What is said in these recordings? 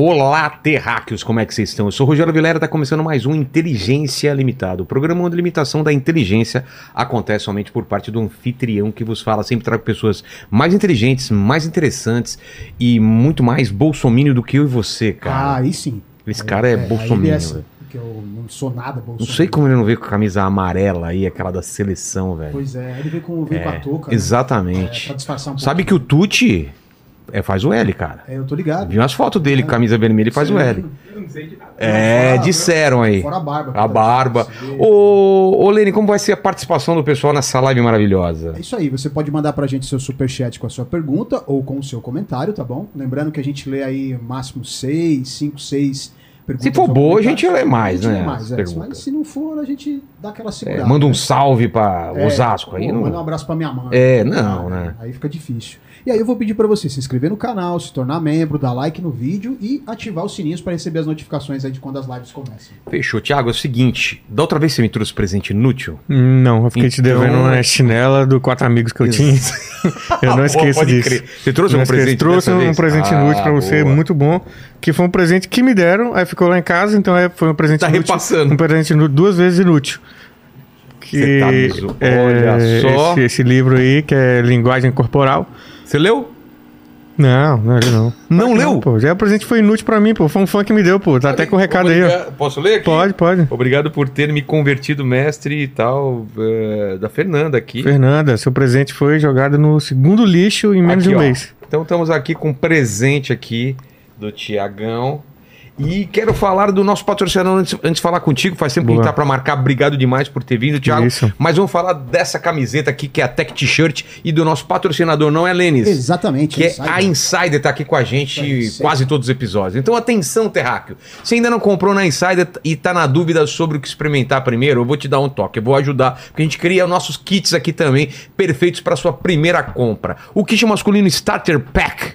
Olá, terráqueos, como é que vocês estão? Eu sou o Rogério Vilera, está começando mais um Inteligência Limitada. O programa onde a limitação da inteligência acontece somente por parte do anfitrião que vos fala. Sempre trago pessoas mais inteligentes, mais interessantes e muito mais bolsomínio do que eu e você, Ah, cara. aí sim. Esse cara é, ele bolsomínio. assim. Porque eu não sou nada bolsominion. Não sei como ele não veio com a camisa amarela aí, aquela da seleção, velho. Pois é, ele veio com, veio com a touca. né? Exatamente. É, pra disfarçar um Sabe que o Tuti é, faz o L, cara. É, eu tô ligado. Vi umas fotos dele com camisa vermelha e faz o Sim. L. Eu não sei de nada. É, Fora- disseram aí. Fora a barba. A barba. Ô, ô Lene, como vai ser a participação do pessoal nessa live maravilhosa? É isso aí, você pode mandar pra gente seu superchat com a sua pergunta ou com o seu comentário, tá bom? Lembrando que a gente lê aí máximo 6, 5, 6 perguntas. Se for boa, a gente lê mais, A gente né, lê mais, é. Mas se não for, a gente dá aquela É, segurada. manda um né? salve pra É, Osasco aí. pô, Não... Manda um abraço pra minha mãe. É, não, né? Aí fica difícil. E aí eu vou pedir pra você se inscrever no canal, se tornar membro, dar like no vídeo e ativar os sininhos pra receber as notificações aí de quando as lives começam. Fechou. Tiago, é o seguinte. Da outra vez você me trouxe presente inútil? Não, eu fiquei te Então- devendo uma chinela do quatro amigos que eu tinha. eu não esqueço Pode disso. crer. Você trouxe Não um esqueço. presente Trouxe um vez? presente Ah, inútil pra você, muito bom. Que foi um presente que me deram, aí ficou lá em casa, então é, foi um presente Tá inútil. repassando. Um presente inútil, duas vezes inútil. Que Você tá é, Olha só. Esse, esse livro aí, que é Linguagem Corporal. Você leu? Não, não, ele não. Não leu? pô. Já o presente foi inútil pra mim, pô. Foi um fã que me deu, pô. Tá até com o recado aí, ó. Posso ler aqui? Pode, pode. Obrigado por ter me convertido mestre e tal, eh, da Fernanda aqui. Fernanda, seu presente foi jogado no segundo lixo em menos Aqui, de um ó. mês. Então estamos aqui com um presente aqui do Tiagão. E quero falar do nosso patrocinador antes, antes de falar contigo. Faz tempo que a gente Boa. tá para marcar. Obrigado demais por ter vindo, Thiago. Isso. Mas vamos falar dessa camiseta aqui, que é a Tech T-shirt, e do nosso patrocinador, não é, Lênis? Exatamente. Que é Insider. a Insider tá aqui com a gente quase todos os episódios. Então atenção, Terráqueo. Se ainda não comprou na Insider e tá na dúvida sobre o que experimentar primeiro, eu vou te dar um toque, eu vou ajudar, porque a gente cria nossos kits aqui também, perfeitos para sua primeira compra. O kit masculino Starter Pack,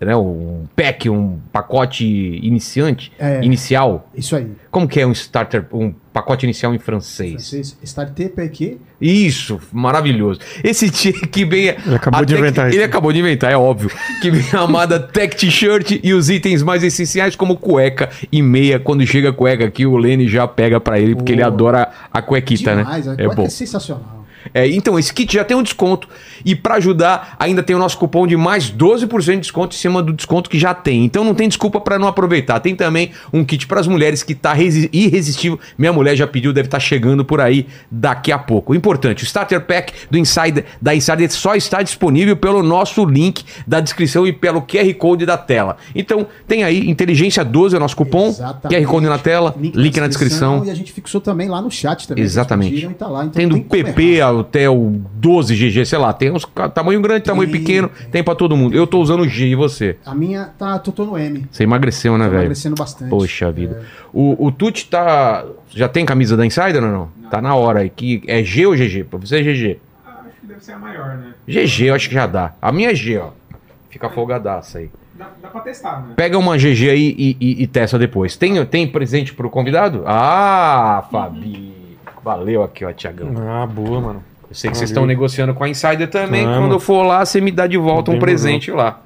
né, um pack, um pacote iniciante, É. inicial. Isso aí. Como que é um starter, um pacote inicial em francês? Francês, Starter PQ. Isso, maravilhoso. Esse tia que vem. Ele acabou de inventar isso. Ele acabou de inventar, é óbvio. Que vem a amada Tech T-shirt e os itens mais essenciais, como cueca e meia. Quando chega a cueca aqui, o Lene já pega pra ele, porque ele Boa. adora a cuequita, Demais, né? a É cueca bom. é sensacional. É, então, esse kit já tem um desconto. E pra ajudar, ainda tem o nosso cupom de mais 12% de desconto em cima do desconto que já tem. Então não tem desculpa pra não aproveitar. Tem também um kit pras mulheres que tá resi- irresistível. Minha mulher já pediu, deve estar chegando por aí daqui a pouco. Importante, o Starter Pack do Insider da Insider só está disponível pelo nosso link da descrição e pelo QR Code da tela. Então, tem aí Inteligência 12 é o nosso cupom, Exatamente. QR Code na tela, link, na descrição. E a gente fixou também lá no chat também. Exatamente. tá lá, então Tem do PP o 12 GG, sei lá, tem uns tamanho grande, tamanho Tem, pequeno, tem. pra todo mundo. Eu tô usando o G e você? A minha tá, tô, tô no M. Você emagreceu, né, velho? emagrecendo bastante. Poxa vida. O, o Tuti tá. Já tem camisa da Insider ou não? Tá na hora aí. Que é G ou GG? Pra você é GG. Ah, acho que deve ser a maior, né? GG, eu acho que já dá. A minha é G, ó. Fica folgadaça aí. Dá, dá pra testar, né? Pega uma GG aí e, e- e testa depois. Tem, tem presente pro convidado? Ah, Fabi. Valeu aqui, ó, Tiagão. Ah, boa, mano. Eu sei que vocês Valeu. estão negociando com a Insider também. Vamos. Quando eu for lá, você me dá de volta um presente lá.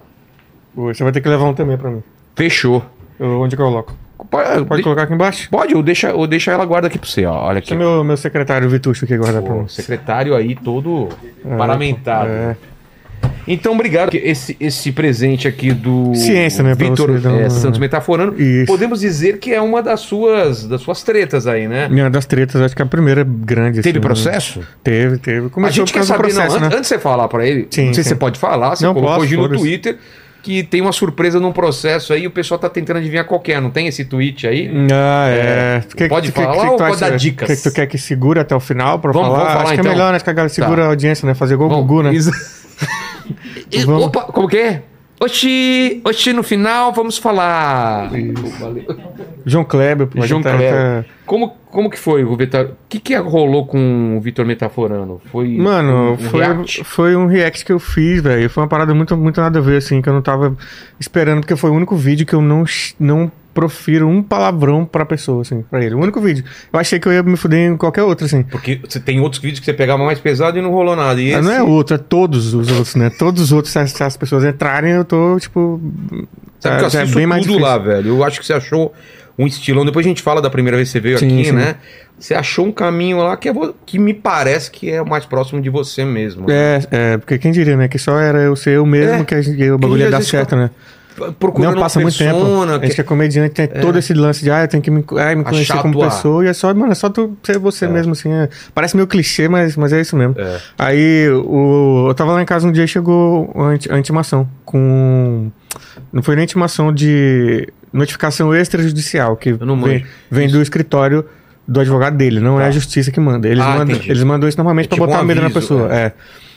Boa, Você vai ter que levar um também pra mim. Fechou. Eu- onde que eu coloco? Pode, Pode de- colocar aqui embaixo? pode ou deixa, ou deixa ela guarda aqui pra você, ó. Olha aqui. Deixa meu, meu secretário Vitucho aqui guardar pra Pô, mim. secretário aí todo É, paramentado. é. Então, obrigado. Esse, esse presente aqui do Ciência, né, Vitor dar é, uma- Santos Metaforando, Isso. podemos dizer que é uma das suas, das suas tretas aí, né? Minha das tretas, acho que a primeira grande. Teve assim, processo? né? Teve, teve. A Começou gente por quer saber, não, processo, antes, né? antes de você falar pra ele, Sim, não sei se sim. você pode falar, você Não colocou posso, hoje no. Twitter que tem uma surpresa num processo aí, o pessoal tá tentando adivinhar qual que é, não tem esse tweet aí? Ah, é. Que- Pode que- falar que- que ou pode dar dicas? Que, que tu quer que segure até o final pra Vamos- falar? vamos falar, acho que então. é melhor, né? Acho que a galera segura Tá. a audiência, né? Fazer igual o Gugu, né? Isso. E- Vamos. Opa, como que é? Oxi, oxi, no final vamos falar. João Kleber, pô. João tá- Kleber. Como, como que foi o Vitor? O que, que rolou com o Vitor Metaforano? Foi Mano, um foi, react? foi um react que eu fiz, velho. Foi uma parada muito, muito nada a ver, assim, que eu não tava esperando, porque foi o único vídeo que eu não, não profiro um palavrão pra pessoa, assim, pra ele. O único vídeo. Eu achei que eu ia me fuder em qualquer outro, assim. Porque você tem outros vídeos que você pegava mais pesado e não rolou nada. E Ah, esse... Não é outro, é todos os outros, né? Todos os outros, se as, se as pessoas entrarem, eu tô, tipo. Sabe que eu é bem mais tudo difícil. lá, velho. Eu acho que você achou um estilão. Depois a gente fala da primeira vez que você veio Sim, aqui, sim. né? Você achou um caminho lá que, é vo- que me parece que é o mais próximo de você mesmo. É, é, porque quem diria, né? Que só era eu ser eu mesmo É. que, a gente- que o bagulho ia dar certo, fica né? Procurando Não passa uma muito tempo. persona, A gente que- é comediante tem todo esse lance de, ah, eu tenho que me, ai, me conhecer Achar como pessoa. E é só, mano, é só tu ser você mesmo, assim. é. Parece meio clichê, mas, mas é isso mesmo. É. Aí o, eu tava lá em casa um dia e chegou a inti- a intimação com. Não foi nem intimação de notificação extrajudicial, que vem, vem do escritório do advogado dele, não é Tá. a justiça que manda. Eles, Ah, mandam, entendi. eles mandam isso normalmente É pra tipo botar um medo na pessoa. É.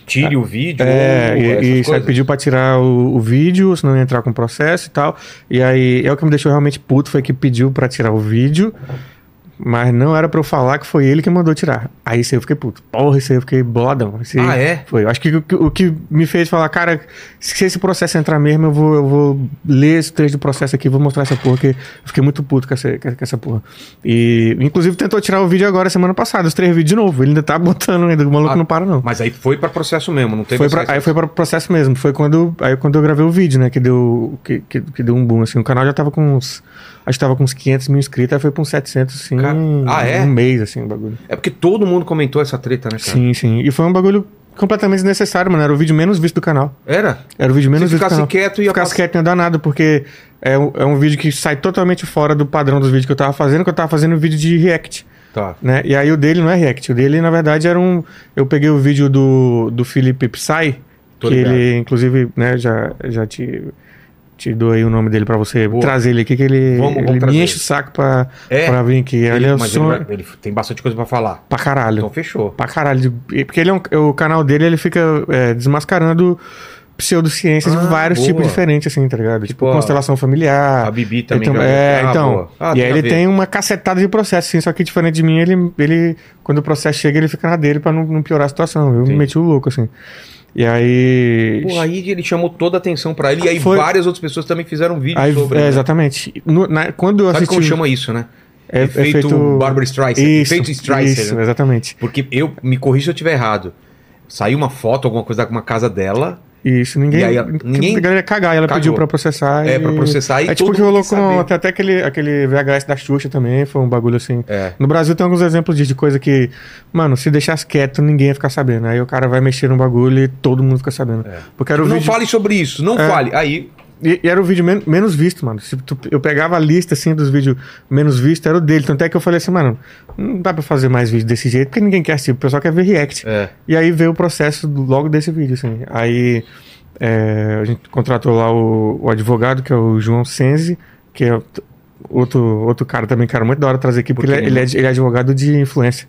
Tire o vídeo. É, e, e isso aí pediu pra tirar o, o vídeo, senão ia entrar com processo e tal. E aí, é o que me deixou realmente puto, foi que pediu pra tirar o vídeo, mas não era pra eu falar que foi ele que mandou tirar. Aí isso aí eu fiquei puto. Porra, isso aí eu fiquei boladão. Isso Ah, é? Foi. Eu acho que o, que o que me fez falar, cara, se esse processo entrar mesmo, eu vou, eu vou ler esse trecho do processo aqui, vou mostrar essa porra, que eu fiquei muito puto com essa, com essa porra. E, inclusive, tentou tirar o vídeo agora, semana passada, os três vídeos de novo. Ele ainda tá botando ainda, o maluco Ah, não para não. Mas aí foi pra processo mesmo, não teve Foi pra- aí foi para o processo mesmo. Foi quando, aí quando eu gravei o vídeo, né? Que deu, que, que, que deu um boom, assim. O canal já tava com uns... Acho que tava com uns 500 mil inscritos. Aí foi pra uns 700, assim, Cara, ah, é? um mês, assim, o bagulho. É porque todo mundo comentou essa treta, né, cara? Sim, sim. E foi um bagulho completamente desnecessário, mano. Era o vídeo menos visto do canal. Era? Era o vídeo menos Se visto do canal. quieto, ia Ficasse quieto não ia dar nada, porque é um, é um vídeo que sai totalmente fora do padrão dos vídeos que eu tava fazendo, que eu tava fazendo um vídeo de react. Tá. né? E aí o dele não é react, o dele na verdade era um. Eu peguei o vídeo do, do Felipe Psy, Tô que ligado. ele, inclusive, né, já, já te, te dou aí o nome dele pra você Boa. trazer ele aqui, que ele, Vamos- vamos ele me ele. enche o saco pra, É? pra vir aqui. Ele, Ele, é ele, vai- ele tem bastante coisa pra falar. pra caralho. Então fechou. Pra caralho. Porque ele é um, o canal dele, ele fica é, desmascarando pseudociências Ah, de vários boa. tipos diferentes, assim, tá ligado? Tipo, Tipo, a- constelação familiar. a Bibi também Então, é, Ah, então. Ah, e aí ele tem uma cacetada de processo, assim, só que diferente de mim, ele, ele quando o processo chega, ele fica na dele pra não, não piorar a situação. Eu me meti o louco, assim. E aí. Pô, aí ele chamou toda a atenção pra ele e aí Foi- várias outras pessoas também fizeram vídeo aí- sobre. é, né? exatamente. No- na- quando eu Sabe assisti. como chama isso, né? É, Efeito Barbra Streisand. Isso, Efeito Streisand, Isso, né? exatamente. Porque eu me corri se eu estiver errado. Saiu uma foto, alguma coisa da uma casa dela. Isso, ninguém. E aí, ninguém- A galera ia cagar, ela Cagou. pediu pra processar. É, e- pra processar e É tipo que rolou com. Até, até aquele, aquele VHS da Xuxa também, foi um bagulho assim. É. No Brasil tem alguns exemplos disso, de coisa que, mano, se deixasse quieto, ninguém ia ficar sabendo. Aí o cara vai mexer no bagulho e todo mundo fica sabendo. Porque era o não vídeo. fale sobre isso, não É. fale. Aí, E, e era o vídeo men- menos visto, mano. Se tu- eu pegava a lista, assim, dos vídeos menos vistos, era o dele. Tanto é que eu falei assim, mano, não dá pra fazer mais vídeo desse jeito, porque ninguém quer assistir, o pessoal quer ver react. É. E aí veio o processo do- logo desse vídeo, assim. Aí é, a gente contratou lá o, o advogado, que é o João Senzi, que é outro, outro cara também, cara, muito da hora trazer aqui, porque, Porque ele, é, ele, é, de- ele é advogado de influência.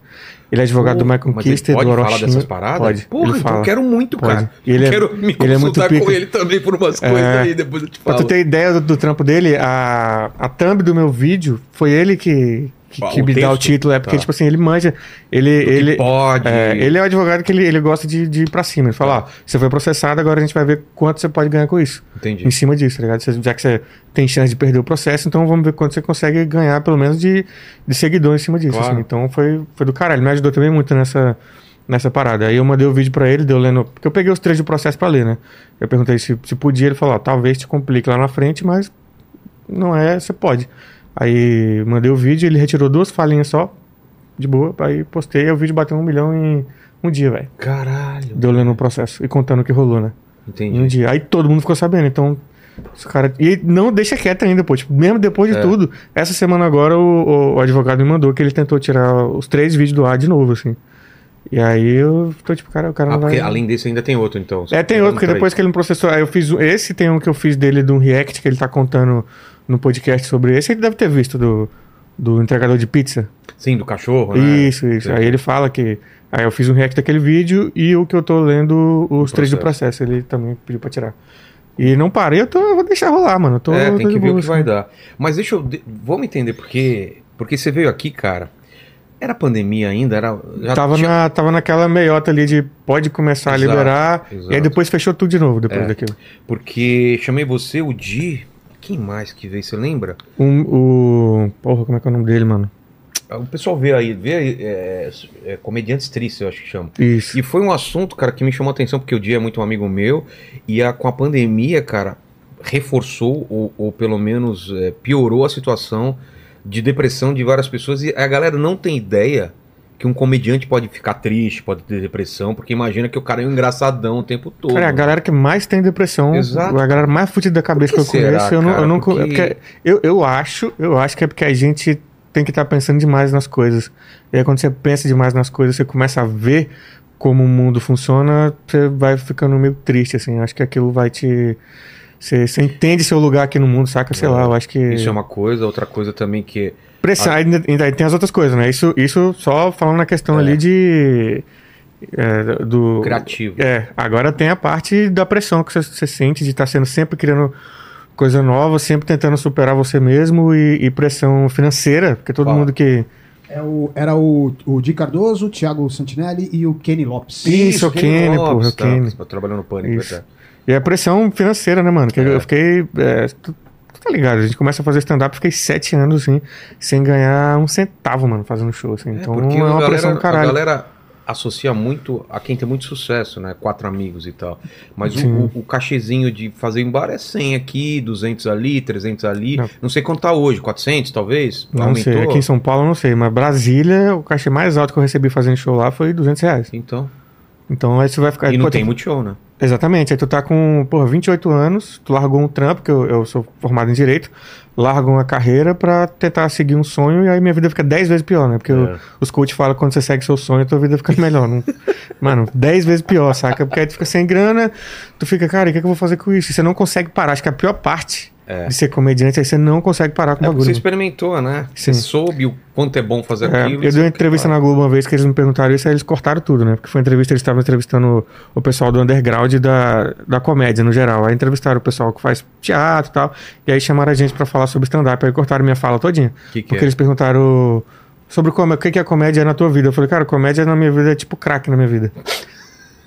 Ele é advogado do Michael Kister, do falar Orochinho. dessas paradas? Pode, Porra, ele então fala. eu quero muito, Pode. cara. E ele eu é- quero me ele é muito consultar com pica. ele também por umas É. coisas aí, depois eu te Pra falo. tu ter ideia do, do trampo dele, a, a thumb do meu vídeo foi ele que, que, que me dá o texto? título. É porque, Tá. tipo assim, ele manja. Ele, ele, pode. é, ele é o advogado que ele, ele gosta de, de ir pra cima. Ele fala: ó, você foi processado, agora a gente vai ver quanto você pode ganhar com isso. Entendi. Em cima disso, tá ligado? Você- Já que você tem chance de perder o processo, então vamos ver quanto você consegue ganhar, pelo menos, de, de seguidor em cima disso. Claro. assim. Então foi, foi do caralho. Me ajudou também muito nessa, nessa parada. Aí eu mandei o vídeo pra ele, deu lendo. Porque eu peguei os três do processo pra ler, né? Eu perguntei se, se podia, ele falou: ó, talvez te complique lá na frente, mas não é, você pode. Aí mandei o vídeo, ele retirou duas falinhas só, de boa, aí postei, aí o vídeo bateu um milhão em um dia, velho. Caralho. Deu lendo o processo e contando o que rolou, né? Em um Entendi. dia. Aí todo mundo ficou sabendo, então. Os cara... E não deixa quieto ainda, pô. Tipo, mesmo depois de É. tudo, essa semana agora o, o- advogado me mandou que ele tentou tirar os três vídeos do ar de novo, assim. E aí eu tô tipo, cara, o cara Ah, não porque vai. além desse ainda tem outro, então. É, tem outro, porque depois que ele me processou. Aí eu fiz. Esse tem um que eu fiz dele de um react que ele tá contando no podcast sobre esse. Ele deve ter visto do, do entregador de pizza. Sim, do cachorro, né? Isso, isso. Sim. Aí ele fala que. Aí eu fiz um react daquele vídeo e o que eu tô lendo, os três do processo. Ele também pediu pra tirar. E não parei, eu, tô, eu vou deixar rolar, mano. Tô, É, tem que ver o que vai assim. dar. Mas deixa eu. Vamos entender porque. Porque você veio aqui, cara. Era pandemia ainda? Era. Já Tava, tinha- na, tava naquela meiota ali de pode começar Exato, a liberar. exato. E aí depois fechou tudo de novo depois É. daquilo. Porque chamei você, o Di. Quem mais que veio? Você lembra? Um, o. Porra, como é que é o nome dele, mano? O pessoal vê aí, vê aí, é, é, comediantes tristes, eu acho que chama. Isso. E foi um assunto, cara, que me chamou a atenção, porque o Di é muito um amigo meu. E a- com a pandemia, cara, reforçou ou, ou pelo menos é, piorou a situação de depressão de várias pessoas e a galera não tem ideia que um comediante pode ficar triste, pode ter depressão, porque imagina que o cara é um engraçadão o tempo todo. Cara, é a galera que mais tem depressão, Exato. a galera mais fudida da cabeça que, que eu será, conheço, eu não, eu, não Porque- é eu, eu acho, eu acho que é porque a gente tem que estar pensando demais nas coisas. E aí quando você pensa demais nas coisas, você começa a ver como o mundo funciona, você vai ficando meio triste, assim. Acho que aquilo vai te. Você, você entende seu lugar aqui no mundo, saca? Sei É. lá, eu acho que. Isso é uma coisa, outra coisa também que Pressão, ainda, ainda tem as outras coisas, né? Isso, isso só falando na questão É. ali de. é, do criativo. É, agora tem a parte da pressão que você, você sente de estar sendo sempre criando coisa nova, sempre tentando superar você mesmo e, e pressão financeira, porque todo Fala. mundo que. É o, era o, o Di Cardoso, o Thiago Santinelli e o Kenny Lopes. Isso, o Kenny, Lopes, porra, o Kenny. Tá, trabalhando no pânico, Isso. verdade. E a pressão financeira, né, mano? Que É. eu fiquei. é, tu, tu tá ligado? A gente começa a fazer stand-up, fiquei sete anos, assim, sem ganhar um centavo, mano, fazendo show, assim. então porque é a uma galera, pressão do a caralho. galera associa muito a quem tem muito sucesso, né? Quatro amigos e tal. Mas o, o, o cachezinho de fazer em bar é 100 aqui, 200 ali, 300 ali. Não, Não. sei quanto tá hoje, 400 talvez? Não sei, aqui em São Paulo não sei, mas Brasília, o cachê mais alto que eu recebi fazendo show lá foi 200 reais. Então, Então aí você vai ficar. e não tem muito show, né? Exatamente, aí tu tá com, porra, 28 anos, tu largou um trampo, que eu, eu sou formado em Direito, largo uma carreira pra tentar seguir um sonho e aí minha vida fica 10 vezes pior, né? Porque o- É. os coaches falam que quando você segue seu sonho, tua vida fica melhor. Não... Mano, 10 vezes pior, saca? Porque aí tu fica sem grana, tu fica, cara, o que, é que eu vou fazer com isso? E você não consegue parar. Acho que a pior parte É. de ser comediante é você não consegue parar com o É bagulho. você experimentou, né? Você Sim. soube o quanto é bom fazer É, aquilo. eu dei uma entrevista na Globo uma vez que eles me perguntaram isso, aí eles cortaram tudo, né? Porque foi uma entrevista, eles estavam entrevistando o pessoal do underground da, da comédia no geral. Aí entrevistaram o pessoal que faz teatro e tal, e aí chamaram a gente pra falar sobre stand-up, aí cortaram minha fala todinha. Que que porque é? eles perguntaram sobre como, o que, que a comédia é na tua vida. Eu falei, cara, comédia na minha vida é tipo crack na minha vida.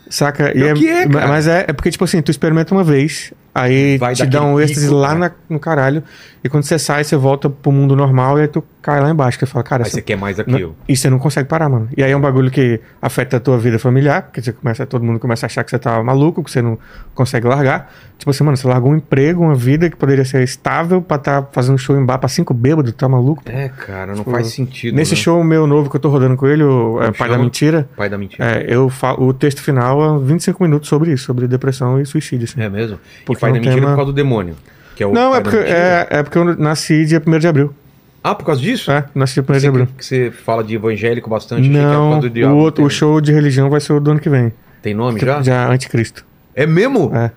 Saca? E É é? Mas é, é porque, tipo assim, tu experimenta uma vez, aí Vai te dá um êxtase pico, lá né? na- no caralho, e quando você sai, você volta pro mundo normal, e aí tu cai lá embaixo, que você fala, cara, Aí você quer mais aquilo. E você não consegue parar, mano. E aí é um bagulho que afeta a tua vida familiar, porque você começa, todo mundo começa a achar que você tá maluco, que você não consegue largar. Tipo assim, mano, você largou um emprego, uma vida que poderia ser estável pra tá fazendo show em bar pra cinco bêbados, tá maluco? É, cara, não Tipo, faz sentido. Nesse né? show meu novo que eu tô rodando com ele, o é, Pai da? Mentira, Pai da mentira. é, eu falo, o texto final é 25 minutos sobre isso, sobre depressão e suicídio. Assim. É, mesmo? Porque pai é da mentira tema- por causa do demônio. Que é o Não, é porque, é, é porque eu nasci dia 1 de abril. Ah, por causa disso? É, nasci dia 1 de abril. que você fala de evangélico bastante, Não, o, outro, o show de religião vai ser o do ano que vem. Tem nome Que- já? Já Anticristo. É mesmo? É.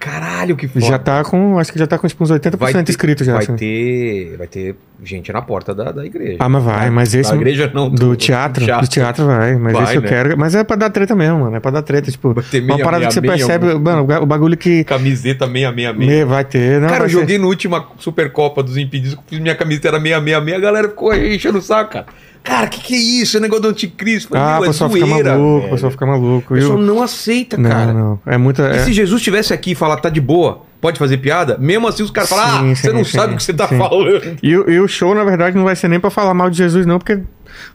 Caralho, que foda. Já tá com. Acho que já tá com tipo, uns 80% ter- inscrito já. Vai assim. ter, vai ter gente na porta da, da igreja. Ah, mas vai, mas esse. Da igreja não. Do teatro, do teatro vai, mas Vai, esse eu né? quero. Mas é pra dar treta mesmo, mano. É pra dar treta. Tipo, Vai ter uma meia, parada meia, que você meia, percebe, algum- mano, o bagulho que. Camiseta 666. me- vai ter. Não, Cara, eu vai ser- joguei no última Supercopa dos Impedidos, fiz minha camiseta era 666, a galera ficou enchendo o saco, cara. Cara, que que é isso? É negócio do anticristo. Ah, meu, o é pessoal fica maluco, o pessoal fica maluco. O pessoal não aceita, Não, cara. não. É muita. E é- se Jesus estivesse aqui e falar, tá de boa, pode fazer piada? Mesmo assim os caras falam, ah, Sim, você sim, não sim, sabe o que você tá sim. falando. E, e o show, na verdade, não vai ser nem pra falar mal de Jesus, não, porque,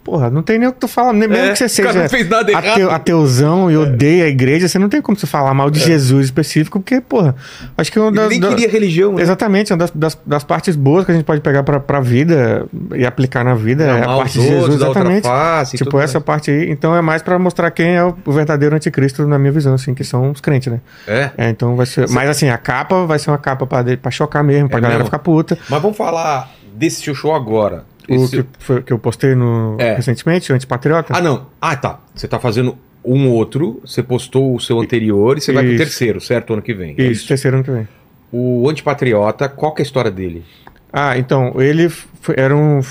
porra, não tem nem o que tu fala, nem mesmo É, que você seja. É. ateu, ateuzão e odeia a igreja, você não tem como você falar mal de Jesus específico, porque, porra, acho que uma Ele das, nem da- queria religião, né? Exatamente, uma das, das, das partes boas que a gente pode pegar pra, pra vida e aplicar na vida é a parte de Jesus, exatamente. face Tipo, essa parte aí, então é mais pra mostrar quem é o verdadeiro anticristo, na minha visão, assim, que são os crentes, né? É. É, então vai ser. Mas assim, a capa vai ser uma capa pra, pra chocar mesmo, pra É galera mesmo? ficar puta. Mas vamos falar desse show agora. O que, foi- que eu postei no, É. recentemente, o Antipatriota. Ah, não. Ah, tá. Você tá fazendo um outro, você postou o seu anterior e você vai pro Isso. terceiro, certo? Ano que vem. É isso, terceiro ano que vem. O Antipatriota, qual que é a história dele? Ah, então, ele era um.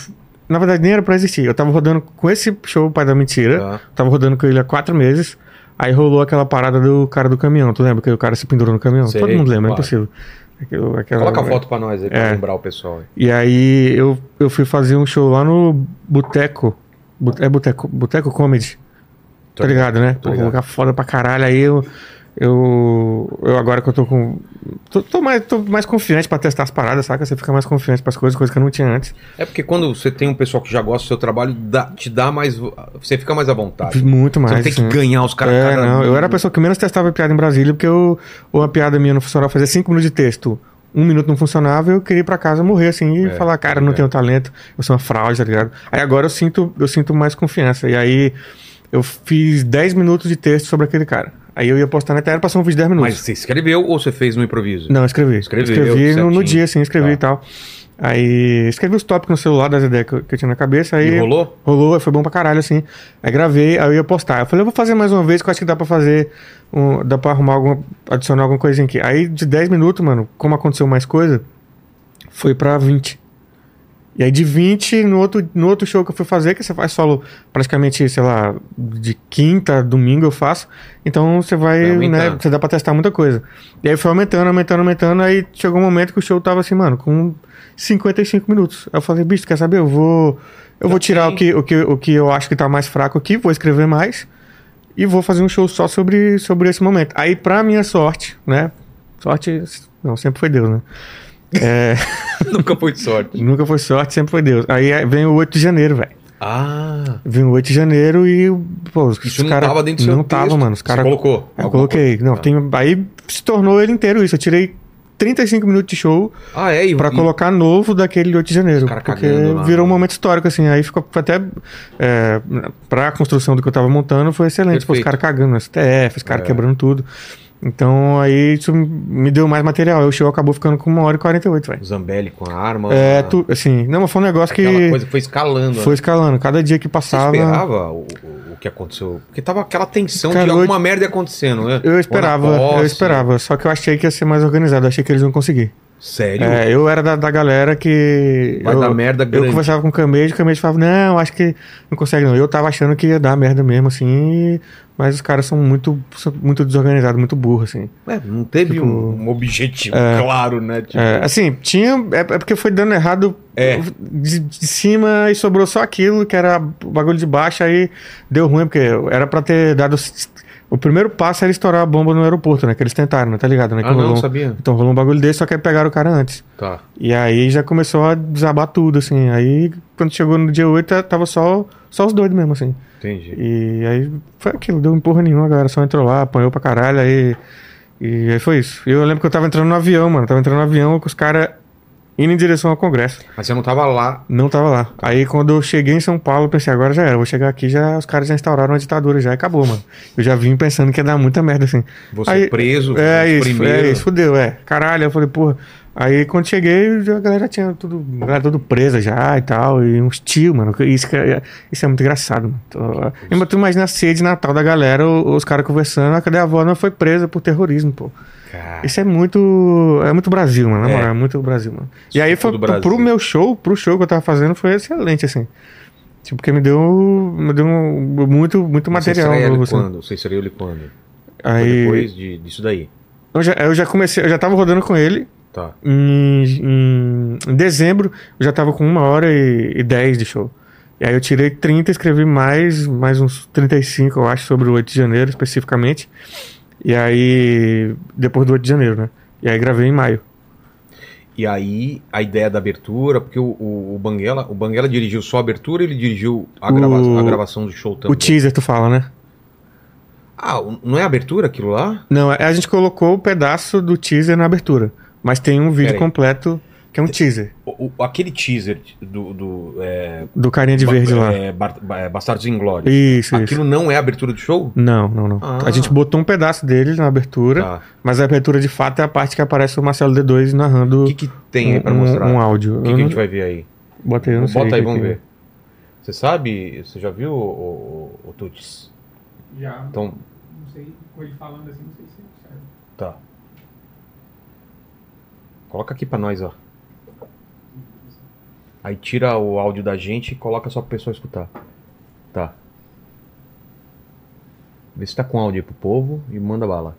Na verdade, nem era pra existir. Eu tava rodando com esse show Pai da Mentira. Tá. Tava rodando com ele há quatro meses. Aí rolou aquela parada do cara do caminhão. Tu lembra que o cara se pendurou no caminhão? Sei, Todo mundo lembra, é claro. impossível. Aquilo- aquela- Coloca a foto pra nós aí, pra É. lembrar o pessoal. aí. E aí eu, eu fui fazer um show lá no Boteco. É Boteco, Boteco Comedy. Tô tá ligado, né? tô Pô, ligado. colocar foda pra caralho. Aí eu. Eu, eu agora que eu tô com. Tô, tô mais, tô mais confiante pra testar as paradas, saca? Você fica mais confiante pras coisas, coisas que eu não tinha antes. É porque quando você tem um pessoal que já gosta do seu trabalho, dá- te dá mais. Você fica mais à vontade. Muito mais. Você não tem que assim. ganhar os caras. É, não. Eu era a pessoa que menos testava piada em Brasília, porque eu, uma piada minha no funcional fazia 5 minutos de texto. um minuto não funcionava, eu queria ir pra casa morrer, assim, e É, falar, cara, não crer. tenho talento, eu sou uma fraude, tá ligado? Aí agora eu sinto, eu sinto mais confiança. E aí eu fiz 10 minutos de texto sobre aquele cara. Aí eu ia postar na internet, passou um vídeo de 10 minutos. Mas você escreveu ou você fez no improviso? Não, escrevi. Escreveu, escrevi no, no dia, assim, escrevi Tá. e tal. Aí escrevi os tópicos no celular das ideias que eu, que eu tinha na cabeça. Aí E rolou? Rolou, foi bom pra caralho, assim. Aí gravei, aí eu ia postar. Eu falei, eu vou fazer mais uma vez, que eu acho que dá pra fazer. um- dá pra arrumar alguma. adicionar alguma coisinha aqui. Aí de 10 minutos, mano, como aconteceu mais coisa, foi pra 20. E aí de 20, no outro, no outro show que eu fui fazer, que você faz solo praticamente, sei lá, de quinta, a domingo eu faço. Então você vai, Vai né, você dá pra testar muita coisa. E aí foi aumentando, aumentando, aumentando, aí chegou um momento que o show tava assim, mano, com 55 minutos. Aí eu falei, bicho, quer saber? Eu vou eu vou tirar o que, o, que, o que eu acho que tá mais fraco aqui, vou escrever mais e vou fazer um show só sobre, sobre esse momento. Aí, pra minha sorte, né? Sorte, não, sempre foi Deus, né? É, Nunca foi de sorte. nunca foi sorte, sempre foi Deus. Aí é, vem o 8 de janeiro, velho. Ah, Vem o 8 de janeiro e, pô, os isso não cara- tava dentro do seu Não tava, texto. mano. Os Você caras colocou? eu Alguma coloquei. coisa? Não, Ah. tem, aí se tornou ele inteiro isso. Eu tirei 35 minutos de show Ah, é? E, pra e- colocar novo daquele 8 de janeiro. Cara Porque lá. virou um momento histórico, assim. Aí ficou até. É, pra construção do que eu tava montando, foi excelente. Pô, os caras cagando no STF, os caras É. quebrando tudo. Então aí isso me deu mais material. O show acabou ficando com 1 hora e 48, velho. Zambelli com a arma. É, tu, assim, não, mas foi um negócio Aquela que coisa que foi escalando. foi né? escalando. Cada dia que Você passava. esperava o, o- que aconteceu? Porque tava aquela tensão Cara, de eu- alguma merda acontecendo, né? Eu esperava, eu esperava. Só que eu achei que ia ser mais organizado. Eu achei que eles iam conseguir. Sério? É, eu era da, da galera que. Vai eu, dar merda Eu grande. conversava com o Camede, o Camede falava, não, acho que não consegue não. Eu tava achando que ia dar merda mesmo, assim, mas os caras são muito, são muito desorganizados, muito burros, assim. É, não teve Tipo, um, um objetivo claro, né? Tipo, É, assim, tinha. É, é porque foi dando errado É. de, de cima e sobrou só aquilo, que era o bagulho de baixo, aí deu ruim, porque era pra ter dado. O primeiro passo era estourar a bomba no aeroporto, né? Que eles tentaram, né? Tá ligado, né? Que Ah, não, rolou- sabia. Então rolou um bagulho desse, só que aí pegaram o cara antes. Tá. E aí já começou a desabar tudo, assim. Aí, quando chegou no dia 8, tava só, só os doidos mesmo, assim. Entendi. E aí foi aquilo, deu empurra nenhuma, a galera só entrou lá, apanhou pra caralho, aí. E aí foi isso. E eu lembro que eu tava entrando no avião, mano. Tava entrando no avião com os caras indo em direção ao Congresso. Mas você não tava lá. Não tava lá. Aí quando eu cheguei em São Paulo, eu pensei, agora já era. Vou chegar aqui, já os caras já instauraram a ditadura, já acabou, mano. Eu já vim pensando que ia dar muita merda, assim. Você Aí- preso. É os isso, primeiros. é isso, fudeu, é. Caralho, eu falei, porra. Aí quando cheguei, a galera tinha tudo, a galera tudo presa já e tal, e uns tios, mano. Isso, é- isso é muito engraçado, mano. Tô- Tu imagina a ceia de Natal da galera, o- os caras conversando, ah, cadê a avó? Não foi presa por terrorismo, pô. Cara, Isso é muito. É muito Brasil, mano. Na É. moral, é muito Brasil, mano. Isso e aí foi pro, pro meu show, pro show que eu tava fazendo, foi excelente, assim. Tipo, porque me deu. Me deu muito, muito Você material estreia novo, ele assim. quando? Você estreou ele quando? Foi Aí. depois de, disso daí. Eu já, eu já comecei, eu já tava rodando com ele. Tá. Em, em- em dezembro, eu já tava com uma hora e, e 10 de show. E aí eu tirei 30, escrevi mais, mais uns 35, eu acho, sobre o 8 de janeiro, especificamente. E aí, depois do 8 de janeiro, né? E aí gravei em maio. E aí, a ideia da abertura, porque o, o, o Banguela, o Banguela dirigiu só a abertura ele dirigiu a, O- grava- a gravação do show também? O teaser, tu fala, né? Ah, o- não é a abertura aquilo lá? Não, a gente colocou o pedaço do teaser na abertura. Mas tem um vídeo completo que é um teaser. O- o- aquele teaser do. do é, Do carinha de Ba- verde lá. é, Bar- é, Bastardos em Glória. Isso, Aquilo isso. não é a abertura do show? Não, não, não. Ah. A gente botou um pedaço dele na abertura, Tá. mas a abertura de fato é a parte que aparece o Marcelo D2 narrando O que, que tem aí pra um, mostrar? um áudio. O que, que a gente vai ver aí? Bota aí, não sei. Bota aí, vamos que- ver. Você sabe? Você já viu o, o, o Tuts? Já. Então, Não sei, com ele falando assim, não sei se serve. tá. Coloca aqui pra nós, ó. Aí tira o áudio da gente e coloca só pra pessoa escutar. Tá. Vê se tá com áudio aí pro povo e manda bala.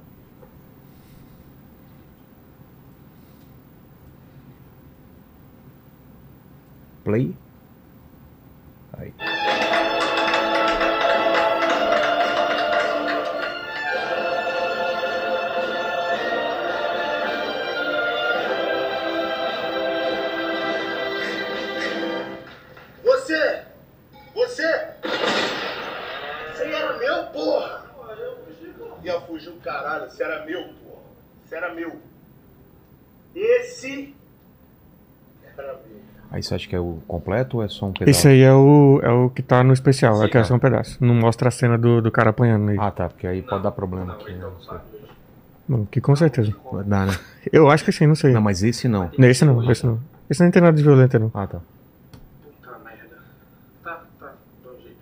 Play. Aí. Ia fugir o caralho, você era meu, porra! Você era meu! Esse era meu. Aí você acha que é o completo ou é só um pedaço? Esse aí é o, é o que tá no especial, Sim, é que é só um pedaço. Não mostra a cena do, do cara apanhando aí. Ah, tá, porque aí pode dar problema aqui. né? Não sei. Não, que com certeza. Dá, né? Eu acho que sim, não sei. Não, mas esse não. Não, Esse não, esse não. Esse não tem nada de violento, não. Ah, tá. Puta merda. Tá, tá, dá um jeito.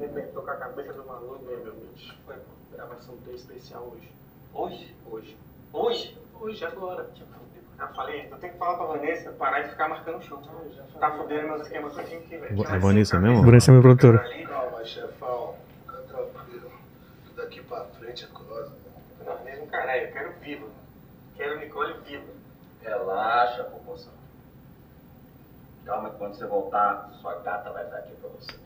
Arrebentou com a cabeça do maluco, né, meu bicho? Foi gravação do especial hoje. Hoje? Hoje. Hoje? Agora. Ah, falei, eu tenho que falar pra Vanessa parar de ficar marcando o chão. Tá fudendo meus esquemas todinho aqui, velho. É Vanessa mesmo? Vanessa é minha produtora. Calma, chefão. Fica tranquilo. Daqui pra frente é coisa. Não, mesmo caralho, eu quero viva. Quero Nicole viva. Relaxa, popozão. Calma que quando você voltar, sua gata vai estar aqui pra você.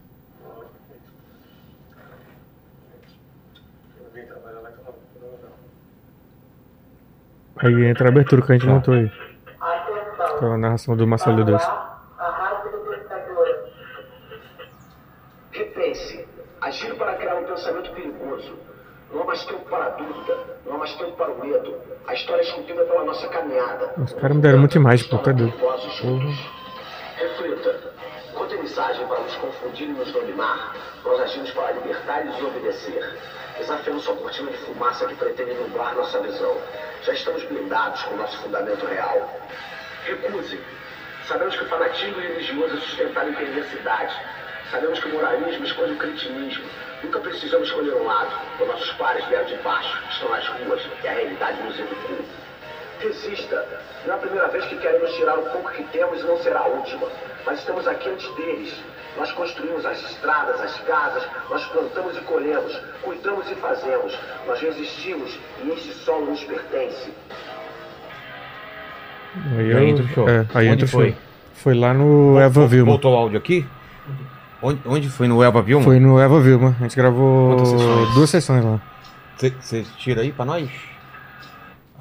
Eu vim trabalhar lá que eu não- eu não- Aí entra a abertura que a gente montou aí. Com a narração do Marcelo D2. Repense. Agir para criar um pensamento perigoso. Não há mais tempo para a dúvida. Não há mais tempo para o medo. A história é esculpida pela nossa caminhada. Os caras me deram muita imagem, pô, tá doido. Reflita. Quanta mensagem para nos confundir e nos dominar. Nós agimos para libertar e desobedecer. Desafiando sua cortina de fumaça que pretende nublar nossa visão. Já estamos blindados com nosso fundamento real. Recuse. Sabemos que o fanatismo religioso é sustentado em perversidade. Sabemos que o moralismo esconde o cretinismo. Nunca precisamos escolher um lado. Os nossos pares vieram de baixo, estão nas ruas e a realidade nos educou. Resista. Não é a primeira vez que querem nos tirar o pouco que temos e não será a última. Mas estamos aqui antes deles. Nós construímos as estradas, as casas, nós plantamos e colhemos, cuidamos e fazemos. Nós resistimos e esse solo nos pertence. Aí, Aí eu- entra o show. É, aí Onde entra o foi? show. Foi lá no Eva Vilma. Voltou o áudio aqui? Onde, onde foi? No Elva Vilma? Foi no Eva Vilma. A gente gravou sessões? duas sessões lá. Você tira aí pra nós?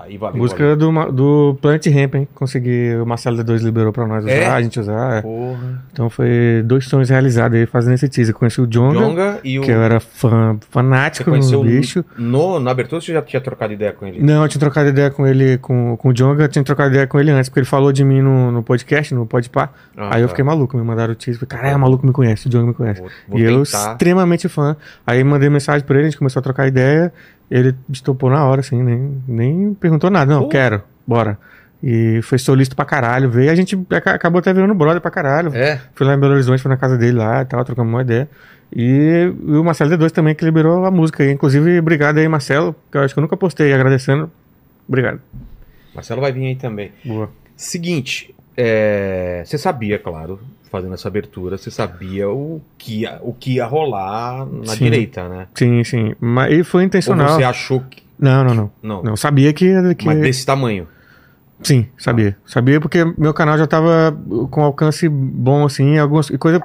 Aí valeu. Valeu. do, do Planet Ramp, hein? Consegui, o Marcelo D2 liberou pra nós usar, É? a gente usar. é. Porra. Então foi dois sonhos realizados aí fazendo esse teaser. Conheci o Jonga, Jonga e o. que eu era fã, fanático no bicho. No, na abertura você já tinha trocado ideia com ele? Não, eu tinha trocado ideia com ele, com, com o Jonga, eu tinha trocado ideia com ele antes, porque ele falou de mim no, no podcast, no Podpah. Ah, aí eu tá. fiquei maluco, me mandaram o teaser. Falei, caralho, o maluco me conhece, o Jonga me conhece. Vou- vou e eu, tentar. extremamente fã. Aí mandei mensagem pra ele, a gente começou a trocar ideia. Ele estopou na hora, assim, nem, nem perguntou nada. Não, Pô. quero, bora. E foi solista pra caralho, veio. E a gente aca- acabou até virando brother pra caralho. É. Fui lá em Belo Horizonte, fui na casa dele lá e tal, trocamos uma ideia. E, e o Marcelo D2 também, que liberou a música aí. Inclusive, obrigado aí, Marcelo, que eu acho que eu nunca postei agradecendo. Obrigado. Marcelo vai vir aí também. Boa. Seguinte, é, você sabia, claro, fazendo essa abertura, você sabia o que ia, o que ia rolar na Sim. direita, né? Sim, sim. Mas e foi Ou intencional. você achou que. Não, não, não. Não, Não, sabia que. que... mas desse tamanho. Sim, sabia. Sabia porque meu canal já tava com alcance bom, assim, algumas e coisa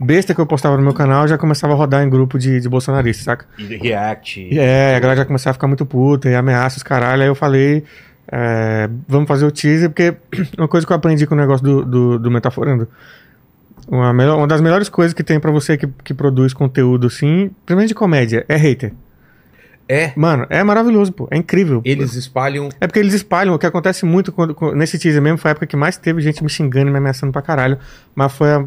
besta que eu postava no meu canal já começava a rodar em grupo de, de bolsonaristas, saca? E React. E É, a galera já começava a ficar muito puta e ameaça os caralho. Aí eu falei, é, vamos fazer o teaser, porque uma coisa que eu aprendi com o negócio do, do, do Metaforando. Uma, melhor- uma das melhores coisas que tem pra você que, que produz conteúdo assim, principalmente de comédia, é hater. É. Mano, é maravilhoso, pô. É incrível. Eles espalham. É porque eles espalham, o que acontece muito quando- quando- nesse teaser mesmo foi a época que mais teve gente me xingando e me ameaçando pra caralho. Mas foi a,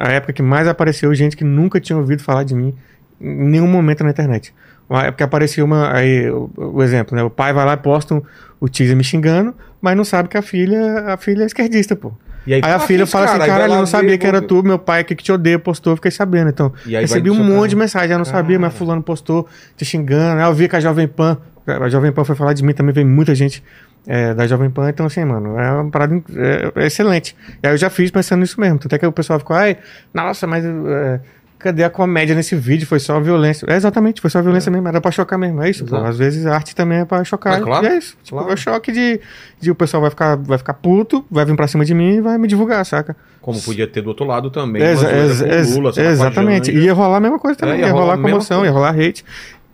a época que mais apareceu gente que nunca tinha ouvido falar de mim em nenhum momento na internet. Uma época que apareceu uma. Aí, o, o exemplo, né? O pai vai lá e posta um- o teaser me xingando, mas não sabe que a filha, a filha é esquerdista, pô. E Aí a ah, filha fala assim, cara? Aí eu não sabia ver, que era tu, meu pai que, que te odeia, postou, fiquei sabendo. Então, aí recebi um monte de mensagem, eu não sabia, mas Cara. fulano postou te xingando. Aí eu vi que a Jovem Pan, a Jovem Pan foi falar de mim, também veio muita gente é, da Jovem Pan, então assim, mano, é uma parada é, é excelente. E aí eu já fiz pensando nisso mesmo, até que o pessoal ficou, ai, nossa, mas é, cadê a comédia nesse vídeo? Foi só violência. É, exatamente, foi só violência mesmo, era pra chocar mesmo, é isso. Às vezes a arte também é pra chocar, É claro, e é isso. Tipo, claro. é o choque de, de o pessoal vai ficar, vai ficar puto, vai vir pra cima de mim e vai me divulgar, saca? Como podia ter do outro lado também. Exa- exa- Lula, exatamente. Janja. Ia rolar a mesma coisa também. É, ia ia, rolar rolar comoção, coisa. ia rolar hate.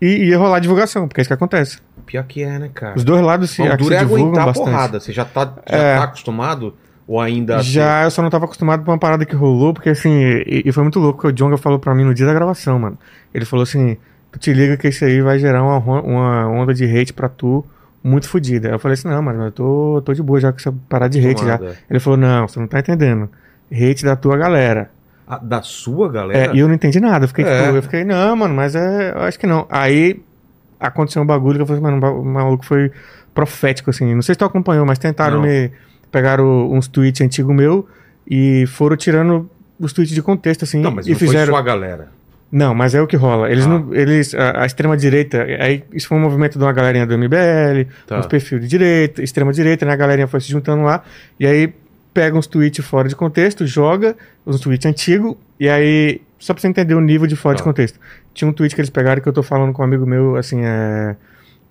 E ia rolar divulgação, porque é isso que acontece. Pior que é, né, cara? Os dois lados se, o duro se é divulgam aguentar a bastante. porrada. Você já tá, já É. tá acostumado? Ou ainda. Já eu só não tava acostumado com uma parada que rolou, porque assim, e, e foi muito louco que o Jonga falou pra mim no dia da gravação, mano. Ele falou assim: tu te liga que isso aí vai gerar uma, uma onda de hate pra tu muito fodida. Eu falei assim, não, mano, eu tô, tô de boa já com essa parada de hate já. Tomada. Ele falou, não, você não tá entendendo. Hate da tua galera. Ah, da sua É, galera? e eu não entendi nada. Eu fiquei, É. tipo, eu fiquei, não, mano, mas é, eu acho que não. Aí aconteceu um bagulho que eu falei, mano, o ba- o maluco foi profético, assim. Não sei se tu acompanhou, mas tentaram Não. me. Pegaram uns tweets antigos meu e foram tirando os tweets de contexto, assim. Não, mas e não fizeram. foi sua galera. Não, mas é o que rola. Eles Ah. não. Eles. A, a extrema-direita. Aí isso foi um movimento de uma galerinha do MBL, Tá. uns perfis de direita, extrema-direita, né? A galerinha foi se juntando lá. E aí pega uns tweets fora de contexto, joga uns tweets antigos, e aí. Só pra você entender o nível de fora Tá. de contexto. Tinha um tweet que eles pegaram que eu tô falando com um amigo meu, assim, é.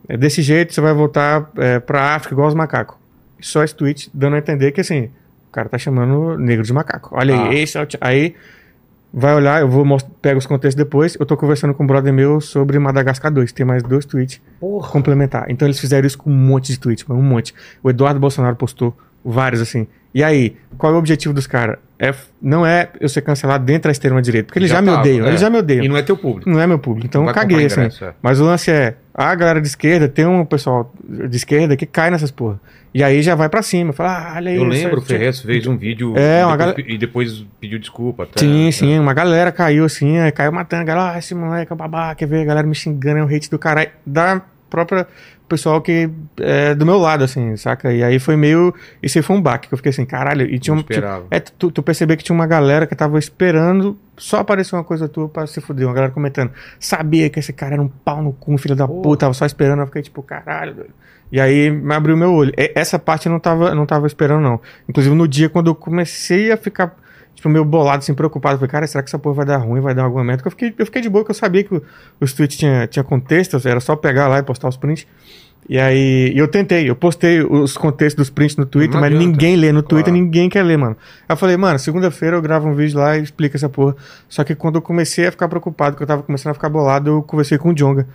é desse jeito você vai voltar é, pra África igual os macacos. Só esse tweet dando a entender que assim, o cara tá chamando negro de macaco. Olha Ah. aí, esse é o. Aí vai olhar, eu vou pego os contextos depois. Eu tô conversando com um brother meu sobre Madagascar 2. Tem mais dois tweets Porra. complementar. Então eles fizeram isso com um monte de tweets, mano, um monte. O Eduardo Bolsonaro postou vários assim. E aí, qual é o objetivo dos caras? É, não é eu ser cancelado dentro da extrema direita, porque eles já, me tava, odeiam, é. eles já me odeiam. E não é teu público. Não é meu público, então caguei, assim. é. Mas o lance é, a galera de esquerda tem um pessoal de esquerda que cai nessas porra. E aí já vai pra cima, fala, ah, olha aí. Eu lembro, o Ferrez fez um vídeo É, e, depois, galera- e depois pediu desculpa. Até, Sim, sim, uma galera caiu assim, aí caiu matando, a galera, ah, esse moleque é babaca, quer ver a galera me xingando, é um hate do caralho, da própria pessoal que é do meu lado, assim, saca? E aí foi meio, isso aí foi um baque, que eu fiquei assim, caralho, e tinha um, tinha- é, tu, tu percebeu que tinha uma galera que tava esperando só aparecer uma coisa tua pra se fuder, uma galera comentando, sabia que esse cara era um pau no cu, filho da Porra. puta, tava só esperando, eu fiquei tipo, caralho, velho. E aí me abriu meu olho. E- Essa parte eu não tava, não tava esperando, não. Inclusive no dia quando eu comecei a ficar, tipo, meio bolado, assim, preocupado, falei, cara, será que essa porra vai dar ruim, vai dar algum momento? Eu fiquei, eu fiquei de boa, que eu sabia que o- os tweets tinha, tinha contexto, era só pegar lá e postar os prints. E aí, eu tentei, eu postei os contextos dos prints no Twitter, Não mas adianta. ninguém lê no Twitter, Claro. ninguém quer ler, mano. Aí eu falei, mano, segunda-feira eu gravo um vídeo lá e explico essa porra. Só que quando eu comecei a ficar preocupado, que eu tava começando a ficar bolado, eu conversei com o Jonga.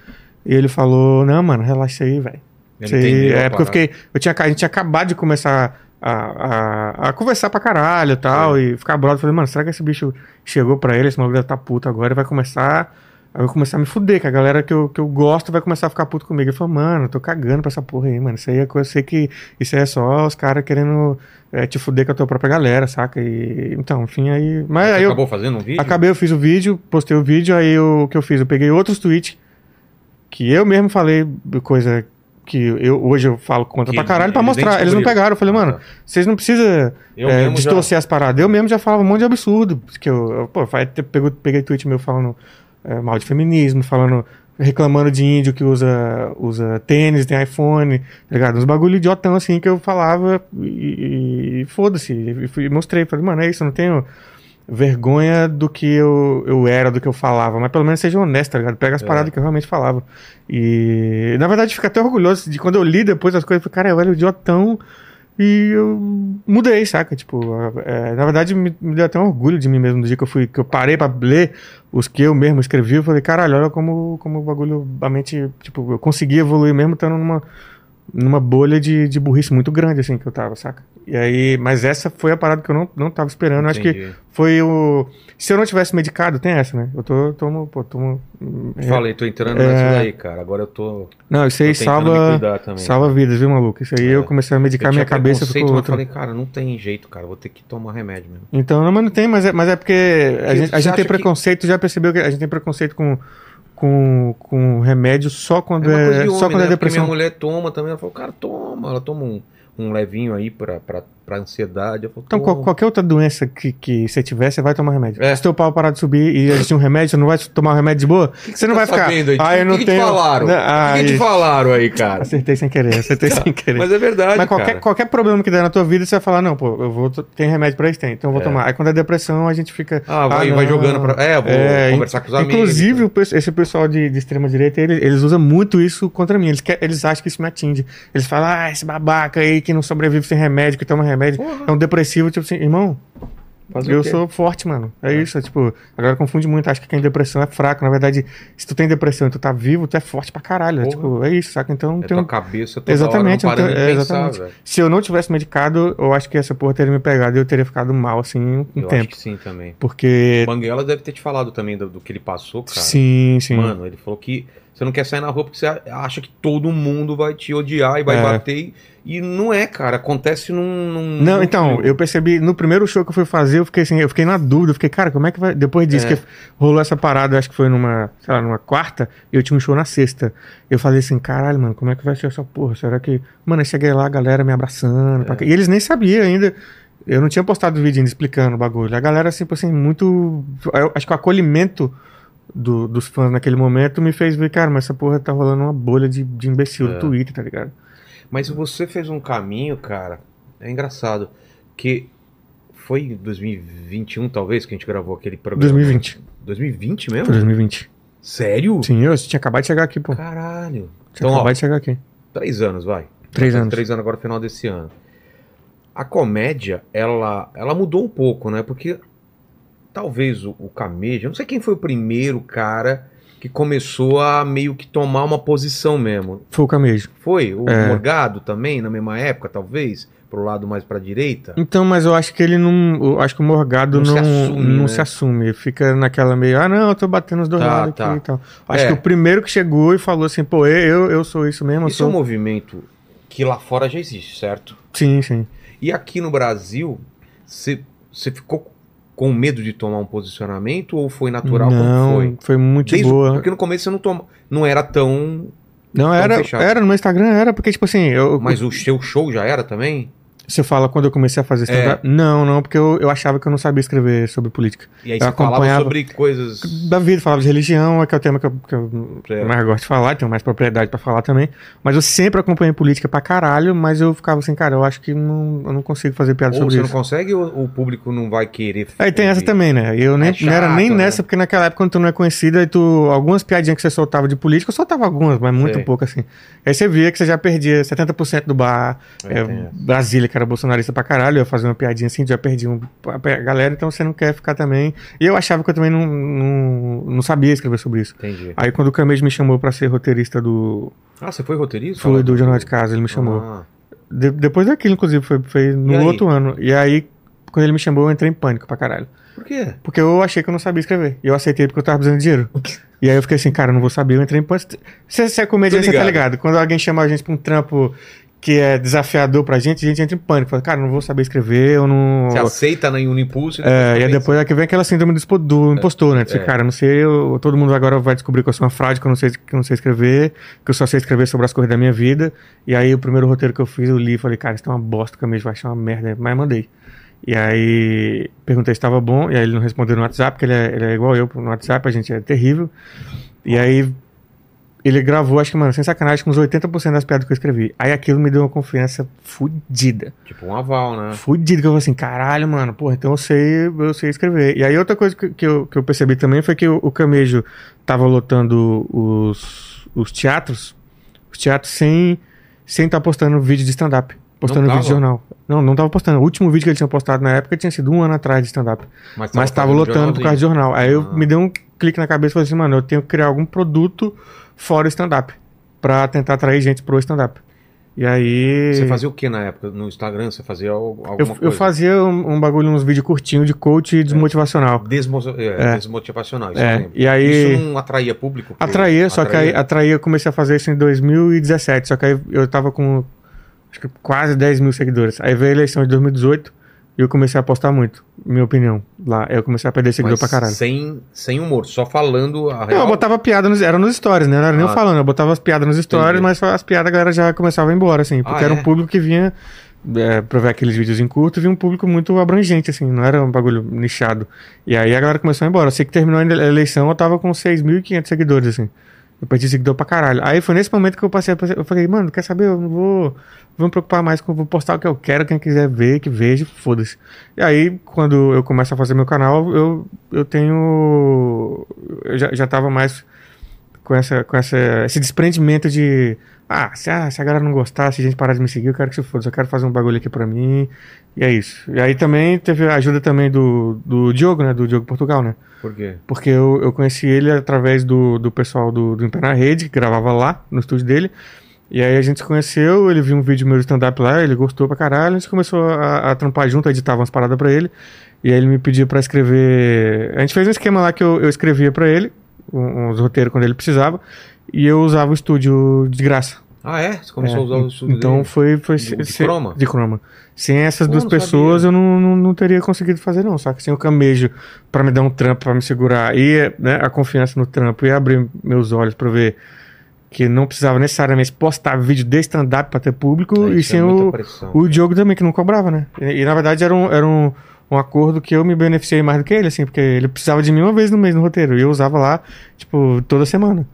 E ele falou, não, mano, relaxa aí, velho. É porque eu fiquei. Eu tinha, a gente tinha acabado de começar a, a, a conversar pra caralho e tal, e ficar brother. Eu falei, mano, será que esse bicho chegou pra ele? Esse maluco deve tá puto agora e vai começar. Aí eu vou começar a me fuder, que a galera que eu, que eu gosto vai começar a ficar puto comigo. Ele falou, mano, eu tô cagando pra essa porra aí, mano. Isso aí é coisa, eu sei que isso aí é só os caras querendo é, te fuder com a tua própria galera, saca? E, então, enfim, aí. Mas Você aí eu, acabou fazendo um vídeo? Acabei, eu fiz o vídeo, postei o vídeo, aí eu- o que eu fiz? Eu peguei outros tweets que eu mesmo falei coisa que eu, hoje eu falo contra Que pra caralho pra mostrar. Eles não pegaram. Eu falei, Ah, mano, tá. vocês não precisam é, mesmo já- distorcer as paradas. Eu mesmo já falava um monte de absurdo. Que eu, eu, pô, pegou, peguei tweet meu falando é, mal de feminismo, falando. Reclamando de índio que usa, usa tênis, tem iPhone, tá ligado? Uns bagulho idiotão assim que eu falava e, e foda-se. E fui- mostrei, falei, mano, é isso, eu não tenho vergonha do que eu, eu era, do que eu falava, mas pelo menos seja honesto, tá ligado? Pega as É. paradas que eu realmente falava. E na verdade fico até orgulhoso de quando eu li depois as coisas, eu falei, cara, eu era idiotão e eu mudei, saca? Tipo, é, na verdade me, me deu até um orgulho de mim mesmo do dia que eu fui, que eu parei pra ler os que eu mesmo escrevi, eu falei, caralho, olha como, como o bagulho, a mente, tipo, eu consegui evoluir mesmo estando numa numa bolha de, de burrice muito grande, assim, que eu tava, saca? E aí, mas essa foi a parada que eu não, não tava esperando. Acho que foi o. Se eu não tivesse medicado, tem essa, né? Eu tô. tomo, pô, tomo. é, Falei, tô entrando É. nessa daí, cara. Agora eu tô, Não, isso aí salva. também. Salva vidas, viu, maluco? Isso aí É. eu comecei a medicar minha cabeça preconceito, ficou mas outra. falei, cara, não tem jeito, cara. Vou ter que tomar remédio mesmo. Então, não, mas não tem, mas é, mas é porque a gente, a gente tem acha que- preconceito, já percebeu que a gente tem preconceito com, com, com remédio só quando É é, de só homem, quando né? é Porque minha depressão. mulher toma também. Ela falou, cara, toma. Ela toma um, um levinho aí pra, pra, pra ansiedade. Falei, Então, qualquer outra doença que, que você tiver, você vai tomar remédio. É. Se teu pau parar de subir e existir um remédio, você não vai tomar um remédio de boa? você não Tá vai ficar. sabendo aí? Ah, eu não que que tenho. te falaram? O que ah, que te isso. falaram aí, cara? Acertei sem querer, acertei sem querer. Mas é verdade, Mas qualquer, cara. qualquer problema que der na tua vida, você vai falar, não, pô, eu vou, tem remédio pra isso? Tem, então eu vou É. tomar. Aí quando é depressão, a gente fica. Ah, vai- vai não. jogando pra- é, vou conversar com os amigos. Inclusive, o pe- esse pessoal de, de extrema-direita, eles, eles usam muito isso contra mim. Eles, quer- eles acham que isso me atinge. Eles falam, ah, esse babaca aí que não sobrevive sem remédio, que toma remédio, é um depressivo. Tipo assim, irmão, Fazer eu sou forte, mano. É, isso, é tipo, a galera confunde muito, acha que quem tem depressão é fraco. Na verdade, se tu tem depressão e tu tá vivo, tu é forte pra caralho. É, Porra. tipo, é isso, saca? Então É tem tua um... cabeça toda Exatamente, hora não então, parando é, pensar, exatamente. velho. Se eu não tivesse medicado, eu acho que essa porra teria me pegado e eu teria ficado mal, assim, um Eu acho tempo. que sim também. Porque. O Banguela deve ter te falado também do, do que ele passou, cara. Sim, sim. Mano, ele falou que Você não quer sair na rua porque você acha que todo mundo vai te odiar e vai É. bater. E, não é, cara. Acontece num. num- Não, num- então, eu percebi, no primeiro show que eu fui fazer, eu fiquei assim, eu fiquei na dúvida, eu fiquei, cara, como é que vai. Depois disso É. que rolou essa parada, acho que foi numa, sei lá, numa quarta, e eu tinha um show na sexta. Eu falei assim, caralho, mano, como é que vai ser essa porra? Será que. Mano, eu cheguei lá, a galera me abraçando. É. E eles nem sabiam ainda. Eu não tinha postado vídeo ainda explicando o bagulho. A galera, assim, assim, muito. Acho que o acolhimento do- dos fãs naquele momento me fez ver, cara, mas essa porra tá rolando uma bolha de, de imbecil É. do Twitter, tá ligado? Mas você fez um caminho, cara. É engraçado. Que foi em 2021, talvez, que a gente gravou aquele programa. 2020. 2020 Foi mesmo? 2020. Sério? Sim, eu tinha acabado de chegar aqui, pô. Caralho. Tinha Então, ó, acabado de chegar aqui. três anos, vai. Três anos. Três anos agora, final desse ano. A comédia, ela, ela mudou um pouco, né? Porque talvez o, o Cameja, eu não sei quem foi o primeiro cara que começou a meio que tomar uma posição mesmo. Foi o camejo. Foi? O É. Morgado também, na mesma época, talvez? Pro lado mais pra direita? Então, mas eu acho que ele não. Eu acho que o Morgado Não não, se não, assume, né? se assume. Fica naquela meio, ah, não, eu tô batendo os dois Tá, lados tá. aqui e tal. Acho É. que o primeiro que chegou e falou assim, pô, eu, eu sou isso mesmo. Isso é sou... um movimento que lá fora já existe, certo? Sim, sim. E aqui no Brasil, você ficou com medo de tomar um posicionamento ou foi natural não, como foi? muito Desde boa. Porque no começo você não toma, não era tão. Não, tão era, fechado. era no meu Instagram, era, porque, tipo assim, eu, Mas o seu show já era também? Você fala quando eu comecei a fazer stand-up. Não, não, porque eu, eu achava que eu não sabia escrever sobre política. E aí Eu você falava sobre coisas. Da vida, falava de religião, que é o tema que eu, que eu mais gosto de falar, tenho mais propriedade pra falar também. Mas eu sempre acompanhei política pra caralho, mas eu ficava assim, cara, eu acho que não, eu não consigo fazer piada Ou sobre você não isso. consegue ou o público não vai querer. Aí tem essa também, né? Eu nem, É não era nem chato, né? nessa, porque naquela época, quando tu não é conhecida, e tu. Algumas piadinhas que você soltava de política, eu soltava algumas, mas muito Sei. pouco, assim. Aí você via que você já perdia 70% do bar. É, é. Brasília, que era bolsonarista pra caralho, eu ia fazer uma piadinha assim, já perdi um, a galera, então você não quer ficar também. E eu achava que eu também não, não, não sabia escrever sobre isso. Entendi. Aí quando o Camejo me chamou pra ser roteirista do. Ah, você foi roteirista? Foi do Jornal de Casa, ele me chamou. Ah, De- depois daquilo, inclusive, foi, foi no outro ano. E aí, quando ele me chamou, eu entrei em pânico pra caralho. por quê? Porque eu achei que eu não sabia escrever. E eu aceitei porque eu tava precisando de dinheiro. E aí eu fiquei assim, cara, eu não vou saber, eu entrei em pânico. Se você é comediante, você tá ligado. ligado. Quando alguém chama a gente pra um trampo que é desafiador pra gente, a gente entra em pânico. Fala, cara, não vou saber escrever, eu não. Você aceita né, no impulso e É, e depois é que vem aquela síndrome do, do impostor, né? De, é. cara, não sei, eu- todo mundo agora vai descobrir que eu sou uma fraude, que eu, não sei, que eu não sei escrever, que eu só sei escrever sobre as coisas da minha vida. E aí o primeiro roteiro que eu fiz, eu li e falei, cara, isso é uma bosta, que eu mesmo vai achar uma merda, mas mandei. E aí perguntei se estava bom, e aí ele não respondeu no WhatsApp, porque ele é, ele é igual eu no WhatsApp, a gente é terrível. E aí ele gravou, acho que, mano, sem sacanagem, com uns 80% das piadas que eu escrevi. Aí aquilo me deu uma confiança fudida. Tipo um aval, né? Fudido, que eu falei assim, caralho, mano, porra, então eu sei, eu sei escrever. E aí outra coisa que, que, eu, que eu percebi também foi que o, o Camejo tava lotando os, os teatros, os teatros sem sem estar postando vídeo de stand-up. Postando vídeo de jornal. Não, não tava postando. O último vídeo que ele tinha postado na época tinha sido um ano atrás de stand-up. Mas Mas tava lotando por causa de jornal. Aí eu Ah. me deu um clique na cabeça e falei assim, mano, eu tenho que criar algum produto fora o stand-up. Pra tentar atrair gente pro stand-up. E aí. Você fazia o que na época? No Instagram? Você fazia al- alguma Eu, coisa? eu fazia um, um bagulho, uns vídeos curtinhos de coach desmotivacional. Desmo... É, É. Desmotivacional, isso É, e aí- Isso não atraía público? Atraía, só que aí atraía- atraía, eu comecei a fazer isso em 2017, só que aí eu tava com acho que quase 10 mil seguidores. Aí veio a eleição de 2018 e eu comecei a postar muito, minha opinião, lá. Eu comecei a perder seguidor Mas pra caralho. Sem, sem humor, só falando a Não, real. eu botava piada nos. Era nos stories, né? Não era nem eu Ah. falando, eu botava as piadas nos stories, Entendi. mas as piadas a galera já começava a ir embora, assim. Porque Ah, era é? um público que vinha é, pra ver aqueles vídeos em curto, vinha um público muito abrangente, assim, não era um bagulho nichado. E aí a galera começou a ir embora. Eu sei que terminou a eleição, eu tava com 6.500 seguidores, assim. Eu perdi seguidor pra caralho. Aí foi nesse momento que eu passei eu falei, mano, quer saber? Eu não vou, vou me preocupar mais com, vou postar o que eu quero, quem quiser ver, que veja, foda-se. E aí, quando eu começo a fazer meu canal, eu, eu tenho. Eu já, já tava mais com, essa, com essa, esse desprendimento de. Ah se, a, se a galera não gostar, se a gente parar de me seguir, eu quero que se foda, eu quero fazer um bagulho aqui pra mim. E é isso. E aí também teve a ajuda também do, do Diogo, né? Do Diogo Portugal, né? Por quê? Porque eu, eu conheci ele através do, do pessoal do, do na Rede, que gravava lá, no estúdio dele. E aí a gente se conheceu, ele viu um vídeo meu de stand-up lá, ele gostou pra caralho, a gente começou a, a trampar junto, editava umas paradas pra ele. E aí ele me pediu pra escrever. A gente fez um esquema lá que eu, eu escrevia pra ele, uns roteiros quando ele precisava. e eu usava o estúdio de graça. Ah, é? Você começou É, a usar o estúdio Então dele? foi. foi De- de se- croma? De croma. Sem essas Pô, duas não pessoas sabia. eu não, não, não teria conseguido fazer, não. Só que sem o camejo pra me dar um trampo, pra me segurar e né, a confiança no trampo e abrir meus olhos pra ver que não precisava necessariamente postar vídeo de stand-up pra ter público É, e é sem muita o, pressão. o Diogo também, que não cobrava, né? E, e, na verdade era um. Era um um acordo que eu me beneficiei mais do que ele, assim, porque ele precisava de mim uma vez no mês no roteiro. E eu usava lá, tipo, toda semana.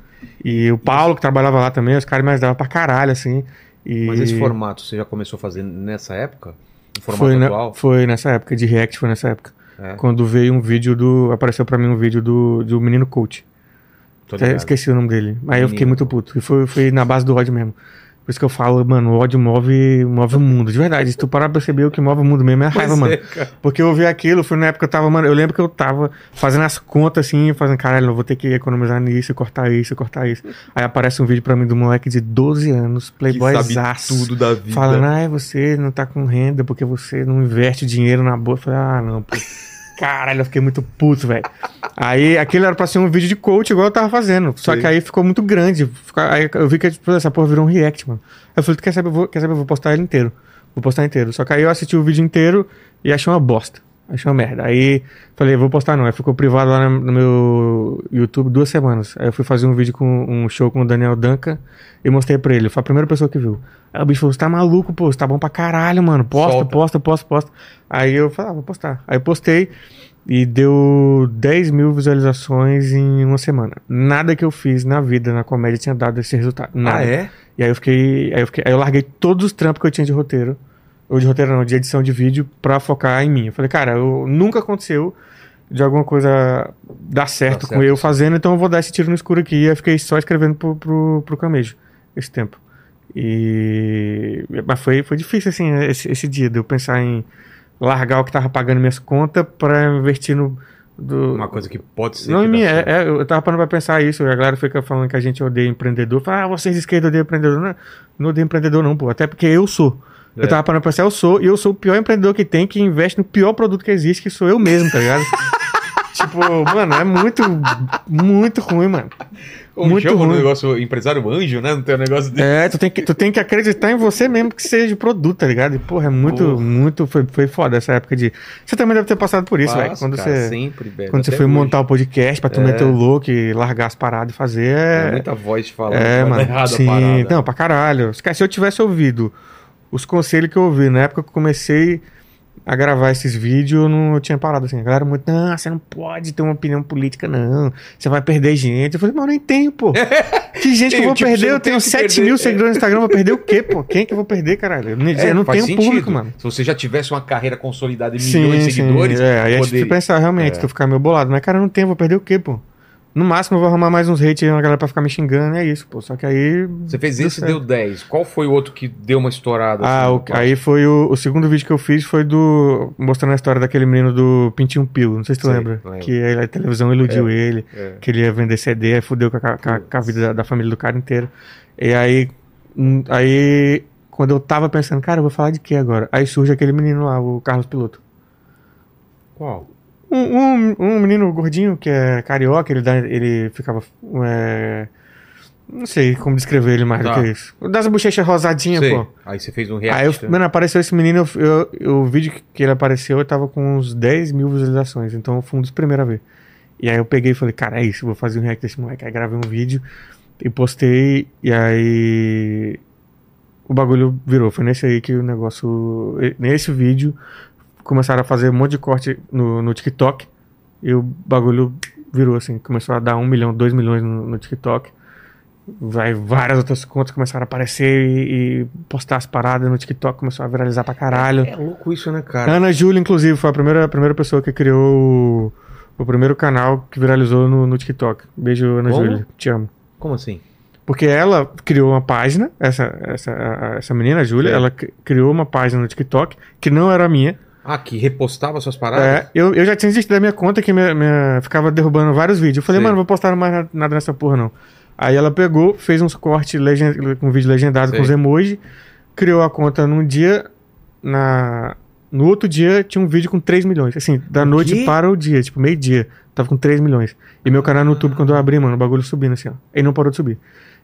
E o Paulo, que trabalhava lá também, os caras me ajudavam pra caralho, assim. E... Mas esse formato você já começou a fazer nessa época? O formato foi, na- atual? foi nessa época, de React foi nessa época. É, Quando veio um vídeo do. Apareceu pra mim um vídeo do, do menino coach. esqueci o nome dele. Aí eu fiquei Menino. muito puto. E foi, foi na base do ódio mesmo. Por isso que eu falo, mano, o ódio move, move o mundo. De verdade, se tu parar pra perceber, o que move o mundo mesmo é a Pois raiva, mano. é. Porque eu vi aquilo, foi na época que eu tava, mano, eu lembro que eu tava fazendo as contas assim, fazendo, caralho, eu vou ter que economizar nisso, cortar isso, cortar isso. Aí aparece um vídeo pra mim do moleque de 12 anos, playboy tudo da vida. falando, ai, você não tá com renda porque você não investe dinheiro na bolsa. Eu falei, ah, não, pô. Caralho, eu fiquei muito puto, velho. Aí aquele era pra ser um vídeo de coach, igual eu tava fazendo. Só Sim. que aí ficou muito grande. Ficou- Aí eu vi que tipo, essa porra virou um react, mano. Aí eu falei, tu quer saber, eu vou, quer saber, eu vou postar ele inteiro. Vou postar inteiro. Só que aí eu assisti o vídeo inteiro e achei uma bosta. Achei uma merda. Aí falei, vou postar não. Aí ficou privado lá no, no meu YouTube duas semanas. Aí eu fui fazer um vídeo com um show com o Daniel Duncan e mostrei pra ele. Foi a primeira pessoa que viu. Aí o bicho falou, você tá maluco, pô, você tá bom pra caralho, mano. Posta, Solta. posta, posta, posta. Aí eu falei, ah, vou postar. Aí eu postei e deu 10 mil visualizações em uma semana. Nada que eu fiz na vida, na comédia, tinha dado esse resultado. Nada. Ah, é? E aí eu fiquei. Aí eu, fiquei, aí eu larguei todos os trampos que eu tinha de roteiro. Ou de roteiro não, de edição de vídeo, pra focar em mim. Eu falei, cara, eu, nunca aconteceu de alguma coisa dar certo Dar com certo, eu fazendo, então eu vou dar esse tiro no escuro aqui. E eu fiquei só escrevendo pro, pro, pro Camejo esse tempo. E. Mas foi, foi difícil, assim, esse, esse dia, de eu pensar em largar o que tava pagando minhas contas pra investir no. Do, Uma coisa que pode ser. não em mim, é, certo. é, eu tava parando pra pensar isso. A galera fica falando que a gente odeia empreendedor. Fala, ah, vocês de esquerda odeiam empreendedor. Não, não odeio empreendedor, não, pô. Até porque eu sou. É. Eu tava parando pra pensar, eu sou, e eu sou o pior empreendedor que tem, que investe no pior produto que existe, que sou eu mesmo, tá ligado? tipo, mano, é muito, muito ruim, mano. Como muito chama o ruim. negócio empresário anjo, né? Não tem um negócio desse. É, tu tem, que, tu tem que acreditar em você mesmo que seja produto, tá ligado? E, porra, é muito, Porra. muito. Foi, foi foda essa época de. Você também deve ter passado por isso, velho. Quando cara, você. sempre, velho. Quando você até foi hoje. montar o podcast pra tu É. meter o louco e largar as paradas e fazer. É É, muita voz falando. é, mano. errado Sim, não, pra caralho. Se eu tivesse ouvido os conselhos que eu ouvi na época que eu comecei a gravar esses vídeos, eu não tinha parado assim. A galera muito, não, você não pode ter uma opinião política, não. Você vai perder gente. Eu falei, mas eu nem tenho, pô. Que gente que eu vou tipo, perder? Eu tenho o que 7 perder. mil seguidores no Instagram, eu vou perder o quê, pô? Quem que eu vou perder, caralho? Eu não, É, eu não tenho sentido. público, mano. Se você já tivesse uma carreira consolidada e milhões de Sim, seguidores, sim. É, aí é poderia. difícil pensar, realmente, É. tu ficar meio bolado. Mas, cara, eu não tenho, vou perder o quê, pô? No máximo eu vou arrumar mais uns hate aí, uma galera pra ficar me xingando, é isso, pô. Só que aí. Você fez deu esse e certo. deu 10. Qual foi o outro que deu uma estourada? Ah, assim, o- aí foi o, o segundo vídeo que eu fiz foi do. mostrando a história daquele menino do Pintinho Pio. Não sei se tu Sei, lembra. lembro. Que a televisão iludiu ele, É. que ele ia vender CD, aí fudeu com a, com a- com a vida da, da família do cara inteiro. E aí. hum, Aí. Quando eu tava pensando, cara, eu vou falar de quê agora? Aí surge aquele menino lá, o Carlos Piloto. Qual? Um, um, um menino gordinho que é carioca, ele, dá, ele ficava. é, não sei como descrever ele mais Tá. do que isso. Das bochechas rosadinhas, Sei. pô. Aí você fez um react. Aí, eu, né? mano, apareceu esse menino, eu, eu- eu- o vídeo que ele apareceu, eu tava com uns 10 mil visualizações, então eu fui um dos primeiros a ver. E aí eu peguei e falei, cara, é isso, vou fazer um react desse moleque. Aí gravei um vídeo e postei, e aí o bagulho virou. Foi nesse aí que o negócio. Nesse vídeo, começaram a fazer um monte de corte no, no TikTok, e o bagulho virou assim, começou a dar um milhão, dois milhões no, no TikTok. Vai, várias outras contas começaram a aparecer e, e postar as paradas no TikTok, começou a viralizar pra caralho. É louco isso, né, cara? Ana Júlia, inclusive, foi a primeira, a primeira pessoa que criou o, o primeiro canal que viralizou no, no TikTok. Beijo, Ana? Júlia. Te amo. Como assim? Porque ela criou uma página, essa, essa, essa menina, a Júlia, É. ela cri- criou uma página no TikTok que não era minha. Ah, que repostava suas paradas? É, eu, eu já tinha desistido da minha conta que minha, minha- ficava derrubando vários vídeos. Eu falei, Sei. mano, não vou postar mais na- nada nessa porra, não. Aí ela pegou, fez uns cortes legend, com vídeo legendado Sei. com os emojis, criou a conta num dia, na, No outro dia tinha um vídeo com 3 milhões. Assim, da noite para o dia, tipo, meio-dia. Tava com 3 milhões. E meu canal no YouTube, quando eu abri, mano, o bagulho subindo assim, ó. Ele não parou de subir.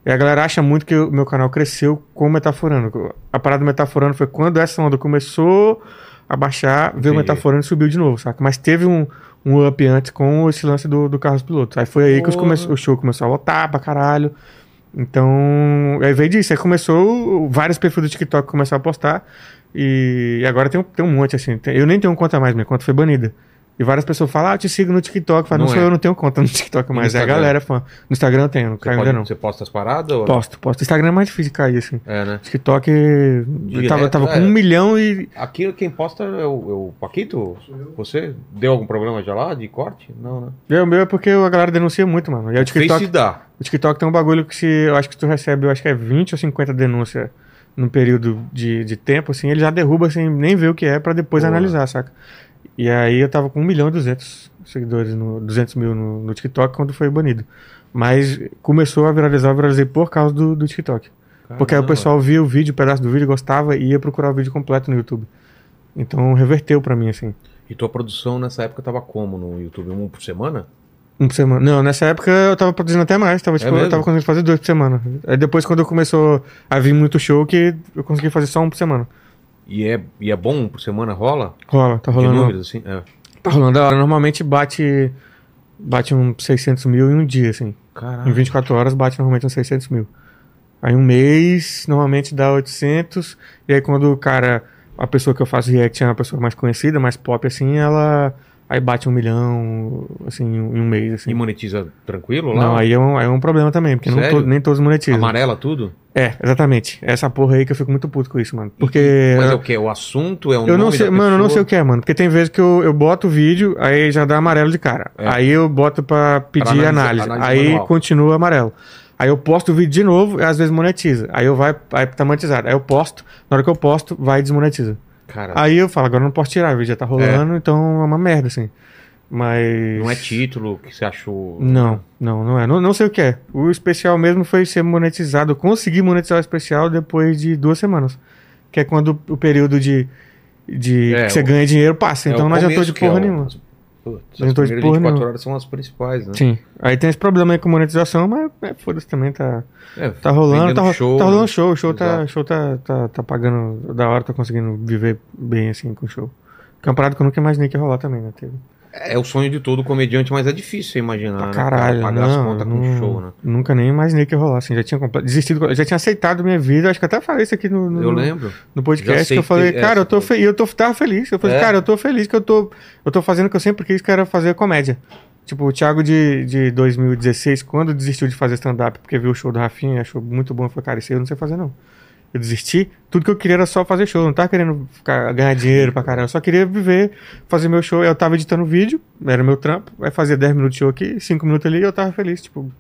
E a galera acha muito que o meu canal cresceu com o Metaforando. A parada do Metaforando foi quando essa onda começou a baixar, veio o. Metaforando e subiu de novo, saca? Mas teve um, um up antes com esse lance do, do Carros Pilotos. Aí foi aí que os come- o show começou a lotar pra caralho. Então, aí veio disso. Aí começou, vários perfis do TikTok começaram a postar. E, e agora tem um, tem um monte, assim. Tem- eu nem tenho conta mais, minha conta foi banida. E várias pessoas falam, ah, eu te sigo no TikTok. Fala, não, Não sou é. eu, não tenho conta no TikTok mais. É a galera fã. No Instagram eu tenho, não caiu ainda não. você posta as paradas? Ou... Posto, posto. Instagram é mais difícil de cair, assim. É, né? TikTok, eu tava, eu tava com é. um milhão e. Aqui quem posta é o, é o Paquito? Você? Deu algum problema já lá de corte? Não, né? E o meu é porque a galera denuncia muito, mano. E o TikTok, Face dá. o TikTok tem um bagulho que se. Eu acho que tu recebe, eu acho que é 20 ou 50 denúncias num período de, de tempo, assim, ele já derruba sem nem ver o que é pra depois analisar, saca? E aí eu tava com 1 milhão e 200 seguidores, no, 200 mil no, no TikTok quando foi banido. Mas começou a viralizar, eu viralizei por causa do, do TikTok. Porque aí o Caramba. pessoal via o vídeo, o pedaço do vídeo, gostava e ia procurar o vídeo completo no YouTube. Então reverteu pra mim, assim. E tua produção nessa época tava como no YouTube? Um por semana? Um por semana. Não, nessa época eu tava produzindo até mais. Tava, tipo, eu mesmo? tava conseguindo fazer dois por semana. Aí depois, quando começou a vir muito show, que eu consegui fazer só um por semana. E é, e é bom um por semana? Rola? Rola, tá De rolando. números, assim? É. Tá rolando. Normalmente bate. Bate uns 600 mil em um dia, assim. Caralho. Em 24 horas bate normalmente uns 600 mil. Aí um mês normalmente dá 800. E aí quando o cara, a pessoa que eu faço react é uma pessoa mais conhecida, mais pop assim, ela. Aí bate um milhão, assim, em um mês, assim. E monetiza tranquilo lá? Não, aí é, um, aí é um problema também, porque to- nem todos monetizam. Amarela tudo? É, exatamente. Essa porra aí que eu fico muito puto com isso, mano. Porque. Mas é o que? O assunto é um eu não sei, mano, eu não sei o que é, mano. Porque tem vezes que eu, eu boto o vídeo, aí já dá amarelo de cara. É. Aí eu boto pra pedir analisar- análise. análise aí manual. continua amarelo. Aí eu posto o vídeo de novo e às vezes monetiza. Aí eu vai, aí tá monetizado. Aí eu posto, na hora que eu posto, vai e desmonetiza. Aí eu falo, agora não posso tirar, já tá rolando, então é uma merda, assim. Mas. não é título que você achou... Não, não, não é. Não, não sei o que é. O especial mesmo foi ser monetizado. Eu consegui monetizar o especial depois de duas semanas. Que é quando o período de, de É, que você o- ganha dinheiro passa. É então o não adiantou de é porra nenhuma. Putz, adiantou de primeiras porra 24 nenhuma. horas são as principais, né? Sim. Aí tem esse problema aí com monetização, mas é, foda-se também, tá, É, tá rolando. Tá, show, tá rolando né? show. O show, tá, show tá, tá, tá pagando da hora, tá conseguindo viver bem assim com o show. Que é uma parada que eu nunca imaginei que ia rolar também, né? Teve. É o sonho de todo comediante, mas é difícil imaginar, Pra né? caralho, Cara, pagar as não, contas não- com show, né? Nunca nem imaginei que ia rolar, assim, já tinha desistido, já tinha aceitado minha vida, acho que até falei isso aqui no, no, Eu lembro. no podcast, que eu falei, é, cara, eu tô, fe... e eu tô, tava feliz, eu falei, É. cara, eu tô feliz que eu tô, eu tô fazendo o que eu sempre quis, que era fazer comédia. Tipo, o Thiago de, de 2016, quando desistiu de fazer stand-up, porque viu o show do Rafinha, achou muito bom, falou, cara, isso aí eu não sei fazer não. Eu desisti, tudo que eu queria era só fazer show, não tava querendo ficar, ganhar dinheiro pra caramba, eu só queria viver, fazer meu show, eu tava editando vídeo, era meu trampo, aí fazia 10 minutos de show aqui, 5 minutos ali, e eu tava feliz, tipo,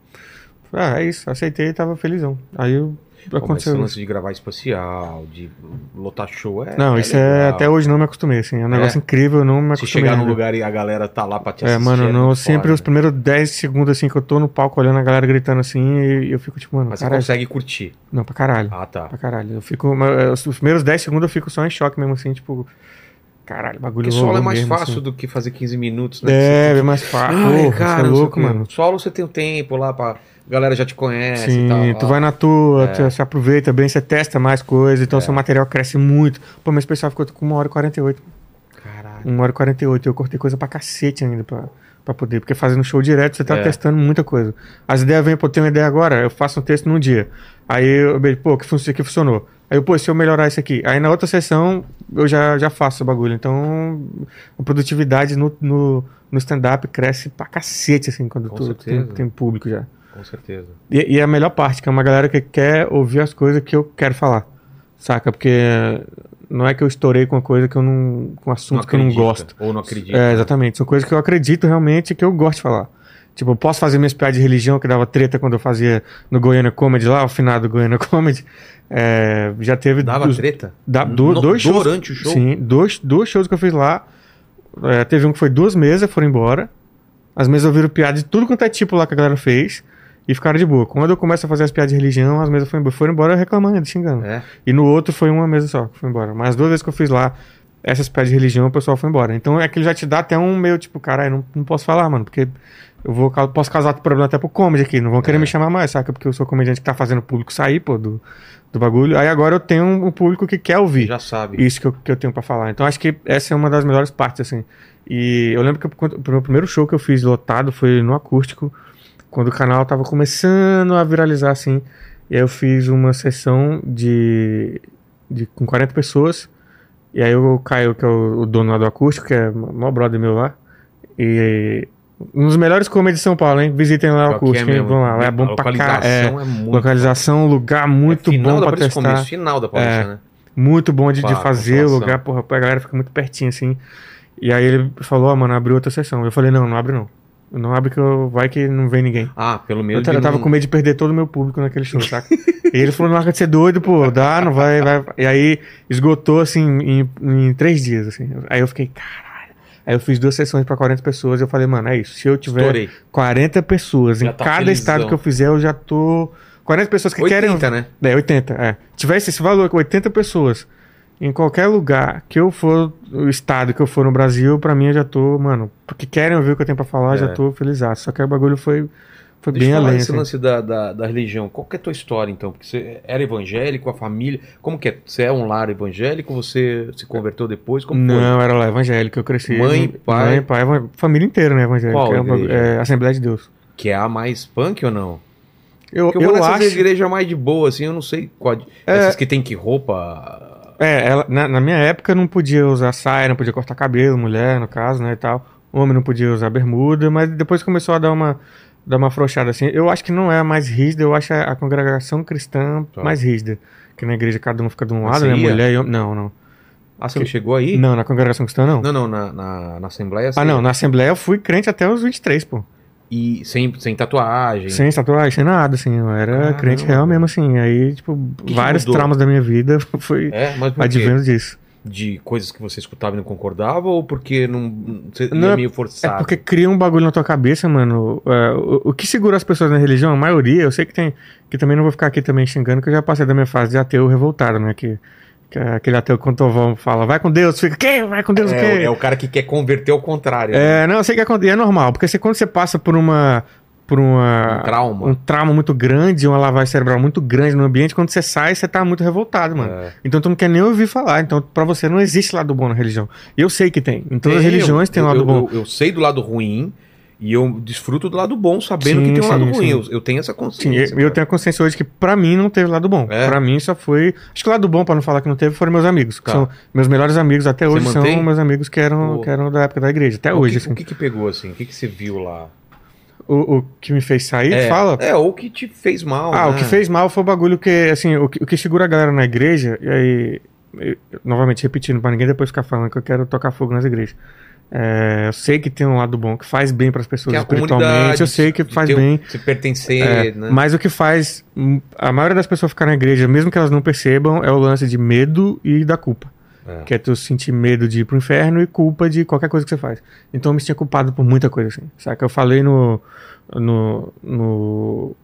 ah, é isso, aceitei e tava felizão. Aí eu, Pô, mas esse aconteceu lance de gravar especial, de lotar show, é. Não, isso é, legal. até hoje não me acostumei, assim, é um negócio É. incrível, eu não me Se acostumei chegar num lugar e a galera tá lá pra te É, assistir. mano, não, sempre foda, os né? primeiros 10 segundos assim que eu tô no palco olhando a galera gritando assim e eu fico tipo, mano, Mas você caralho. consegue curtir. Não, pra caralho. Ah, tá. Pra caralho. Eu fico. mas, Os primeiros 10 segundos eu fico só em choque mesmo, assim, tipo. Caralho, bagulho Porque solo é mais mesmo, fácil assim. do que fazer 15 minutos, né? É, Você é mais fácil. Ai, cara, você é não sei louco, o mano. Solo você tem um tempo lá pra. A galera já te conhece e Sim, tal. tu ó. vai na tua, É. tu, você aproveita bem, você testa mais coisas, então seu material cresce muito. Pô, meu especial ficou com 1 hora e 48. Caralho. 1 hora e 48. Eu cortei coisa pra cacete ainda pra, pra poder. Porque fazendo show direto, você tá É. testando muita coisa. As ideias vêm, pô, eu tenho uma ideia agora, eu faço um texto num dia. Aí eu vejo, pô, que fun- isso aqui funcionou. Aí eu, pô, se eu melhorar isso aqui. Aí na outra sessão eu já, já faço o bagulho. Então a produtividade no, no, no stand-up cresce pra cacete, assim, quando Com tu tem, tem público já. Com certeza. E, e é a melhor parte, que é uma galera que quer ouvir as coisas que eu quero falar. Saca? Porque não é que eu estourei com uma coisa que eu não. com um assunto que eu não gosto. Ou não acredita. É, exatamente. São coisas que eu acredito realmente que eu gosto de falar. Tipo, eu posso fazer minhas piadas de religião, que dava treta quando eu fazia no Goiânia Comedy lá, o finado Goiânia Comedy. É, já teve. Dava dos- treta? da- do- No- dois shows. Durante o show? Sim, dois, dois shows que eu fiz lá. É, teve um que foi duas mesas, foram embora. As mesas ouviram piada de tudo quanto é tipo lá que a galera fez. E ficaram de boa. Quando eu começo a fazer as piadas de religião, as mesas foram embora, foram embora reclamando, xingando. É. E no outro foi uma mesa só que foi embora. Mas as duas vezes que eu fiz lá, essa espécie de religião, o pessoal foi embora. Então é que ele já te dá até um meio tipo, caralho, não, não posso falar, mano, porque eu vou, posso causar problema até pro comedy aqui, não vão querer É. me chamar mais, saca? Porque eu sou comediante que tá fazendo o público sair, pô, do, do bagulho. Aí agora eu tenho um, público que quer ouvir Já sabe. isso que eu, que eu tenho pra falar. Então acho que essa é uma das melhores partes, assim. E eu lembro que o meu primeiro show que eu fiz lotado foi no acústico, quando o canal tava começando a viralizar, assim. E aí eu fiz uma sessão de, de com 40 pessoas. E aí o Caio, que é o, o dono lá do acústico, que é o maior brother meu lá. E um dos melhores comedies de São Paulo, hein? Visitem lá o é acústico, mesmo. Vamos lá, lá é bom pra cá. É, localização é muito- localização, lugar muito É bom pra testar. começo, final da Paulista, É. né? Muito bom de, de fazer o lugar, porra, a galera fica muito pertinho assim. E aí ele falou, ó, mano, abriu outra sessão. Eu falei, não, não abre não. Não abre que eu, vai que não vem ninguém. Ah, pelo Eu, menos. ta- eu de tava não- com medo de perder todo o meu público naquele show, saca? e ele falou, não arca de ser doido, pô, dá, não vai, vai. E aí esgotou assim em, em três dias, assim. Aí eu fiquei, caralho. Aí eu fiz duas sessões pra 40 pessoas. Eu falei, mano, é isso. Se eu tiver Estourei. 40 pessoas Já em tá cada felizão. estado que eu fizer, eu já tô. 40 pessoas que 80, querem. né? É, 80, é. Tivesse esse valor, 80 pessoas, em qualquer lugar que eu for, o estado que eu for no Brasil, pra mim eu já tô, mano, porque querem ouvir o que eu tenho pra falar, eu já É. tô feliz. Só que o bagulho foi, foi Deixa bem eu falar além. esse assim. lance da, da, da religião. Qual que é a tua história, então? Porque você era evangélico, a família. Como que é? Você é um lar evangélico? Você se converteu depois? Como Não, era lá evangélico, eu cresci. Mãe, pai? Mãe, pai, família inteira, né, evangélica. Qual é, um igreja? é Assembleia de Deus. foi? Que é a mais punk ou não? Eu, Porque eu, vou eu nessas acho. igrejas mais de boa, assim, eu não sei qual. É. Essas que tem que roupa. É, ela, na, na minha época não podia usar saia, não podia cortar cabelo, mulher, no caso, né, e tal. Homem não podia usar bermuda, mas depois começou a dar uma, dar uma afrouxada, assim. Eu acho que não é a mais rígida, eu acho a, a congregação cristã Tá. mais rígida. Que na igreja cada um fica de um lado, você né, mulher e homem. Não, não. Ah, você não chegou aí? Não, na congregação cristã não. Não, não, na, na, na Assembleia. Ah, você- não, na Assembleia eu fui crente até os 23, pô. E sem, sem tatuagem. Sem tatuagem, sem nada, assim. Eu era Caramba. crente real mesmo, assim. Aí, tipo, que vários mudou? traumas da minha vida foi É, advendo disso. De coisas que você escutava e não concordava ou porque não, você Não, ia é- meio É forçado? porque cria um bagulho na tua cabeça, mano. É, o, o que segura as pessoas na religião, a maioria, eu sei que tem. Que também não vou ficar aqui também xingando, que eu já passei da minha fase de ateu revoltado, né? Que, que é aquele ateu o vão fala, vai com Deus, fica, quem? Vai com Deus o É, quê? é o cara que quer converter ao contrário. né? É, não, eu sei que e é normal, porque você, quando você passa por uma. Por uma, Um trauma. um trauma muito grande, uma lavagem cerebral muito grande no ambiente, quando você sai, você tá muito revoltado, mano. É. Então tu não quer nem ouvir falar. Então, pra você não existe lado bom na religião. Eu sei que tem. Em todas as religiões tem um lado eu, bom. Eu, eu sei do lado ruim e eu desfruto do lado bom, sabendo Sim, que tem um lado sim, ruim. sim. Eu, eu tenho essa Sim, consciência. eu, eu tenho a consciência hoje que pra mim não teve lado bom. É? Pra mim só foi. Acho que o lado bom, pra não falar que não teve, foram meus amigos. Tá. São meus melhores amigos até hoje mantém? são meus amigos que eram, Pô. que eram da época da igreja. Até o hoje, que, assim. O que que pegou, assim? O que que você viu lá? O, o que me fez sair, é, fala. É, ou que te fez mal, Ah, né? o que fez mal foi o bagulho que, assim, o que, o que segura a galera na igreja, e aí, eu- novamente repetindo, pra ninguém depois ficar falando que eu quero tocar fogo nas igrejas. É, eu sei que tem um lado bom, que faz bem pras pessoas Que é espiritualmente, eu sei que faz bem. Se pertencer, É, né? Mas o que faz a maioria das pessoas ficar na igreja, mesmo que elas não percebam, é o lance de medo e da culpa. É. Que é tu sentir medo de ir pro inferno e culpa de qualquer coisa que você faz. Então eu me sentia culpado por muita coisa, assim. Saca? Eu falei no. no. no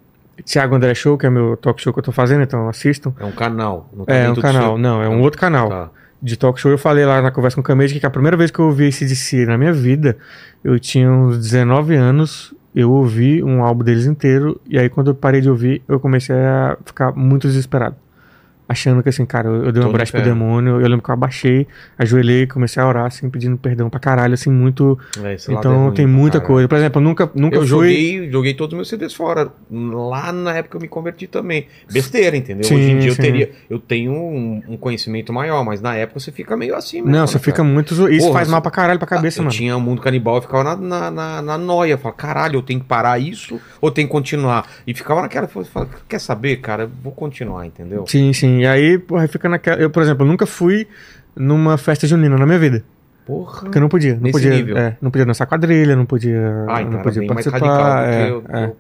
Tiago André Show, que é meu talk show que eu tô fazendo, então assistam. É um canal. não É um canal, seu- não, é um outro canal Tá. De talk show. Eu falei lá na conversa com o Camede que a primeira vez que eu ouvi esse DC na minha vida, eu tinha uns 19 anos, eu ouvi um álbum deles inteiro, e aí quando eu parei de ouvir, eu comecei a ficar muito desesperado. Achando que assim, cara, eu, eu dei uma brecha pro demônio, eu lembro que eu abaixei, ajoelhei, comecei a orar, assim, pedindo perdão pra caralho, assim, muito. É, é Então ruim tem muita caralho. coisa. Por exemplo, eu nunca, nunca Eu fui. joguei, joguei todos os meus CDs fora. Lá na época eu me converti também. Besteira, entendeu? Sim, Hoje em dia eu sim. teria. Eu tenho um, um conhecimento maior, mas na época você fica meio assim mesmo. Não, né, você fica cara? muito. zo- Isso Porra, faz mal pra caralho pra cabeça, eu mano. tinha o mundo canibal e ficava na, na, na, na noia. Falava, caralho, eu tenho que parar isso ou tenho que continuar? E ficava naquela. Falava, quer saber, cara? Eu vou continuar, entendeu? Sim, sim. E aí, porra, fica naquela. Eu, por exemplo, eu nunca fui numa festa junina na minha vida. Porra. Porque eu não podia. Não Nesse podia, nível. é, não podia dançar quadrilha, não podia, Ah, então não era podia participar. é, do que, o- é.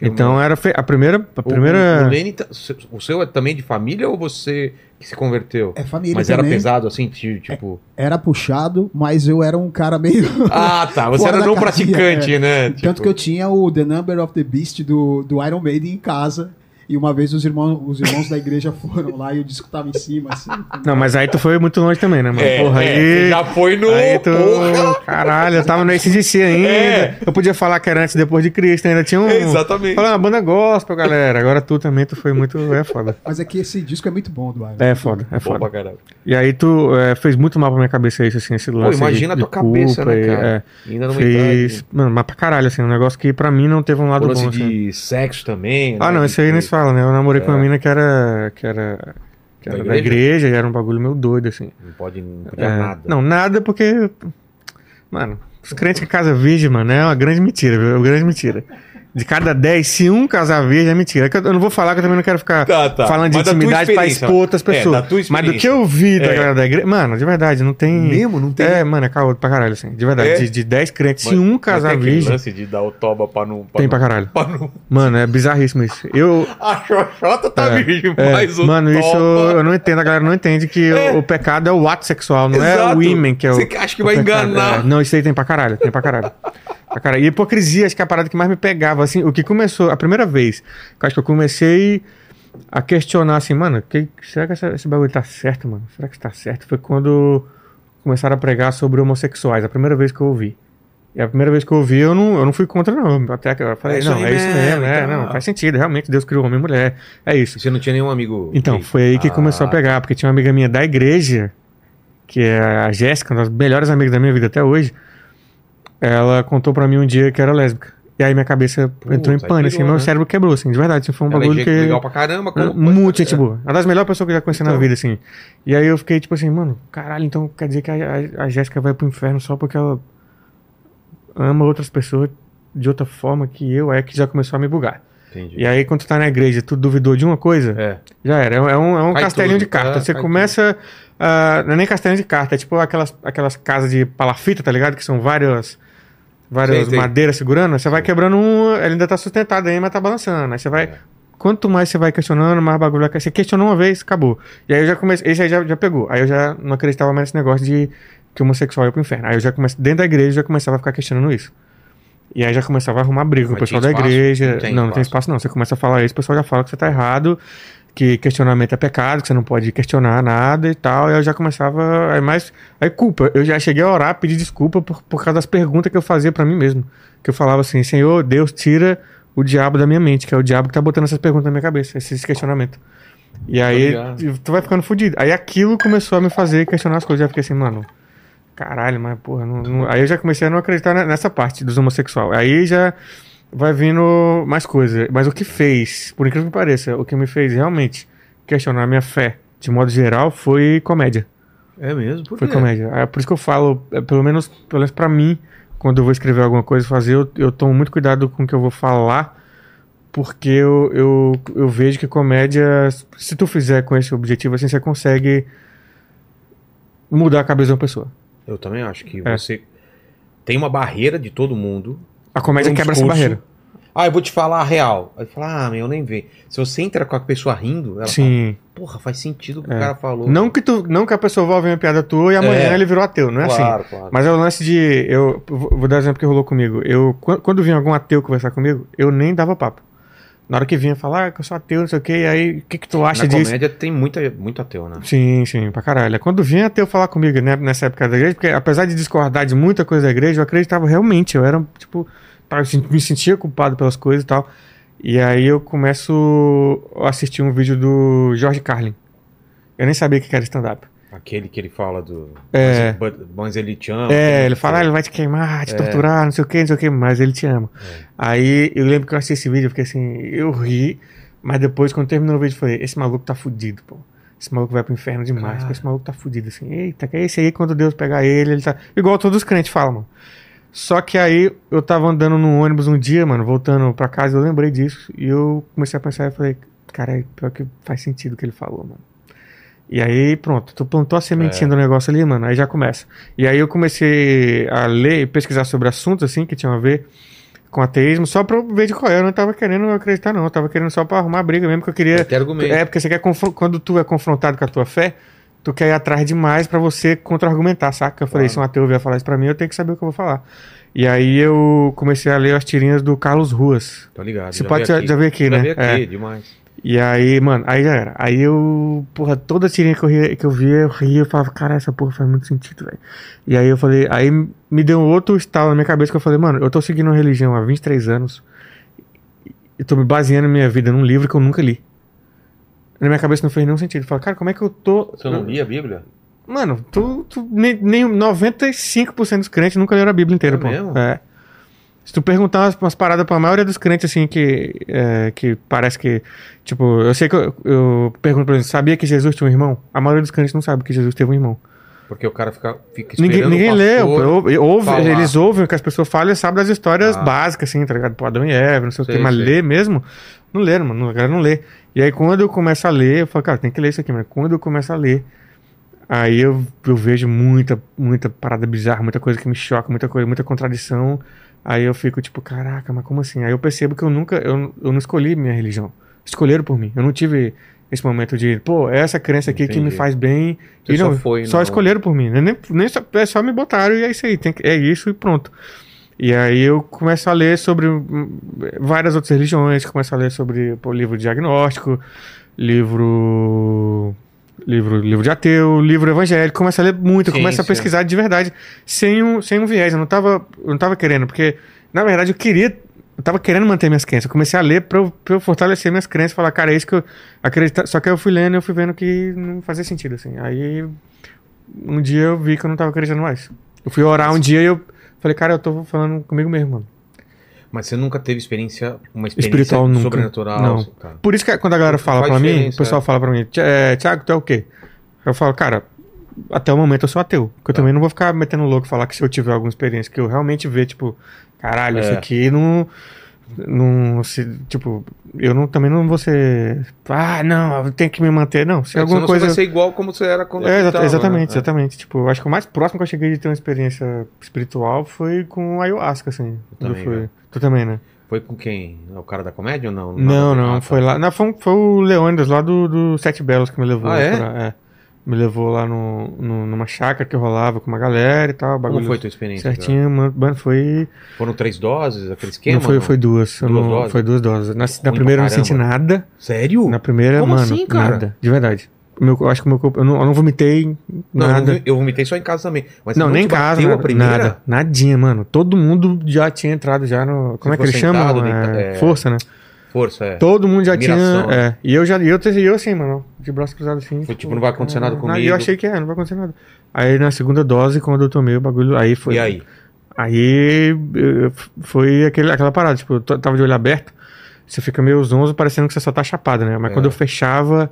Então meu. era fe- a primeira. A O- primeira... O, o Lenny tá- o seu é também de família ou você que se converteu? É família Mas era também. pesado assim, ti- tipo. Era puxado, mas eu era um cara meio. Ah, tá. Você era não casinha, praticante, é. né? Tanto que eu tinha o The Number of the Beast do, do Iron Maiden em casa. E uma vez os irmãos, os irmãos da igreja foram lá e o disco tava em cima, assim. Não, mas aí tu foi muito longe também, né, mano? É, Porra, é, aí. já foi no. Aí tu. Porra! Caralho, eu tava no ACDC ainda. É. Eu podia falar que era antes e depois de Cristo, ainda tinha um. É, exatamente. Falar uma banda gospel, galera. Agora tu também, tu foi muito. É foda. Mas é que esse disco é muito bom, Eduardo. É foda, é Bom foda. caralho. E aí tu é, fez muito mal pra minha cabeça isso, assim, esse Pô, lance. imagina a de, tua cabeça, culpa né, e, cara? é, Ainda numa fez. idade. Mano, mas pra caralho, assim, um negócio que pra mim não teve um lado O lance bom. assim. de sexo também. Ah, né? não, isso aí De- nem se fala, né? Eu namorei com uma É. mina que era. que era. que Da era da igreja? igreja e era um bagulho meio doido, assim. Não pode, não podia É, nada. Não, nada porque. Mano, os crentes que casam virgem, mano, é uma grande mentira, viu? É uma grande mentira. De cada 10, se um casar virgem, é mentira. É Eu eu não vou falar que eu também não quero ficar Tá, tá. falando de Mas intimidade pra expor outras é, pessoas. tua Mas do que eu vi da É. galera da igreja. Mano, de verdade, não tem. Mesmo? Não tem? É, mano, é caô pra caralho, assim. De verdade. É? De, de 10 crentes, Mas- se um casar virgem. lance de dar o toba pra não... Tem não- pra caralho. Pra não... Mano, é bizarríssimo isso. Eu. A xoxota tá É, virgem, é, mas o mano, isso toba- eu não entendo. A galera não entende que É. o, o pecado é o ato sexual, não é Exato. o imen que é o. Você acha que o vai pecado. enganar. É, Não, isso aí tem pra caralho, tem pra caralho. Pra caralho. E hipocrisia, acho que é a parada que mais me pegava. Assim, o que começou, a primeira vez, que acho que eu comecei a questionar assim, mano, que, será que essa- esse bagulho tá certo, mano? Será que isso tá certo? Foi quando começaram a pregar sobre homossexuais, a primeira vez que eu ouvi. E a primeira vez que eu ouvi, eu não, eu não fui contra, não. Até que eu falei, É não, é isso mesmo, é, então. não, faz sentido, realmente Deus criou homem e mulher. É isso. Você não tinha nenhum amigo... Então, gay? foi aí que Ah, começou a pegar, porque tinha uma amiga minha da igreja, que é a Jéssica, uma das melhores amigas da minha vida até hoje. Ela contou pra mim um dia que era lésbica. E aí minha cabeça Putz, entrou em pânico, assim, pirou, meu né? cérebro quebrou, assim, de verdade. Assim, foi um Ela é bagulho gente que. legal pra caramba. como- Muito gente é. boa. Uma das melhores pessoas que eu já conheci na Então. vida, assim. E aí eu fiquei tipo assim, mano, caralho, então quer dizer que a, a, a Jéssica vai pro inferno só porque ela ama outras pessoas de outra forma que eu, aí que já começou a me bugar. Entendi. E aí, quando tu tá na igreja, tu duvidou de uma coisa, É. já era. É um, é um, é Cai castelinho tudo. de carta. É, Você cai começa. ah, não é nem castelinho de carta, é tipo aquelas, aquelas casas de palafita, tá ligado? Que são várias. Várias madeiras segurando. Você vai quebrando um. Ele ainda tá sustentado aí, mas tá balançando. Aí você vai. É. Quanto mais você vai questionando, mais bagulho vai. Você questionou uma vez, acabou. E aí eu já comecei. Esse aí já, já pegou. Aí eu já não acreditava mais nesse negócio de que o homossexual ia pro inferno. Aí eu já comecei. Dentro da igreja eu já começava a ficar questionando isso. E aí já começava a arrumar briga com o pessoal da igreja. Não tem não, não tem espaço. espaço não. Você começa a falar isso, o pessoal já fala que você tá errado, que questionamento é pecado, que você não pode questionar nada e tal. E eu já começava. Aí mais. Aí culpa. Eu já cheguei a orar, pedir desculpa por, por causa das perguntas que eu fazia pra mim mesmo. Que eu falava assim, Senhor, Deus tira o diabo da minha mente, que é o diabo que tá botando essas perguntas na minha cabeça, esses questionamentos. E aí tu vai ficando fudido. Aí aquilo começou a me fazer questionar as coisas. Eu fiquei assim, mano, caralho, mas porra, não, não- aí eu já comecei a não acreditar ne- nessa parte dos homossexuais. Aí já vai vindo mais coisa. Mas o que fez, por incrível que pareça, o que me fez realmente questionar a minha fé, de modo geral, foi comédia. É mesmo? Por Foi quê? comédia. É por isso que eu falo, é, pelo menos, pelo menos pra mim, quando eu vou escrever alguma coisa, fazer, eu, eu tomo muito cuidado com o que eu vou falar, porque eu, eu, eu vejo que comédia, se tu fizer com esse objetivo, assim, você consegue mudar a cabeça de uma pessoa. Eu também acho que É. você tem uma barreira de todo mundo. A comédia um quebra essa barreira. Ah, eu vou te falar a real. Aí fala, ah, meu, eu nem vi. Se você entra com a pessoa rindo, ela Sim. fala, porra, faz sentido o que É. o cara falou. Não que, tu, não que a pessoa vá ouvir uma piada tua e amanhã É. ele virou ateu, não é assim. claro, claro. Mas é o lance de. Eu vou dar um exemplo que rolou comigo. Eu, quan- quando vinha algum ateu conversar comigo, eu nem dava papo. Na hora que vinha falar ah, que eu sou ateu, não sei o que, aí o que, que tu acha Na disso? comédia tem muita, muito ateu, né? Sim, sim, pra caralho. Quando vinha ateu falar comigo né, nessa época da igreja, porque apesar de discordar de muita coisa da igreja, eu acreditava realmente. Eu era, tipo, eu me sentia culpado pelas coisas e tal. E aí eu começo a assistir um vídeo do George Carlin. Eu nem sabia o que era stand-up. Aquele que ele fala do. É. Mas, mas ele te ama. É, ele fala, ah, ele vai te queimar, te É. torturar, não sei o que, não sei o que, mas ele te ama. Aí eu lembro que eu assisti esse vídeo, eu fiquei assim, eu ri, mas depois, quando terminou o vídeo, eu falei, esse maluco tá fudido, pô. Esse maluco vai pro inferno demais, Cara. pô, esse maluco tá fudido, assim, eita, que é esse aí, quando Deus pegar ele, ele tá... Igual todos os crentes falam, mano. Só que aí, eu tava andando num ônibus um dia, mano, voltando pra casa, eu lembrei disso, e eu comecei a pensar, e falei, cara, é pior que faz sentido o que ele falou, mano. E aí, pronto, tu plantou a sementinha do negócio ali, mano, aí já começa. E aí eu comecei a ler e pesquisar sobre assuntos, assim, que tinham a ver com ateísmo, só pra eu ver de qual é. Eu não tava querendo acreditar, não. Eu tava querendo só pra arrumar briga mesmo, que eu queria... Tem argumento. É, porque você quer quando tu é confrontado com a tua fé, tu quer ir atrás demais pra você contra-argumentar, saca? Eu falei, Claro. se um ateu vier falar isso pra mim, eu tenho que saber o que eu vou falar. E aí eu comecei a ler as tirinhas do Carlos Ruas. Tô ligado. Você já pode já, já ver aqui, Já né? vi aqui, É. demais. E aí, mano, aí já era. Aí eu, porra, toda tirinha que eu, ria, que eu via, eu ria, eu falava, cara, essa porra faz muito sentido, velho. E aí eu falei, aí me deu um outro estalo na minha cabeça que eu falei, mano, eu tô seguindo uma religião há 23 anos e tô me baseando na minha vida num livro que eu nunca li. Na minha cabeça não fez nenhum sentido. Eu falei, cara, como é que eu tô. Você não lia a Bíblia? Mano, tu, tu nem, nem 95% dos crentes nunca leram a Bíblia inteira, É pô. mesmo? É. Se tu perguntar umas, umas paradas pra maioria dos crentes, assim, que, é, que parece que. Tipo, eu sei que eu, eu pergunto pra eles, sabia que Jesus tinha um irmão? A maioria dos crentes não sabe que Jesus teve um irmão. Porque o cara fica, fica esperando Ninguém, ninguém o lê, ouve, ouve- eles ouvem o que as pessoas falam e sabem das histórias Ah. básicas, assim, tá ligado? Pô, Adão e Eva, não sei o Sei, que, mas sei. lê mesmo, não leram, mano, a galera não lê. E aí quando eu começo a ler, eu falo, cara, tem que ler isso aqui, mas quando eu começo a ler, aí eu, eu vejo muita, muita parada bizarra, muita coisa que me choca, muita coisa, muita contradição, aí eu fico tipo, caraca, mas como assim? Aí eu percebo que eu nunca, eu, eu não escolhi minha religião, escolheram por mim, eu não tive esse momento de, pô, é essa crença aqui que me Entendi. faz bem, Você e só não, foi, só não- escolheram por mim, nem, nem só, é só me botaram e é isso aí, tem é isso e pronto. E aí eu começo a ler sobre hum, várias outras religiões, começo a ler sobre pô, livro diagnóstico, livro livro livro de ateu, livro evangélico, começo a ler muito, Ciência. começo a pesquisar de verdade, sem um, sem um viés, eu não tava, eu não tava querendo, porque na verdade eu queria eu tava querendo manter minhas crenças. Eu comecei a ler pra eu, pra eu fortalecer minhas crenças. Falar, cara, é isso que eu acredito. Só que eu fui lendo e eu fui vendo que não fazia sentido, assim. Aí um dia eu vi que eu não tava acreditando mais. Eu fui orar um dia e eu falei, cara, eu tô falando comigo mesmo, mano. Mas você nunca teve experiência, uma experiência Espiritual nunca. sobrenatural? Não. Cara. Por isso que quando a galera fala Faz pra mim, o pessoal é. fala pra mim, "Ti- é, Thiago, tu é o quê? Eu falo, cara, até o momento eu sou ateu. Porque eu Tá. também não vou ficar metendo louco e falar que se eu tiver alguma experiência que eu realmente ver, tipo, caralho, isso É. aqui não. Não, se, tipo, eu não, também não vou ser. Ah, não, eu tenho que me manter. Não, se É, alguma coisa. Você vai ser igual como você era quando É, exa- exatamente, né? exatamente. Tipo, eu acho que o mais próximo que eu cheguei de ter uma experiência espiritual foi com ayahuasca, assim. quando também, eu fui. né? Tu também, né? Foi com quem? O cara da comédia ou não? Não, não, Ah, tá. foi lá. Não, foi, foi o Leônidas lá do, do Sete Belos que me levou. Ah, é? pra- é. Me levou lá no, no- numa chácara que rolava com uma galera e tal. Como foi a tua experiência? Certinho, mano, foi. Foram três doses, aquele esquema? não foi, não? foi duas. Duas não- doses? Foi duas doses. Na, na primeira eu não senti nada. Sério? Na primeira, Como mano, assim, cara? nada. De verdade. Meu, eu acho que meu corpo. Eu não, eu não vomitei Não, nada. eu, eu vomitei só em casa também. Mas Não, não nem em casa, nada, a primeira? nada. Nadinha, mano. Todo mundo já tinha entrado já no. Como é que chamam? sentado, É, deita- é. Força, né? Força, é. Todo mundo já Admiração, tinha. É. E eu já. Eu, eu assim, mano, de braço cruzado assim. Foi tipo, não vai acontecer nada E comigo. eu achei que é, não vai acontecer nada. Aí na segunda dose, quando eu tomei o bagulho, aí foi. E aí? Aí foi aquele, aquela parada, tipo, eu tava de olho aberto, você fica meio zonzo parecendo que você só tá chapado, né? Mas É. quando eu fechava,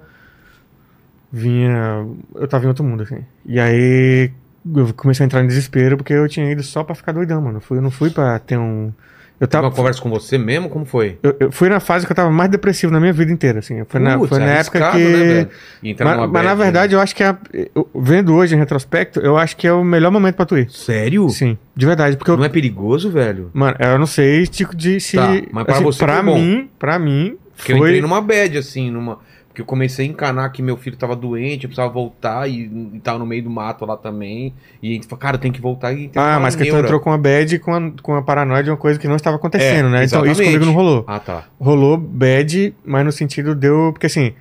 vinha. Eu tava em outro mundo, assim. E aí eu comecei a entrar em desespero porque eu tinha ido só pra ficar doidão, mano. Eu, fui, eu não fui pra ter um. Eu Tava uma conversa com você mesmo? Como foi? Eu, eu fui na fase que eu tava mais depressivo na minha vida inteira, assim. Foi na, Putz, foi na época que. né, mas, mas na bad, né? verdade, eu acho que é a- eu- vendo hoje em retrospecto, eu acho que é o melhor momento pra tu ir. Sério? Sim, de verdade. Porque eu, Não é perigoso, velho? Mano, eu não sei, tipo, de se. Tá, mas pra você pra foi bom. mim, pra mim, Porque eu foi. entrei numa bad, assim, numa. Eu comecei a encanar que meu filho tava doente, eu precisava voltar e, e tava no meio do mato lá também. E a gente falou, cara, tem que voltar e Ah, mas que tu entrou com a bad com a, com a paranoia de uma coisa que não estava acontecendo, É, né? Então isso exatamente. comigo não rolou. Ah, tá. Rolou bad, mas no sentido deu. Porque assim,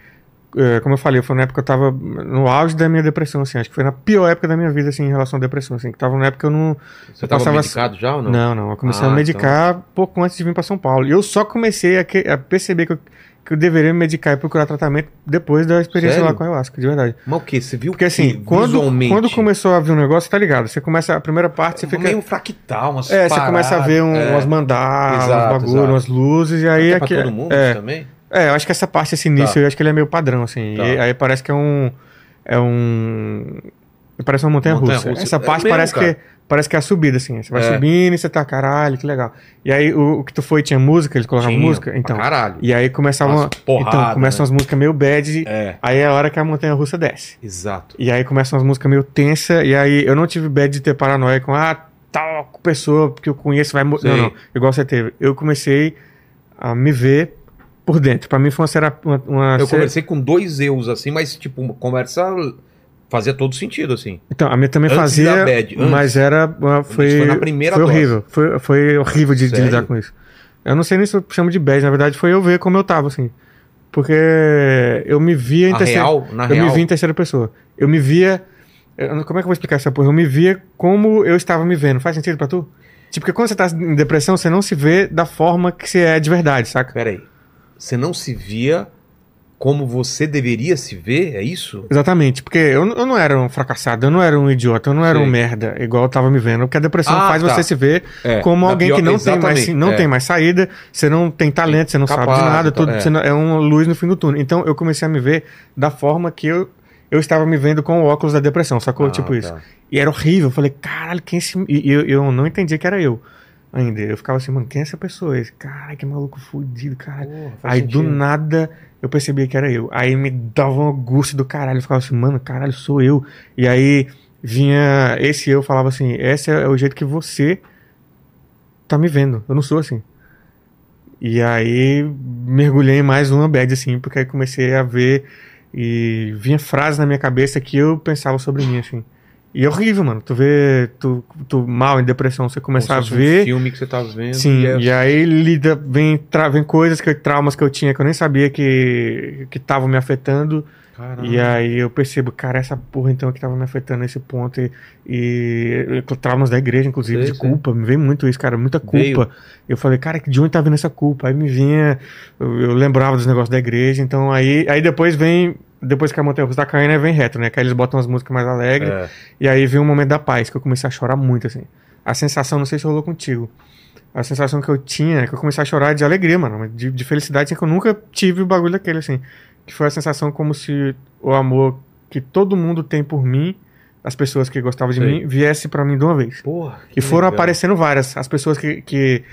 é, como eu falei, foi na época que eu tava no auge da minha depressão, assim. Acho que foi na pior época da minha vida, assim, em relação à depressão, assim. Que tava na época que eu não. Você eu tava passava- medicado já ou não? Não, não. Eu comecei Ah, a medicar pouco antes de vir pra São Paulo. E eu só comecei a, que- a perceber que eu, que eu deveria me medicar e procurar tratamento depois da experiência Sério? lá com a ayahuasca, de verdade. Mas o quê? Você viu Porque que assim, quando, quando começou a vir um negócio, tá ligado? Você começa, a primeira parte, você fica. meio fractal, umas É, você começa a ver um, paradas, é. umas mandalas, uns bagulho, exato. umas luzes, e aí É aqui. pra todo mundo é, também? é, eu acho que essa parte, esse início, Tá. eu acho que ele é meio padrão, assim. Tá. E aí parece que é um. É um. Parece uma montanha russa. Montanha-russa. Essa É parte mesmo, parece cara. que. Parece que é a subida, assim. Você vai É. subindo e você tá, caralho, que legal. E aí o, o que tu foi tinha música, eles colocavam Tinha, música? Então. caralho. E aí começava Umas uma. porrada, Então, começam né? as músicas meio bad. É, Aí é a hora que a montanha russa desce. exato. E aí começam as músicas meio tensa e aí eu não tive bad de ter paranoia com ah, tal pessoa que eu conheço vai morrer. Não, não, igual você teve. Eu comecei a me ver por dentro. Pra mim foi uma. Uma, uma Eu ser- conversei com dois eus, assim, mas, tipo, uma conversa fazia todo sentido, assim. Então, a minha também Antes fazia, bad, mas era uma- foi foi na primeira foi dose. horrível. Foi, foi horrível de, de lidar com isso. Eu não sei nem se eu chamo de bad, na verdade foi eu ver como eu tava assim. Porque eu me via em A terceira real, na Eu real. me via em terceira pessoa. Eu me via. eu- Como é que eu vou explicar essa porra? Eu me via como eu estava me vendo. Faz sentido pra tu? Tipo, porque quando você tá em depressão, você não se vê da forma que você é de verdade, saca? Peraí. Você não se via como você deveria se ver? É isso? Exatamente, porque eu, eu não era um fracassado, eu não era um idiota, eu não era um merda, igual eu tava me vendo. Porque a depressão Ah, faz tá. você se ver É, como alguém pior- que não, tem mais, não é. tem mais saída, você não tem talento, você não sabe de Capaz, nada, então, tudo, é. não- é uma luz no fim do túnel. Então eu comecei a me ver da forma que eu, eu estava me vendo com o óculos da depressão, sacou? Ah, tipo isso. tá. E era horrível, eu falei, caralho, quem é esse. E eu, eu não entendia que era eu ainda. Eu ficava assim, mano, quem é essa pessoa? Esse, Caralho, que maluco fudido, caralho. Porra, Aí do sentido. nada eu percebi que era eu. Aí me dava uma angústia do caralho. Eu ficava assim, mano, caralho, sou eu. E aí vinha esse eu, falava assim: esse é o jeito que você tá me vendo. Eu não sou assim. E aí mergulhei em mais uma bad, assim, porque aí comecei a ver e vinha frases na minha cabeça que eu pensava sobre mim, assim. E é horrível, mano. Tu vê, tu, tu mal em depressão, você começar a ver. Um filme que você tava vendo. Sim, e é- e aí lida, vem, tra, vem coisas, que, traumas que eu tinha que eu nem sabia que que estavam me afetando. Caralho. E aí eu percebo, cara, essa porra então que tava me afetando nesse ponto. E, e traumas da igreja, inclusive, Sei, de sei. culpa. Me veio muito isso, cara, muita Veio. culpa. Eu falei, cara, de onde tá vindo essa culpa? Aí me vinha, eu, eu lembrava dos negócios da igreja. Então aí, aí depois vem, depois que a montanha russa tá caindo, vem reto, né? Que aí eles botam as músicas mais alegres. É. E aí veio um momento da paz, que eu comecei a chorar muito, assim. A sensação, não sei se rolou contigo. A sensação que eu tinha é que eu comecei a chorar de alegria, mano. De, de felicidade, assim, que eu nunca tive o bagulho daquele, assim. Que foi a sensação como se o amor que todo mundo tem por mim, as pessoas que gostavam de Sei. mim, viesse pra mim de uma vez. Porra. E foram legal. aparecendo várias. As pessoas que que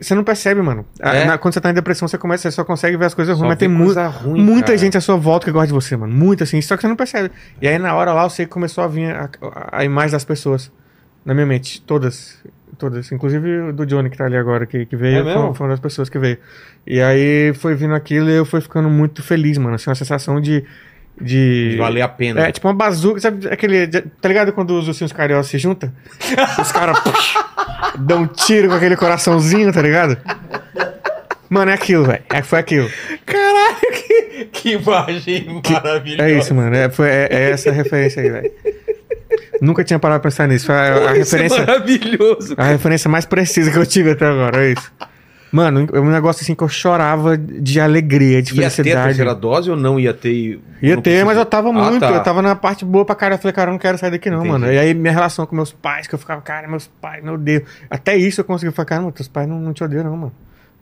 você não percebe, mano. A- É? na- quando você tá em depressão, você começa, você só consegue ver as coisas Só ruins, mas tem mu ruim, muita cara. gente à sua volta que gosta de você, mano. Muita, assim. Só que você não percebe. E aí, na hora lá, eu sei que começou a vir a, a- a imagem das pessoas na minha mente. Todas. Todas. Inclusive o do Johnny que tá ali agora, que, que veio. É mesmo? foi, foi uma das pessoas que veio. E aí foi vindo aquilo e eu fui ficando muito feliz, mano. Assim, uma sensação de. De, De valer a pena. é, tipo uma bazuca, sabe aquele. Tá ligado quando os ursinhos carinhosos se juntam? Os caras dão um tiro com aquele coraçãozinho, tá ligado? Mano, é aquilo, velho. É, foi aquilo. Caralho, que, que imagem maravilhosa. É isso, mano. É, foi, é, é essa a referência aí, velho. Nunca tinha parado pra pensar nisso. Foi a, a Isso é referência, maravilhoso. a referência mais precisa que eu tive até agora, é isso. Mano, é um negócio assim que eu chorava de alegria, de Ia ter a felicidade. terceira dose ou não ia ter? Ia ter, mas precisa- eu tava Ah, muito, tá. eu tava na parte boa pra cara, eu falei, cara, eu não quero sair daqui não, Entendi. mano. E aí minha relação com meus pais, que eu ficava, cara, meus pais, meu Deus. Até isso eu consegui falar, cara, teus pais não, não te odeiam não, mano.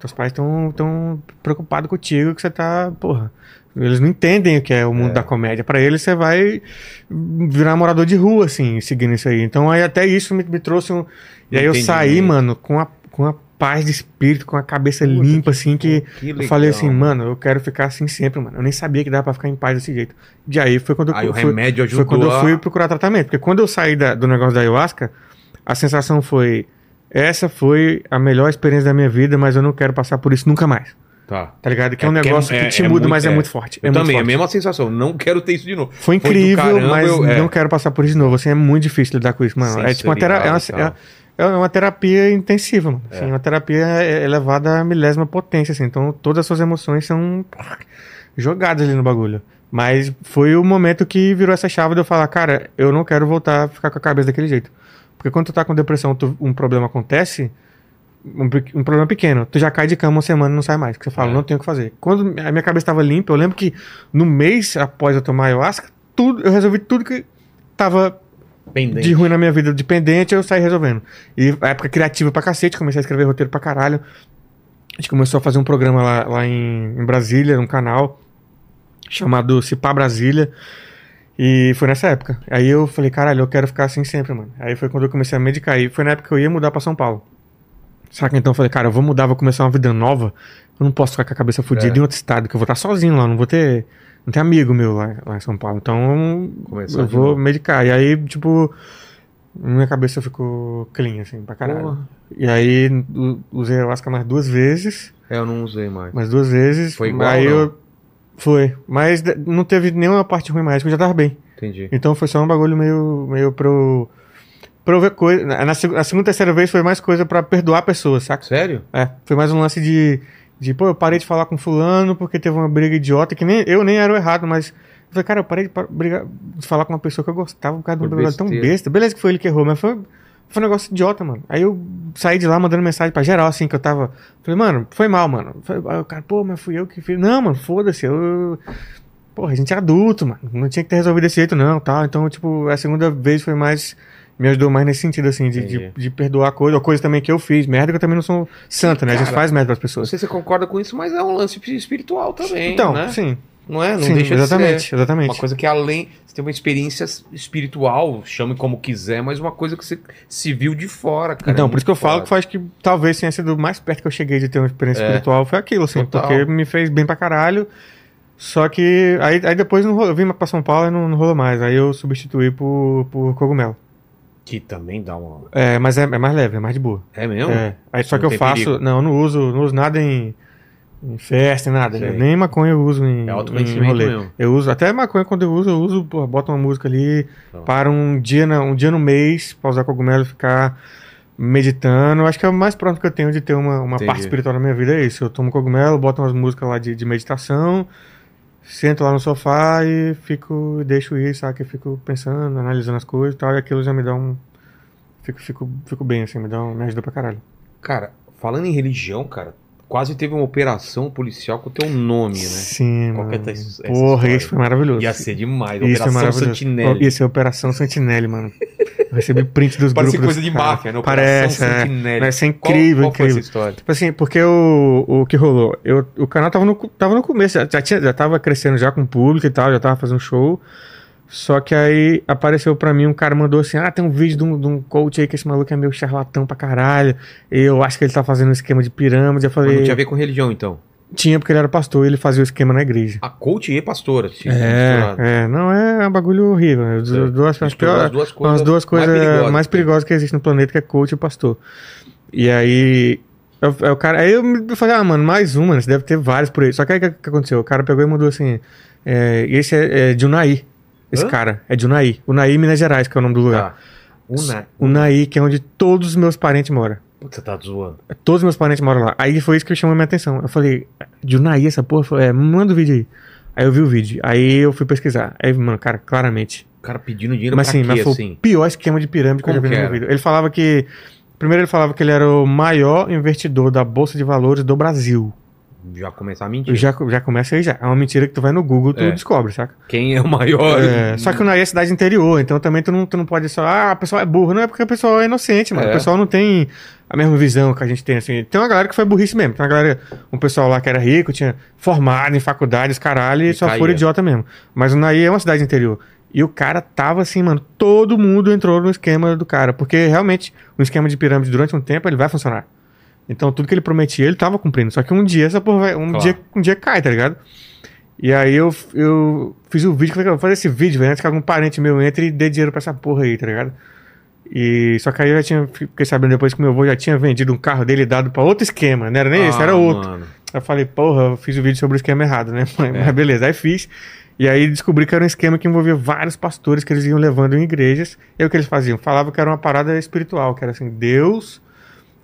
Teus pais estão tão preocupados contigo que você tá, porra. Eles não entendem o que é o mundo da comédia. Pra eles você vai virar morador de rua, assim, seguindo isso aí. Então aí até isso me, me trouxe um... E aí eu saí, mano, com a, com a paz de espírito, com a cabeça limpa, assim, que... que eu falei assim, mano, eu quero ficar assim sempre, mano. Eu nem sabia que dava pra ficar em paz desse jeito. E aí foi quando Aí eu o fui, remédio foi ajudou quando eu a- fui procurar tratamento. Porque quando eu saí da- do negócio da ayahuasca, a sensação foi: essa foi a melhor experiência da minha vida, mas eu não quero passar por isso nunca mais. Tá. Tá ligado? Que é, um porque negócio que te muda, muito- mas é, muito forte. Eu é muito também, a forte. mesma sensação. Não quero ter isso de novo. Foi incrível, caramba, mas eu- é. não quero passar por isso de novo. Assim, é muito difícil lidar com isso, mano. É tipo uma, tera é uma, é- é terapia intensiva, mano. Assim, uma terapia é- elevada à milésima potência, assim. Então, todas as suas emoções são jogadas ali no bagulho. Mas foi o momento que virou essa chave de eu falar, cara, eu não quero voltar a ficar com a cabeça daquele jeito. Porque quando tu tá com depressão, tu- um problema acontece, um, um problema pequeno, tu já cai de cama uma semana e não sai mais. Que você fala, É. não tenho o que fazer. Quando a minha cabeça estava limpa, eu lembro que no mês após eu tomar ayahuasca, tudo, eu resolvi tudo que tava Pendente. de ruim na minha vida, dependente, eu saí resolvendo. E a época criativa pra cacete, comecei a escrever roteiro pra caralho. A gente começou a fazer um programa lá, lá em, em Brasília, num canal chamado Cipá Brasília. E foi nessa época. Aí eu falei, caralho, eu quero ficar assim sempre, mano. Aí foi quando eu comecei a medicar. E foi na época que eu ia mudar pra São Paulo. Saca? Então eu falei, cara, eu vou mudar, vou começar uma vida nova. Eu não posso ficar com a cabeça fodida É. em outro estado, que eu vou estar sozinho lá, não vou ter. Não tem amigo meu lá, lá em São Paulo. Então Começar eu vou medicar. E aí, tipo, minha cabeça ficou clean, assim, pra caralho. Porra. E aí usei ayahuasca mais duas vezes. É, eu não usei mais. Mais duas vezes. Foi igual Aí eu. Foi. Mas não teve nenhuma parte ruim mais, porque eu já tava bem. Entendi. Então foi só um bagulho meio, meio pro. Pra eu ver coisa. Na, na seg- na segunda e terceira vez foi mais coisa pra perdoar pessoas, saca? Sério? É, foi mais um lance de, De, pô, eu parei de falar com fulano porque teve uma briga idiota, que nem eu nem era o errado, mas. Eu falei, cara, eu parei de, brigar- de falar com uma pessoa que eu gostava por causa de um bagulho tão besta. Beleza que foi ele que errou, mas foi, foi um negócio idiota, mano. Aí eu saí de lá mandando mensagem pra geral, assim, que eu tava. Falei, mano, foi mal, mano. Aí o cara, pô, mas fui eu que fiz. Não, mano, foda-se, eu. Porra, a gente é adulto, mano. Não tinha que ter resolvido desse jeito, não, tal. Então, tipo, a segunda vez foi mais. Me ajudou mais nesse sentido, assim, de, de, de perdoar coisa, ou coisa também que eu fiz. Merda que eu também não sou santo, né? a gente Cara, faz merda pras Não pessoas. sei se você concorda com isso, mas é um lance espiritual também. Então, né? sim. Não é? Não sim, deixa de exatamente, ser. exatamente. Uma coisa que além. Você tem uma experiência espiritual, chame como quiser, mas uma coisa que você se viu de fora, cara. Então, é por isso que eu falo que faz que talvez tenha sido mais perto que eu cheguei de ter uma experiência É. espiritual foi aquilo, assim, Total. porque me fez bem pra caralho. Só que aí, aí depois não rolou, eu vim pra São Paulo e não, não rolou mais. Aí eu substituí por, por cogumelo. Que também dá uma. É, mas é, é mais leve, é mais de boa. É mesmo? É. Aí só Não que eu faço. perigo. Não, eu não uso, não uso nada em, em festa, em nada. Sei. Nem maconha eu uso em, É em autoconhecimento rolê. mesmo. Eu uso, até maconha quando eu uso, eu uso, porra, boto uma música ali, para um dia, na- um dia no mês, pra usar cogumelo e ficar meditando. Acho que é o mais próximo que eu tenho de ter uma, uma Entendi. parte espiritual na minha vida, é isso. Eu tomo cogumelo, boto umas músicas lá de, de meditação, sento lá no sofá e fico, deixo ir, sabe? Eu fico pensando, analisando as coisas e tal, e aquilo já me dá um. Fico, fico, fico bem, assim, me, dá um, me ajuda pra caralho. Cara, falando em religião, cara, quase teve uma operação policial com o teu nome, né? Sim, Qual é mano. essa- essa Porra, história? isso foi maravilhoso. Ia ser demais. Isso é Operação maravilhoso. Sentinelle. Isso é Operação Sentinelle, mano. Eu recebi print dos Parece grupos. coisa de dos caras. máfia, né? Parece, é. Sentinelle. Vai ser Qual- incrível, qual foi incrível. essa história? Tipo assim, porque o, o que rolou? Eu, o canal tava no, tava no começo, já, já, tinha, já tava crescendo já com o público e tal, já tava fazendo show. Só que aí apareceu pra mim, um cara mandou assim: Ah, tem um vídeo de um, de um coach aí que esse maluco é meio charlatão pra caralho. Eu acho que ele tá fazendo um esquema de pirâmide. Eu Mas falei: não tinha a ver com religião, então. Tinha, porque ele era pastor e ele fazia o esquema na igreja. A coach e pastora. tipo, É, é, não é um bagulho horrível. né? As Certo. duas, as pior- as duas coisas as duas mais coisas perigosas mais que perigosas que existem no planeta, que é coach e pastor. E aí, eu, eu- o cara, aí eu falei, ah, mano, mais uma, né? Você deve ter vários por aí. Só que aí o que, que aconteceu? O cara pegou e mandou assim, é, esse é, é de Unai. Esse Hã? cara é de Unai. Unai, Minas Gerais, que é o nome do lugar. Tá. Una... Unai, que é onde todos os meus parentes moram. Você tá zoando. Todos os meus parentes moram lá. Aí foi isso que chamou minha atenção. Eu falei, de Unai, essa porra? Falei, é, manda o vídeo aí. Aí eu vi o vídeo. Aí eu fui pesquisar. Aí, mano, cara, claramente. O cara pedindo dinheiro Mas pra quê, mas foi assim? o pior esquema de pirâmide que eu já Como vi na minha vida. Ele falava que. Primeiro ele falava que ele era o maior investidor da Bolsa de Valores do Brasil. Já começar a mentir. Já, já começa aí já. É uma mentira que tu vai no Google, tu É. descobre, saca? Quem é o maior? É, só que o Naí é cidade interior, então também tu não, tu não pode só, ah, o pessoal é burro. Não é porque o pessoal é inocente, mano. É. O pessoal não tem a mesma visão que a gente tem, assim. Tem uma galera que foi burrice mesmo. Tem uma galera, um pessoal lá que era rico, tinha formado em faculdades, caralho, e, E só caía. foram idiota mesmo. Mas o Naí é uma cidade interior. E o cara tava assim, mano, todo mundo entrou no esquema do cara. Porque realmente, um esquema de pirâmide durante um tempo, ele vai funcionar. Então tudo que ele prometia, ele tava cumprindo. Só que um dia essa porra vai. Um, Claro. dia, um dia cai, tá ligado? E aí eu, eu fiz o vídeo, falei, vou fazer esse vídeo, velho, antes que algum parente meu entre e dê dinheiro pra essa porra aí, tá ligado? E só que aí eu já tinha, fiquei sabendo depois que meu avô já tinha vendido um carro dele dado pra outro esquema, não era nem esse, Ah, era outro. mano. Aí eu falei, porra, eu fiz o vídeo sobre o esquema errado, né? Mas, É. mas beleza, aí fiz. E aí descobri que era um esquema que envolvia vários pastores que eles iam levando em igrejas. E aí o que eles faziam? Falavam que era uma parada espiritual, que era assim, Deus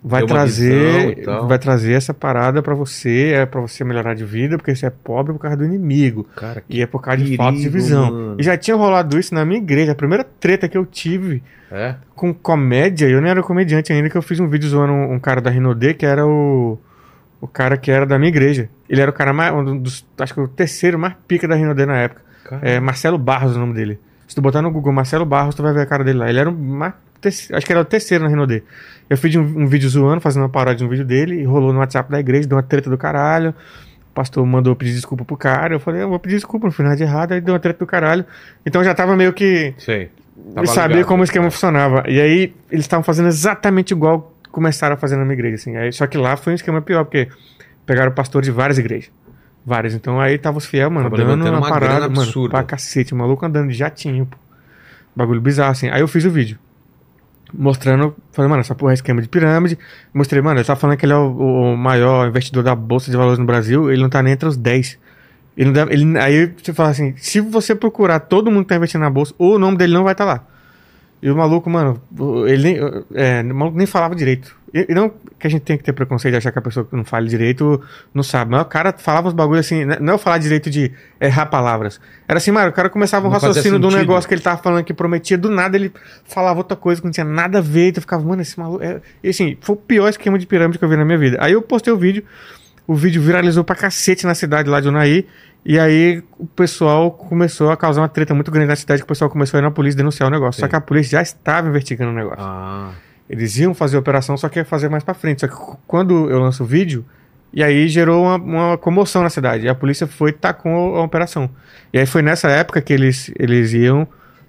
vai visão trazer, tal. vai trazer essa parada pra você, é pra você melhorar de vida, porque você é pobre por causa do inimigo. Cara, E é por causa de perigo, falta de visão. mano. E já tinha rolado isso na minha igreja. A primeira treta que eu tive é? com comédia, eu nem era comediante ainda, que eu fiz um vídeo zoando um, um cara da Rinodê, que era o. O cara que era da minha igreja. Ele era o cara mais. Um dos, acho que o terceiro mais pica da Rinodê na época. Cara, É Marcelo Barros o nome dele. Se tu botar no Google Marcelo Barros, tu vai ver a cara dele lá. Ele era o mais. Acho que era o terceiro na Rinodê. Eu fiz um, um vídeo zoando, fazendo uma paródia de um vídeo dele, e rolou no WhatsApp da igreja, deu uma treta do caralho. O pastor mandou pedir desculpa pro cara. Eu falei, eu vou pedir desculpa, não fiz nada de errado. Aí deu uma treta do caralho. Então já tava meio que. sei. E sabia ligado. como o esquema funcionava. E aí eles estavam fazendo exatamente igual começaram a fazer na minha igreja. Assim. Aí, só que lá foi um esquema pior, porque pegaram pastores de várias igrejas. Várias. Então aí tava os fiel, mano, Tava dando uma parada, mano, pra cacete. O maluco andando de jatinho, pô. Bagulho bizarro, assim. Aí eu fiz o vídeo. Mostrando, falei, mano, essa porra é esquema de pirâmide. Mostrei, mano, ele tá falando que ele é o, o maior investidor da Bolsa de Valores no Brasil, ele não tá nem entre os 10. Ele deve- ele- aí você fala assim, se você procurar todo mundo que tá investindo na Bolsa, o nome dele não vai estar lá. E o maluco, mano, ele nem, é, o maluco nem falava direito. E e não que a gente tem que ter preconceito de achar que a pessoa que não fala direito não sabe. Mas o cara falava uns bagulho assim, né, não é eu falar direito de errar palavras. Era assim, mano, o cara começava um Não raciocínio de um sentido. negócio que ele tava falando que prometia, do nada ele falava outra coisa que não tinha nada a ver. Então eu ficava, mano, esse maluco. É... E assim, foi o pior esquema de pirâmide que eu vi na minha vida. Aí eu postei o vídeo, o vídeo viralizou pra cacete na cidade lá de Unaí. E aí o pessoal começou a causar uma treta muito grande na cidade, que o pessoal começou a ir na polícia denunciar o negócio. Só Sim. que a polícia já estava investigando o negócio. Ah, Eles iam fazer a operação, só que ia fazer mais pra frente. Só que quando eu lanço o vídeo, e aí gerou uma, uma comoção na cidade. E a polícia foi e tacou a operação. E aí foi nessa época que eles, eles iam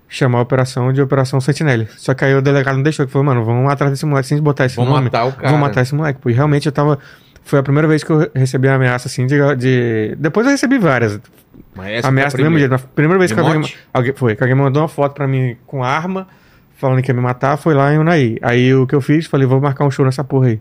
chamar a operação de Operação Sentinelle. Só que aí o delegado não deixou, ele falou, mano, vamos atrás desse moleque, sem botar esse vamos nome. matar o cara. Vamos matar esse moleque. Pô, e realmente eu tava... Foi a primeira vez que eu recebi uma ameaça, assim, de... de- Depois eu recebi várias. Mas ameaça do mesmo jeito. A primeira vez De que alguém, morte? alguém... Foi, que alguém mandou uma foto pra mim com arma, falando que ia me matar, foi lá em Unaí. Aí o que eu fiz, falei, vou marcar um show nessa porra aí.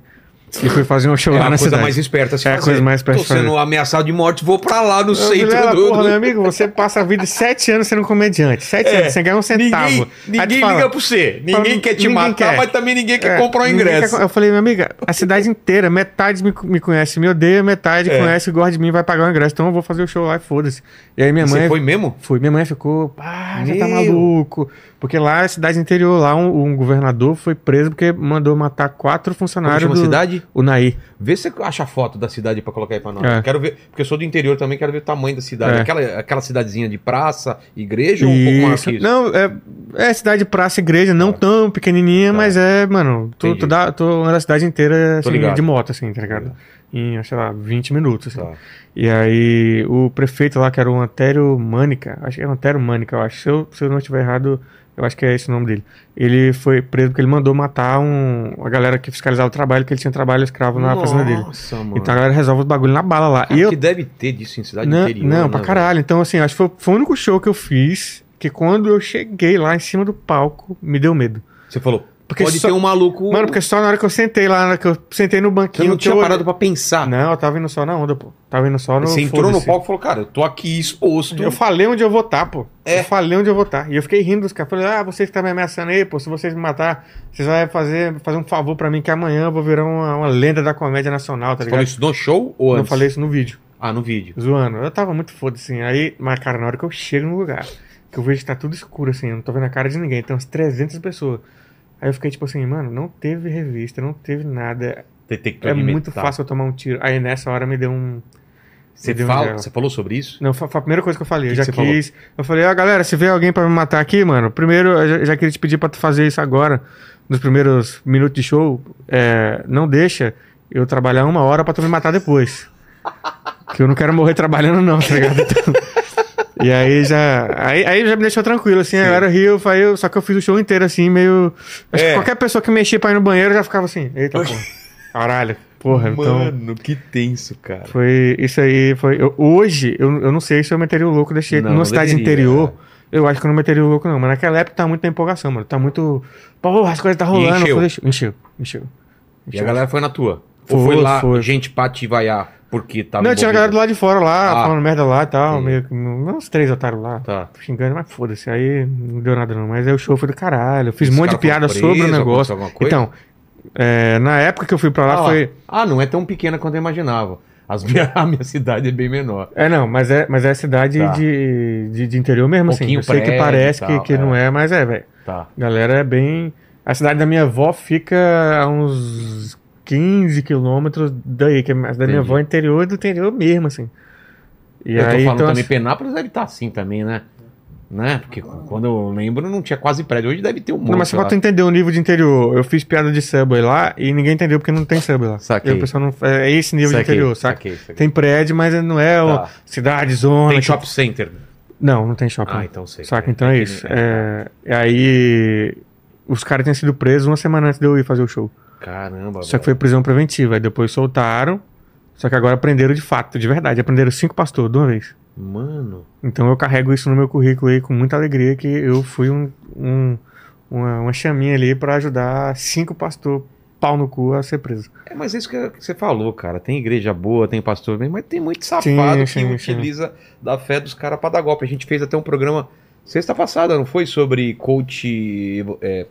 E fui fazer um show É lá a na coisa cidade. mais esperta a se É a coisa mais esperta Tô a sendo ameaçado de morte, vou pra lá no Eu centro "Ah, do... porra, do- meu amigo, você passa a vida sete anos sendo comediante. Sete É, anos, sem ganhar um centavo. Ninguém, ninguém fala, liga pra você. Ninguém quer te ninguém matar, quer. mas também ninguém quer É, comprar o ingresso. quer- Eu falei, minha amiga, a cidade inteira, metade me, me conhece, me odeia, metade É. conhece, gosta de mim, vai pagar o ingresso. Então eu vou fazer o show lá e foda-se. E aí minha Você mãe. foi mesmo? Fui. Minha mãe ficou, pá, já tá maluco. Porque lá é cidade interior, lá um, um governador foi preso porque mandou matar quatro Como funcionários chama a do cidade? Unaí. Vê se você acha foto da cidade pra colocar aí pra nós. É. Quero ver, porque eu sou do interior também, quero ver o tamanho da cidade. É. Aquela, aquela cidadezinha de praça, igreja ou um pouco Isso. que isso? Não, é, é cidade, praça, igreja, não tão pequenininha, Tá. mas é, mano, tô, Entendi. tô, da, tô andando a cidade inteira assim, de moto, assim, tá ligado? Em, sei lá, 20 minutos, assim. Tá. E aí, o prefeito lá, que era o Antério Mânica, acho que é o Antério Mânica, eu acho. Se eu, se eu não estiver errado, eu acho que é esse o nome dele. Ele foi preso porque ele mandou matar um, a galera que fiscalizava o trabalho, que ele tinha trabalho escravo na fazenda dele. Nossa, mano. Então a galera resolve os bagulho na bala lá. Cara, eu, que deve ter disso em cidade não, interior. não né, pra velho? caralho. Então, assim, acho que foi, foi o único show que eu fiz que quando eu cheguei lá em cima do palco, me deu medo. Você falou, Porque pode só- ter um maluco... Mano, porque só na hora que eu sentei lá, na hora que eu sentei no banquinho. não que tinha eu parado pra pensar. Não, eu tava indo só na onda, pô. Tava indo só no. Você entrou no palco e falou, cara, eu tô aqui exposto. Eu falei onde eu vou estar, pô. É. Eu falei onde eu vou estar. E eu fiquei rindo dos caras. Falei, ah, vocês que estão me ameaçando aí, pô, se vocês me matar, vocês vão fazer, fazer um favor pra mim que amanhã eu vou virar uma, uma lenda da comédia nacional, tá Você falou ligado? isso no show ou Eu antes? falei isso no vídeo, Ah, no vídeo. zoando. Eu tava muito foda, assim. Aí, mas, cara, na hora que eu chego no lugar, que eu vejo que tá tudo escuro, assim, eu não tô vendo a cara de ninguém, tem umas 300 pessoas. Aí eu fiquei tipo assim, mano, não teve revista, não teve nada. Detector É de muito fácil eu tomar um tiro. Aí nessa hora me deu um. Você, um fala, gelo. você falou sobre isso? Não, foi a primeira coisa que eu falei. Que eu já que quis. Eu falei, ó, galera, se vê alguém pra me matar aqui, mano, primeiro eu já, já queria te pedir pra tu fazer isso agora, nos primeiros minutos de show. É, não deixa eu trabalhar uma hora pra tu me matar depois. que eu não quero morrer trabalhando, não, tá ligado? Então, e aí já. Aí, aí já me deixou tranquilo, assim, a galera riu, eu falei, eu- só que eu fiz o show inteiro assim, meio. Acho É. que qualquer pessoa que mexia pra ir no banheiro já ficava assim, eita, porra. Caralho, porra, então. Mano, que tenso, cara. Foi isso aí. Foi, eu- hoje, eu, eu não sei se eu meteria o louco desse jeito. Numa cidade interior, eu acho que eu não meteria o louco, não. Mas naquela época tá muito na empolgação, mano. Tá muito. Porra, as coisas tá rolando. encheu. Eu falei, encheu, encheu. E a galera foi na tua? Ou Foi, foi lá, foi. gente pra te vaiar porque tava não, tinha a galera do lado de fora lá, Ah. falando merda lá e tal. Entendi. Meio que. Uns três otários lá. Tá. Xingando, mas foda-se. Aí não deu nada, não. Mas aí o show foi do caralho. Eu fiz Os um monte de piada sobre o negócio. aconteceu alguma coisa? Então, é, na época que eu fui pra lá Ah, foi. Ah, não é tão pequena quanto eu imaginava. As minha, a minha cidade é bem menor. É, não, mas é, mas é cidade Tá. de, de, de interior mesmo, assim. Pouquinho Eu sei que parece e que, tal, que é. não é, mas é, velho. Tá. Galera é bem. A cidade da minha avó fica a uns 15 quilômetros daí, que a cidade da minha avó é interior do interior mesmo, assim. E eu tô aí, falando então, também, Penápolis deve estar assim também, né? Né? Porque quando eu lembro não tinha quase prédio. Hoje deve ter um monte. Não, mas só pra tu entender o nível de interior. Eu fiz piada de subway lá e ninguém entendeu porque não tem subway lá. Saquei. E o pessoal não. É esse nível de Saquei, interior, saca? saquei, saquei. Tem prédio, mas não é Tá. cidade, zona. Tem que- shopping center. Não, não tem shopping. Ah, então sei. Saca? É, Então é tem isso. É, e aí. Os caras tinham sido presos uma semana antes de eu ir fazer o show. Caramba. Só que foi prisão preventiva. Aí depois soltaram. Só que agora prenderam de fato, de verdade. Aprenderam cinco pastores de uma vez. Mano. Então eu carrego isso no meu currículo aí com muita alegria que eu fui um, um- uma, uma chaminha ali pra ajudar cinco pastores pau no cu a ser preso. É, mas é isso que você falou, cara. Tem igreja boa, tem pastor bem, mas tem muito safado Sim, que sim, sim. utiliza da fé dos caras pra dar golpe. A gente fez até um programa Sexta passada, não foi? Sobre coach. é,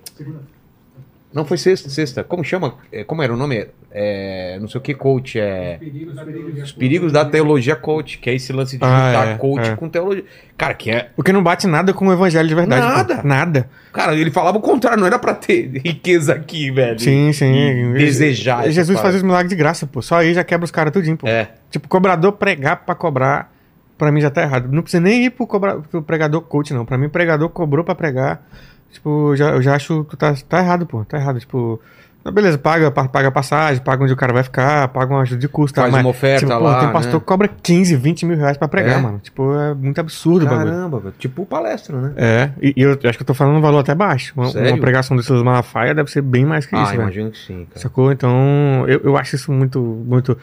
não foi sexta, sexta. Como chama? É, como era o nome? É, não sei o que coach. É. Perigos da teologia. Os perigos da teologia coach, que é esse lance de Ah, juntar é, coach é. com teologia. Cara, que é. O que não bate nada com o evangelho de verdade. Nada. pô. Nada. Cara, ele falava o contrário, não era pra ter riqueza aqui, velho. Sim, sim. E desejar. Jesus faz parada. os milagres de graça, pô. Só aí já quebra os caras tudinho, pô. É. Tipo, cobrador pregar pra cobrar, pra mim já tá errado. Não precisa nem ir pro, cobra... pro pregador coach, não. Pra mim, pregador cobrou pra pregar. Tipo, já, eu já acho que tá, tá errado, pô. Tá errado. Tipo, não, beleza, paga, pa- paga a passagem, paga onde o cara vai ficar, paga uma ajuda de custo. tá? Faz mas, uma oferta tipo, pô, lá, Tem pastor né? que cobra 15, 20 mil reais pra pregar, É? mano. Tipo, é muito absurdo. Caramba, velho. Tipo palestra, né? É, e, e eu acho que eu tô falando um valor até baixo. Uma, uma pregação do Silas Malafaia deve ser bem mais que Ah, isso, velho. imagino que sim, cara. Sacou? Então, eu, eu acho isso muito, muito...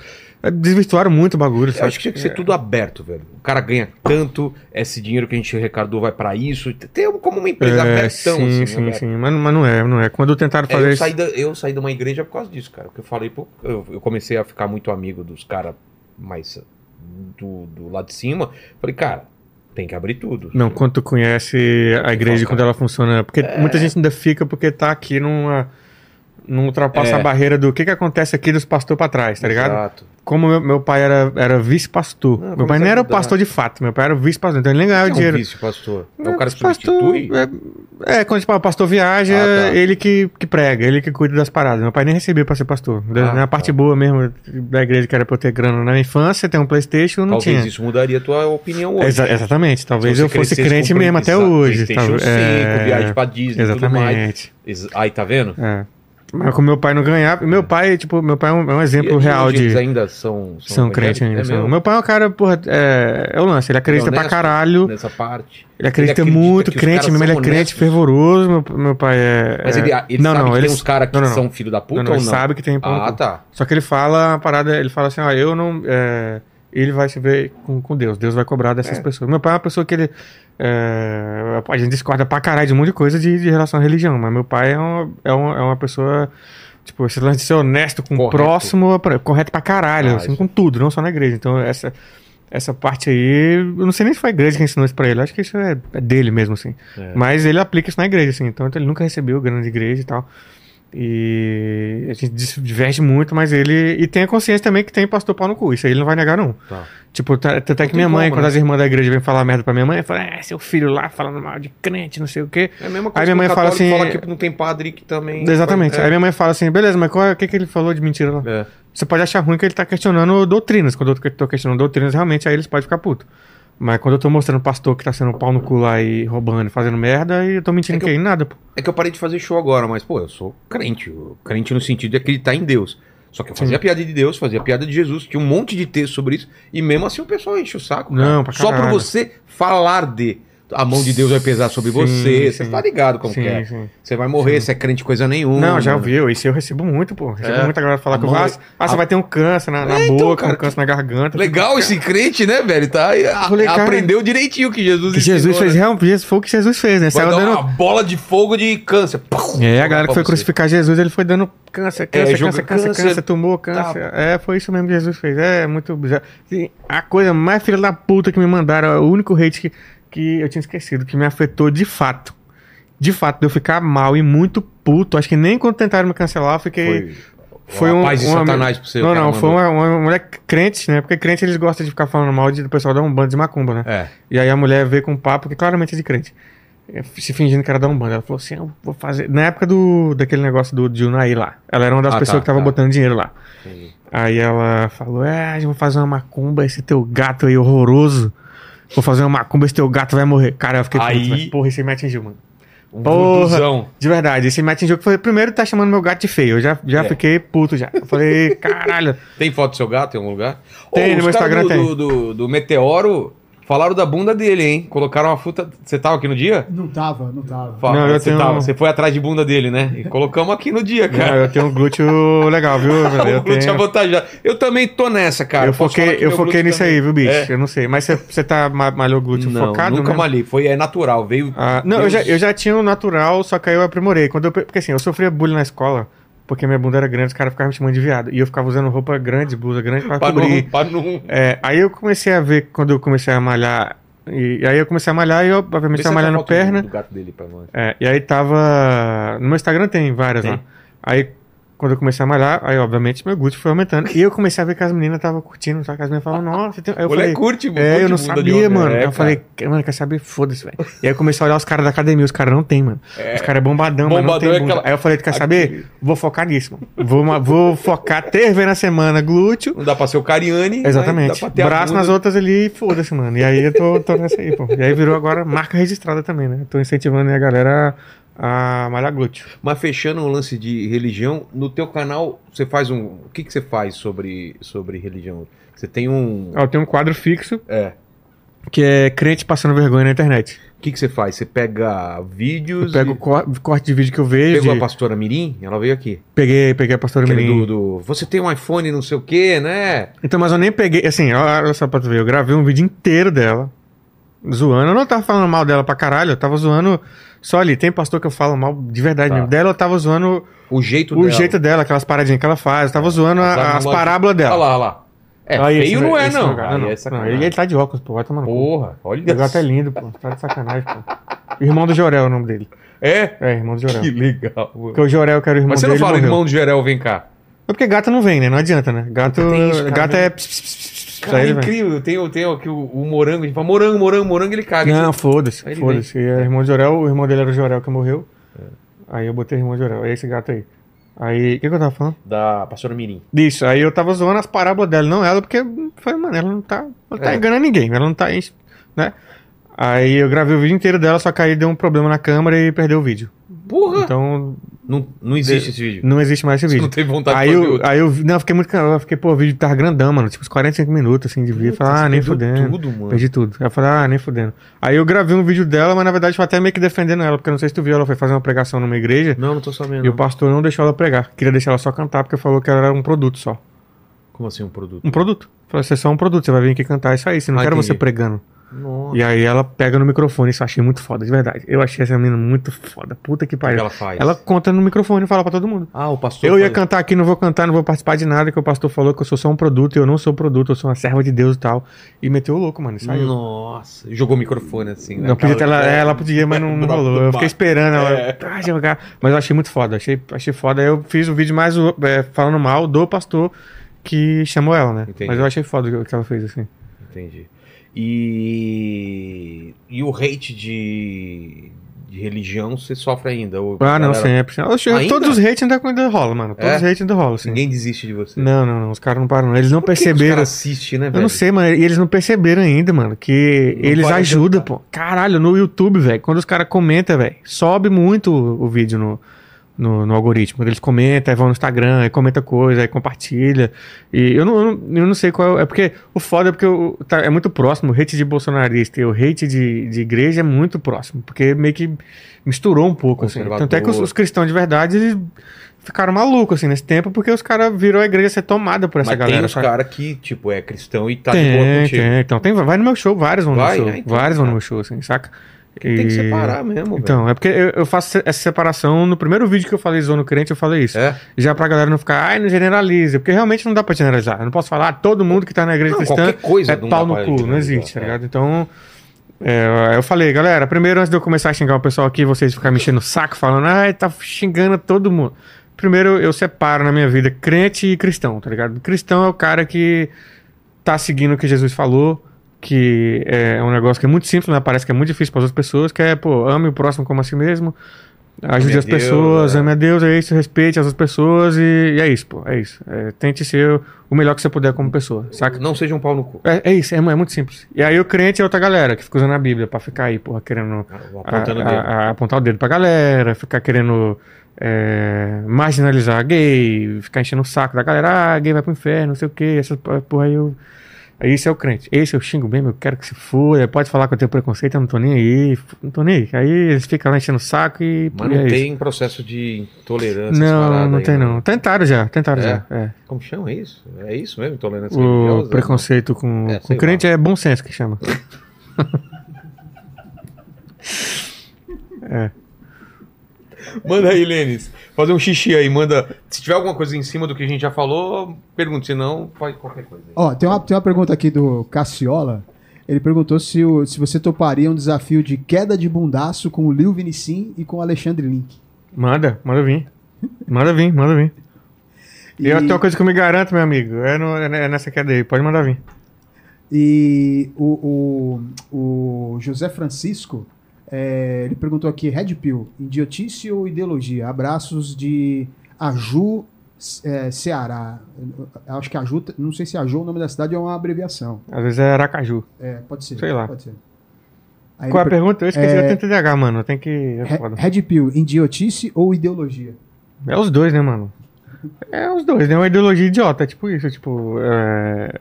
é, Desvirtuaram muito o bagulho, Eu acho que tinha que ser tudo aberto, velho. O cara ganha tanto, esse dinheiro que a gente arrecadou vai pra isso. Tem como uma empresa É, abertão, sim, assim, sim, né, sim. Mas, mas não é, não é. Quando tentaram É, fazer eu, isso... saí da, eu saí de uma igreja por causa disso, cara. Porque eu falei, pô, eu, eu comecei a ficar muito amigo dos caras mais do, do lado de cima. Falei, cara, tem que abrir tudo. Não, quando tu conhece a igreja fala, quando ela funciona. Porque muita gente ainda fica porque tá aqui numa. Não ultrapassa É. a barreira do que, que acontece aqui dos pastores pra trás, tá ligado? Exato. Como meu, meu pai era, era vice-pastor. Ah, meu pai não era o pastor de fato, meu pai era vice-pastor, então ele nem ganhava Quem é um dinheiro. vice, pastor? É o cara que substitui? É, é, quando tipo, o pastor viaja, Ah, tá. ele que, que prega, ele que cuida das paradas. Meu pai nem recebia pra ser pastor. Ah, na parte tá. boa mesmo da igreja que era pra eu ter grana na infância, ter um Playstation, não Talvez tinha. isso mudaria a tua opinião hoje. Exa- exatamente, talvez eu fosse crente mesmo até hoje. PlayStation tal- 5, viagem pra Disney. Exatamente. Ex- Aí, tá vendo? É. Mas como meu pai não ganhava, meu pai, tipo, meu pai é um, é um exemplo E- real de. Eles ainda são... São crentes ainda. É são. Meu pai é um cara, porra, é, é o lance, ele acredita pra honesto caralho. Nessa parte. Ele acredita, acredita muito, crente mesmo, ele é são crente fervoroso. Meu, meu pai é. Mas é- ele, ele não, sabe não, que ele tem uns caras que não, não, são filho da puta Não, não, ou ele não? sabe que tem Ah, tá. Só que ele fala a parada, ele fala assim, ó, eu não. é, ele vai se ver com, com Deus, Deus vai cobrar dessas É. pessoas. Meu pai é uma pessoa que ele. é, a gente discorda pra caralho de um monte de coisa de, de relação à religião, mas meu pai é uma, é uma, é uma pessoa. Tipo, esse lance de ser honesto com o Correto. próximo, pra- correto pra caralho, Ah, assim, com tudo, não só na igreja. Então, essa, essa parte aí, eu não sei nem se foi a igreja que ensinou isso pra ele, eu acho que isso é, é dele mesmo, assim. É. Mas ele aplica isso na igreja, assim, então ele nunca recebeu grana de igreja e tal. E a gente diverte muito, mas ele. E tem a consciência também que tem pastor pau no cu. Isso aí ele não vai negar, não. Tá. Tipo, tá- tanto é Não que minha mãe, como, quando né? as irmãs da igreja vêm falar merda pra minha mãe, fala, é, seu filho lá falando mal de crente, não sei o quê. É a mesma Aí coisa minha mãe fala assim- fala que não tem padre que também... Exatamente. É. Aí minha mãe fala assim, beleza, mas qual é- o que, que ele falou de mentira lá? É. Você pode achar ruim que ele tá questionando doutrinas. Quando eu tô questionando doutrinas, realmente aí eles podem ficar puto. Mas quando eu tô mostrando o pastor que tá sendo pau no cu lá e roubando, fazendo merda, eu tô mentindo É que que, em nada, pô. É que eu parei de fazer show agora, mas, pô, eu sou crente. eu- Crente no sentido de acreditar em Deus. Só que eu fazia piada de Deus, fazia piada de Jesus. Tinha um monte de texto sobre isso. E mesmo assim o pessoal enche o saco. cara. Não, pra Só por caralho. você falar de. A mão de Deus vai pesar sobre Sim, você. Você tá ligado como Sim, que é. Você vai morrer, você é crente coisa nenhuma. Não, já ouviu. Isso eu recebo muito, pô. Recebo É. muita galera falar A que eu mão- ah, ah, você a- vai ter um câncer na, na É, então, boca, cara, um câncer na garganta. Legal esse crente, né, velho? Tá, a- falei, cara, aprendeu direitinho o que Jesus Que Jesus ensinou, fez né? realmente, foi o que Jesus fez, né? Vai Saiu dando. uma bola de fogo de câncer. Pum, É, a galera que foi você. crucificar Jesus, ele foi dando câncer, câncer, joga câncer, câncer, câncer, câncer, tumor, câncer. É, foi isso mesmo que Jesus fez. É muito bizarro. A coisa mais filha da puta que me mandaram, o único hate que, que eu tinha esquecido, que me afetou de fato. De fato, de eu ficar mal e muito puto. Acho que nem quando tentaram me cancelar, eu fiquei. Foi, uma paz de satanás pra você. Não, não, foi uma, uma mulher crente, né? Porque crente eles gostam de ficar falando mal de, do pessoal da Umbanda de Macumba, né? É. E aí a mulher veio com um papo que claramente é de crente. É, Se fingindo que era da Umbanda. Ela falou assim: eu vou fazer. Na época do, daquele negócio do de Unai lá. Ela era uma das Ah, pessoas tá, que tava tá. botando dinheiro lá. Entendi. Aí ela falou: É, a gente vai fazer uma macumba, esse teu gato aí horroroso. Vou fazer uma macumba, esse teu gato vai morrer. Cara, eu fiquei Aí- puto. Porra, isso aí me atingiu, mano. Um Porra. De verdade, esse me atingiu que foi. Primeiro tá chamando meu gato de feio. Eu já, já É. fiquei puto já. Eu falei, caralho. Tem foto do seu gato em algum lugar? Tem, Ô, no meu Instagram do, tem. Do, do, do Meteoro falaram da bunda dele, hein? Colocaram uma fruta. Você tava aqui no dia? Não tava, não tava. Fala, Não, eu você, tenho- tava, você foi atrás de bunda dele, né? E colocamos aqui no dia, Não, cara. eu tenho um glúteo legal, viu? velho? Eu o glúteo tenho- avantajado. Eu também tô nessa, cara. eu foquei, eu foquei nisso também- aí, viu, bicho? É. Eu não sei. Mas você- você tá ma- malhou glúteo Não, focado? nunca né? malhei. Foi é natural. Veio. Ah, não, eu Deus- já, eu já tinha o natural, só que aí eu aprimorei. Quando eu, porque assim, eu sofria bullying na escola, porque minha bunda era grande, os caras ficavam me chamando de viado. E eu ficava usando roupa grande, blusa grande pra Pra cobrir. não, pra não. É, aí eu comecei a ver, quando eu comecei a malhar E, e aí eu comecei a malhar e eu, obviamente, a malhando perna. Do gato dele pra nós. É, e aí tava. No meu Instagram tem várias Tem. lá. Aí, quando eu comecei a malhar, aí, obviamente, meu glúteo foi aumentando. E eu comecei a ver que as meninas estavam curtindo, sabe? Que as meninas falavam, nossa, tem... aí eu falei, curte, É, curte eu não sabia, mano. É, eu falei, mano, quer saber? Foda-se, velho. E aí eu comecei a olhar os caras da academia, os caras não tem, mano. Os caras é bombadão, mas não Bombadão tem é aquela- Aí eu falei, tu quer saber? Vou focar nisso, mano. Vou, vou focar três vezes na semana glúteo. Não dá pra ser o Cariani. mas Exatamente. Braço nas outras ali e foda-se, mano. E aí eu tô, tô nessa aí, pô. E aí virou agora marca registrada também, né? Tô incentivando aí a galera a malhar glúteo. Mas fechando um lance de religião, no teu canal você faz um. O que, que você faz sobre, sobre religião? Você tem um. Ó, tem um quadro fixo É. que é crente passando vergonha na internet. O que, que você faz? Você pega vídeos. Eu pego e- o cor- corte de vídeo que eu vejo. Pegou a pastora Mirim? Ela veio aqui. Peguei, peguei a pastora Aquele Mirim. do, do- Você tem um iPhone não sei o quê, né? Então, mas eu nem peguei. Assim, olha só pra tu ver. Eu gravei um vídeo inteiro dela. Zoando. Eu não tava falando mal dela pra caralho. Eu tava zoando só ali. Tem pastor que eu falo mal de verdade Tá. mesmo. Dela eu tava zoando O jeito o dela. jeito dela, aquelas paradinhas que ela faz. Eu tava zoando a- As as, analogias. parábolas dela. Olha lá, olha lá. É, Aí, feio esse- não é, esse não. lugar- Aí não, é não, ele, ele tá de óculos, pô. Vai tomar no cu. Porra, olha O gato é lindo, pô. Tá de sacanagem, pô. Irmão do Jorel é o nome dele. É? É, irmão do Jorel. Que legal. mano. Porque o Jorel, que era o irmão Mas você dele, não fala, irmão do Gerel, vem cá. É porque gato não vem, né? Não adianta, né? Gato, isso, cara, gato né? é... pss, pss, pss, pss, Cara, é incrível. Eu tenho, aqui o, o morango. A gente fala morango, morango, morango, ele caga. Não, foda-se, Aí ele foda-se. É irmão de Jorel, o irmão dele era o Jorel que morreu. Aí eu botei irmão de Jorel. É esse gato aí. Aí, o que, que eu tava falando? Da pastora Mirim. Disso, aí eu tava zoando as parábolas dela, não ela, porque foi, mano, ela não tá, ela não tá É. enganando ninguém, ela não tá, né? Aí eu gravei o vídeo inteiro dela, só que aí deu um problema na câmera e perdeu o vídeo. Porra! Então, Não, não existe esse vídeo. não existe mais esse Você não vídeo. teve vontade Aí de fazer eu, outro. aí eu, não, eu fiquei muito, eu fiquei, pô, o vídeo tava grandão, mano, tipo uns 45 minutos, assim, de vídeo. Puta, Falei, ah, nem fudendo. tudo, mano. Perdi tudo. Aí eu falei, ah, nem fudendo. Aí eu gravei um vídeo dela, mas na verdade foi até meio que defendendo ela, porque eu não sei se tu viu, ela foi fazer uma pregação numa igreja Não, não tô sabendo. e o pastor não deixou ela pregar. Queria deixar ela só cantar, porque falou que ela era um produto só. Como assim um produto? Um produto. Falou, você é só um produto, você vai vir aqui cantar isso aí, você não Ah, quero entendi. você pregando. Nossa. E aí ela pega no microfone, isso eu achei muito foda, de verdade. Eu achei essa menina muito foda, puta que O que pariu. ela faz? Ela conta no microfone e fala pra todo mundo. Ah, o pastor. Eu ia cantar aqui, não vou cantar, não vou participar de nada, que o pastor falou que eu sou só um produto, e eu não sou produto, eu sou uma serva de Deus e tal. E meteu o louco, mano, saiu. Nossa. Jogou o microfone assim, né? Não podia ela, é, ela podia, mas não, não rolou. Eu fiquei esperando ela É. pra jogar. Mas eu achei muito foda, achei, achei foda. Eu fiz o vídeo mais é, falando mal do pastor que chamou ela, né? Entendi. Mas eu achei foda o que ela fez, assim. Entendi. E. E o hate de. de religião você sofre ainda? Ou Ah, não, sempre. Ainda? Todos os hates ainda, ainda rola, mano. Todos É? os hates ainda rolam, assim. Ninguém desiste de você. Não, não, não. Os caras não param, não. Eles não Por que que os perceberam. assistem, né, velho? Eu não sei, mano. E eles não perceberam ainda, mano, que Não eles ajudam, pô. Caralho, no YouTube, velho. Quando os caras comentam, velho, sobe muito o, o vídeo no, no, no algoritmo. Eles comentam, aí vão no Instagram, aí comenta coisa, aí compartilha. E eu não, eu não, eu não sei qual é. É porque o foda é porque o- tá- é muito próximo. O hate de bolsonarista e o hate de, de igreja é muito próximo. Porque meio que misturou um pouco, assim. Tanto é que os, os cristãos de verdade, eles ficaram malucos, assim, nesse tempo, porque os caras virou a igreja ser tomada por essa Mas galera. tem os caras que, tipo, é cristão e tá de boa Tem, contigo. tem. Então, tem, vai no meu show, vários vão Vai? no meu show. então, vários vão no tá. meu show, assim, saca? Tem que separar mesmo. Então, é porque eu, eu faço essa separação. No primeiro vídeo que eu falei Zono Crente, eu falei isso. É? Já pra galera não ficar, ai, não generaliza. Porque realmente não dá pra generalizar. Eu não posso falar, ah, todo mundo que tá na igreja Não, cristã coisa é pau no cu. Não existe, tá é. ligado? Então. é, eu falei, galera, primeiro antes de eu começar a xingar o pessoal aqui, vocês ficarem me enchendo o saco, falando, ai, tá xingando todo mundo. Primeiro, eu separo na minha vida crente e cristão, tá ligado? Cristão é o cara que tá seguindo o que Jesus falou, que é um negócio que é muito simples, né? Parece que é muito difícil para as outras pessoas, que é, pô, ame o próximo como a si mesmo, ajude a as Deus, pessoas, é. ame a Deus, é isso, respeite as outras pessoas e, e é isso, pô, é isso. É, tente ser o melhor que você puder como pessoa, saca? Não seja um pau no cu. É, é isso, é, é muito simples. E aí o crente é outra galera que fica usando a Bíblia pra ficar aí, porra, querendo Apontando a- o dedo. a- a- apontar o dedo pra galera, ficar querendo é, marginalizar gay, ficar enchendo o saco da galera, ah, gay vai pro inferno, não sei o que, essa porra aí eu. Aí Esse é o crente. Esse eu xingo mesmo, eu quero que se foda. Pode falar que eu tenho preconceito, eu não tô nem aí. Não tô nem aí. Aí eles ficam lá enchendo o saco e. Mas não é isso. tem processo de intolerância. Não, não aí, tem né? não. Tentaram já, tentaram É? já. É. Como chama isso? É isso mesmo? Intolerância O preconceito com, É, com crente é bom senso que chama. Manda aí, Lênis. Fazer um xixi aí, manda. Se tiver alguma coisa em cima do que a gente já falou, pergunte. Se não, pode qualquer coisa. Ó, tem uma, tem uma pergunta aqui do Cassiola. Ele perguntou se, o- se você toparia um desafio de queda de bundaço com o Lil Vinicim e com o Alexandre Link. Manda, manda vir. Manda vir, manda vir. E eu tenho uma coisa que eu me garanto, meu amigo. É, no- é nessa queda aí. Pode mandar vir. E o, o, o José Francisco, é, ele perguntou aqui, Red Pill, idiotice ou ideologia? Abraços de Aju, é, Ceará. Acho que Aju, não sei se Aju, o nome da cidade é uma abreviação. Às vezes é Aracaju. É, pode ser. Sei lá. Pode ser. Aí Qual é a per- pergunta? Eu esqueci, É- eu tenho TDAH, mano. Tem que. É. Red Pill, idiotice ou ideologia? É os dois, né, mano? É os dois, né? É uma ideologia idiota, é tipo isso, tipo. é,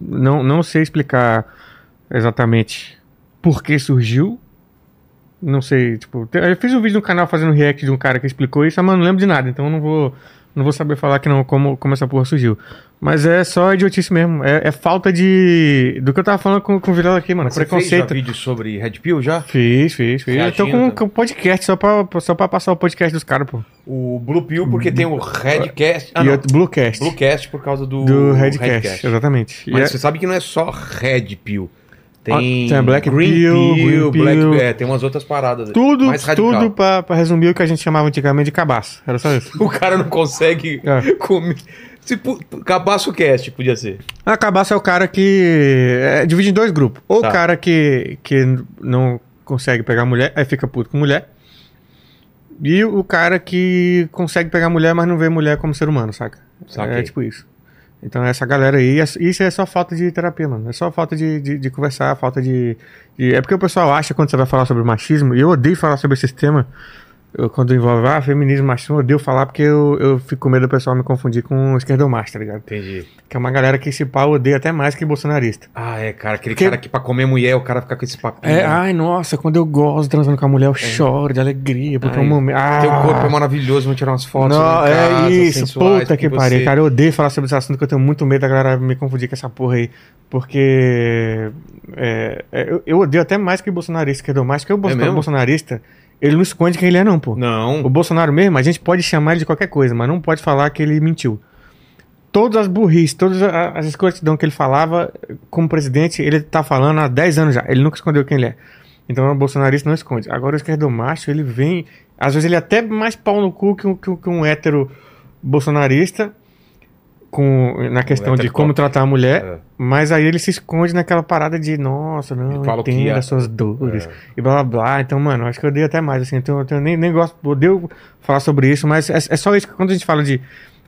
Não, não sei explicar exatamente por que surgiu. Não sei, tipo. Eu fiz um vídeo no canal fazendo react de um cara que explicou isso, mas não lembro de nada, então eu não vou. Não vou saber falar que não, como, como essa porra surgiu. Mas é só idiotice mesmo. É, é falta de. Do que eu tava falando com, com o Vilela aqui, mano. Você fez Preconceito. vídeo sobre Red Pill já? Fiz, fiz, fiz. Eu tô com, tá? com podcast só pra, só pra passar o podcast dos caras, pô. O Blue Pill, porque tem o Redcast. Ah, e não. o Bluecast. Bluecast por causa do, do Redcast, exatamente. E Mas é- você sabe que não é só Red Pill. Tem, Ah, tem Black Pill, Green Black Pill. É, tem umas outras paradas. tudo, mais radical. tudo pra, pra resumir o que a gente chamava antigamente de cabaço. Era só isso. O cara não consegue É. comer. Pu- Cabaço Cast, podia ser. A cabaço é o cara que. É, divide em dois grupos. Ou Tá. o cara que, que não consegue pegar mulher, aí fica puto com mulher. E o cara que consegue pegar mulher, mas não vê mulher como ser humano, saca? Saquei. É tipo isso. Então essa galera aí, é- isso é só falta de terapia, mano. É só falta de, de, de conversar, falta de, de- É porque o pessoal acha quando você vai falar sobre machismo, e eu odeio falar sobre esse tema. Eu, quando envolve ah, feminismo, machismo, eu odeio falar porque eu, eu fico com medo do pessoal me confundir com esquerdomacho, tá ligado? Entendi. Que é uma galera que esse pau odeia até mais que bolsonarista. Ah, é, cara. Aquele Porque- cara que pra comer mulher, o cara fica com esse papinho. É, né? ai, nossa, quando eu gosto transando com a mulher, eu choro de alegria, porque é Ai, um momento. Ah, Teu corpo é maravilhoso, vão tirar umas fotos. Não, é casa, isso, sensuais, puta que porque pariu. você- Cara, eu odeio falar sobre esse assunto que eu tenho muito medo da galera me confundir com essa porra aí. Porque é, é, eu, eu odeio até mais que o bolsonarista, que é mais, porque o bolso- mesmo? bolsonarista, ele não esconde quem ele é, não, pô. Não. O Bolsonaro mesmo, a gente pode chamar ele de qualquer coisa, mas não pode falar que ele mentiu. Todas as burrices, todas as escrotidão que ele falava como presidente, ele tá falando há 10 anos já. Ele nunca escondeu quem ele é. Então o bolsonarista não esconde. Agora o esquerdomacho, ele vem. Às vezes ele é até mais pau no cu que um- que um hétero bolsonarista. Com, na questão de hétero como tratar a mulher, É. mas aí ele se esconde naquela parada de nossa, não, Ele fala o que entenda é. as suas dores É. e blá blá blá. Então, mano, acho que eu odeio até mais, assim. Então, eu nem, nem gosto, odeio falar sobre isso, mas é, é só isso que quando a gente fala de.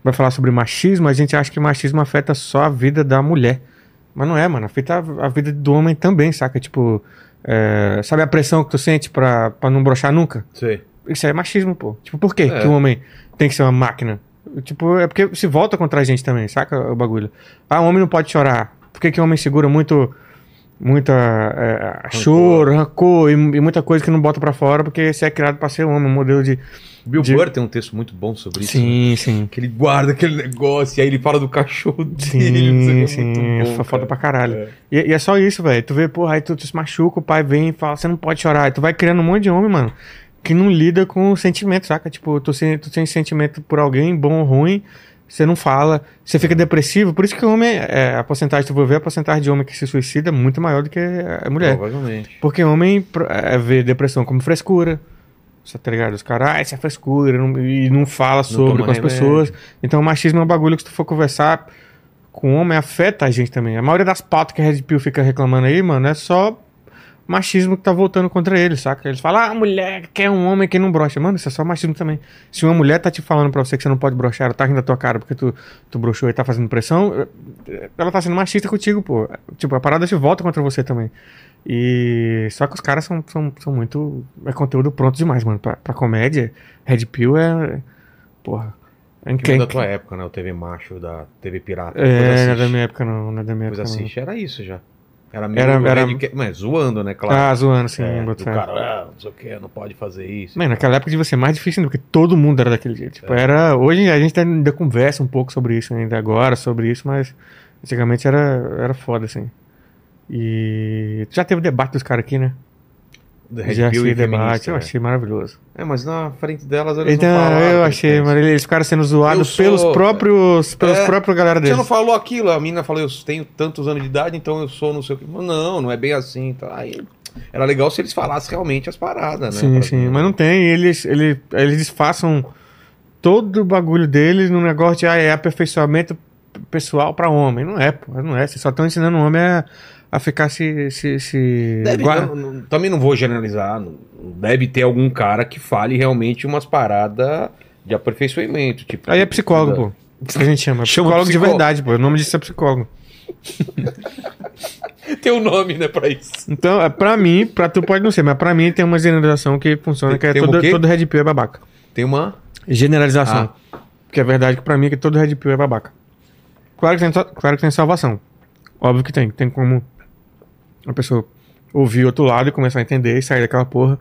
Vai falar sobre machismo, a gente acha que machismo afeta só a vida da mulher. Mas não é, mano. Afeta a, a vida do homem também, saca? Tipo, é, sabe a pressão que tu sente pra, pra não brochar nunca? Sei. Isso é machismo, pô. Tipo, por quê É. que o homem tem que ser uma máquina? Tipo, é porque se volta contra a gente também, saca o bagulho? Ah, o homem não pode chorar. Por que, que o homem segura muito. Muita é, choro, rancor e, e muita coisa que não bota pra fora porque você é criado pra ser homem, um modelo de. Bill De- Burr tem um texto muito bom sobre isso. né? Sim, sim. Que ele guarda aquele negócio e aí ele fala do cachorro dele. o Sim, que, é sim. bom, Foda cara. pra caralho. É. E, e é só isso, velho. Tu vê, porra, aí tu, tu se machuca, o pai vem e fala, você não pode chorar. Aí tu vai criando um monte de homem, mano, que não lida com sentimento, saca? Tipo, tu, se- tu tem sentimento por alguém, bom ou ruim, você não fala, você fica depressivo. Por isso que o homem, é, a porcentagem, tu vai ver, a porcentagem de homem que se suicida é muito maior do que a mulher. Provavelmente. Porque homem é, vê depressão como frescura. Você tá ligado? Os caras, ah, isso é frescura, não- e não fala sobre toma com as remédio. pessoas. Então o machismo é um bagulho que se tu for conversar com homem, afeta a gente também. A maioria das pautas que a Red Pill fica reclamando aí, mano, é só machismo que tá voltando contra eles, saca? Eles falam, ah, a mulher quer um homem que não brocha. Mano, isso é só machismo também. Se uma mulher tá te falando pra você que você não pode brochar, ela tá rindo da tua cara porque tu, tu broxou e tá fazendo pressão, ela tá sendo machista contigo, pô. Tipo, a parada se volta contra você também. E só que os caras são, são, são muito. É conteúdo pronto demais, mano. Pra, pra comédia, Red Pill é. Porra. É Que incrível. da tua época, né? O TV macho da TV Pirata. É, não é da minha época, não. Não é da minha época. não. assiste, era isso já. Era meio Era- era- Mas zoando, né? Claro. Ah, zoando, sim. É, do cara, ah, não sei o que, não pode fazer isso. Mano, naquela época devia ser mais difícil ainda, porque todo mundo era daquele jeito. Tipo, É. era. Hoje a gente ainda conversa um pouco sobre isso ainda agora, sobre isso, mas antigamente era, era foda, assim. E. Já teve debate dos caras aqui, né? Do Red já Pill achei e debate, eu né? achei maravilhoso. É, mas na frente delas eles Então, não falaram. eu achei, mas eles ficaram sendo zoados Eu pelos sou- próprios, pelos É. próprios galera Você deles. não falou aquilo? A menina falou, eu tenho tantos anos de idade, então eu sou não sei o que. Não, não é bem assim. Tá? Aí, era legal se eles falassem realmente as paradas, né? Sim, Pra- sim, mas não tem. Eles, eles, eles disfarçam todo o bagulho deles no negócio de ah, é aperfeiçoamento pessoal pra homem. Não é, pô, não é. Vocês só estão ensinando o homem a, a ficar se. se, se Deve, gua- não- não- também não vou generalizar. não- Deve ter algum cara que fale realmente umas paradas de aperfeiçoamento. Tipo, Aí é psicólogo, pô. Isso que a gente chama. Chama psicólogo de psicólogo. verdade, pô. O nome disso é psicólogo. Tem um nome, né, pra isso. Então, é, pra mim, pra tu pode não ser, mas pra mim tem uma generalização que funciona, Tem- que é todo, todo Red Pill é babaca. Tem uma. Generalização. Que é verdade que pra mim que todo Red Pill é babaca. Claro que tem, claro que tem salvação. Óbvio que tem. Tem como a pessoa ouvir outro lado e começar a entender e sair daquela porra.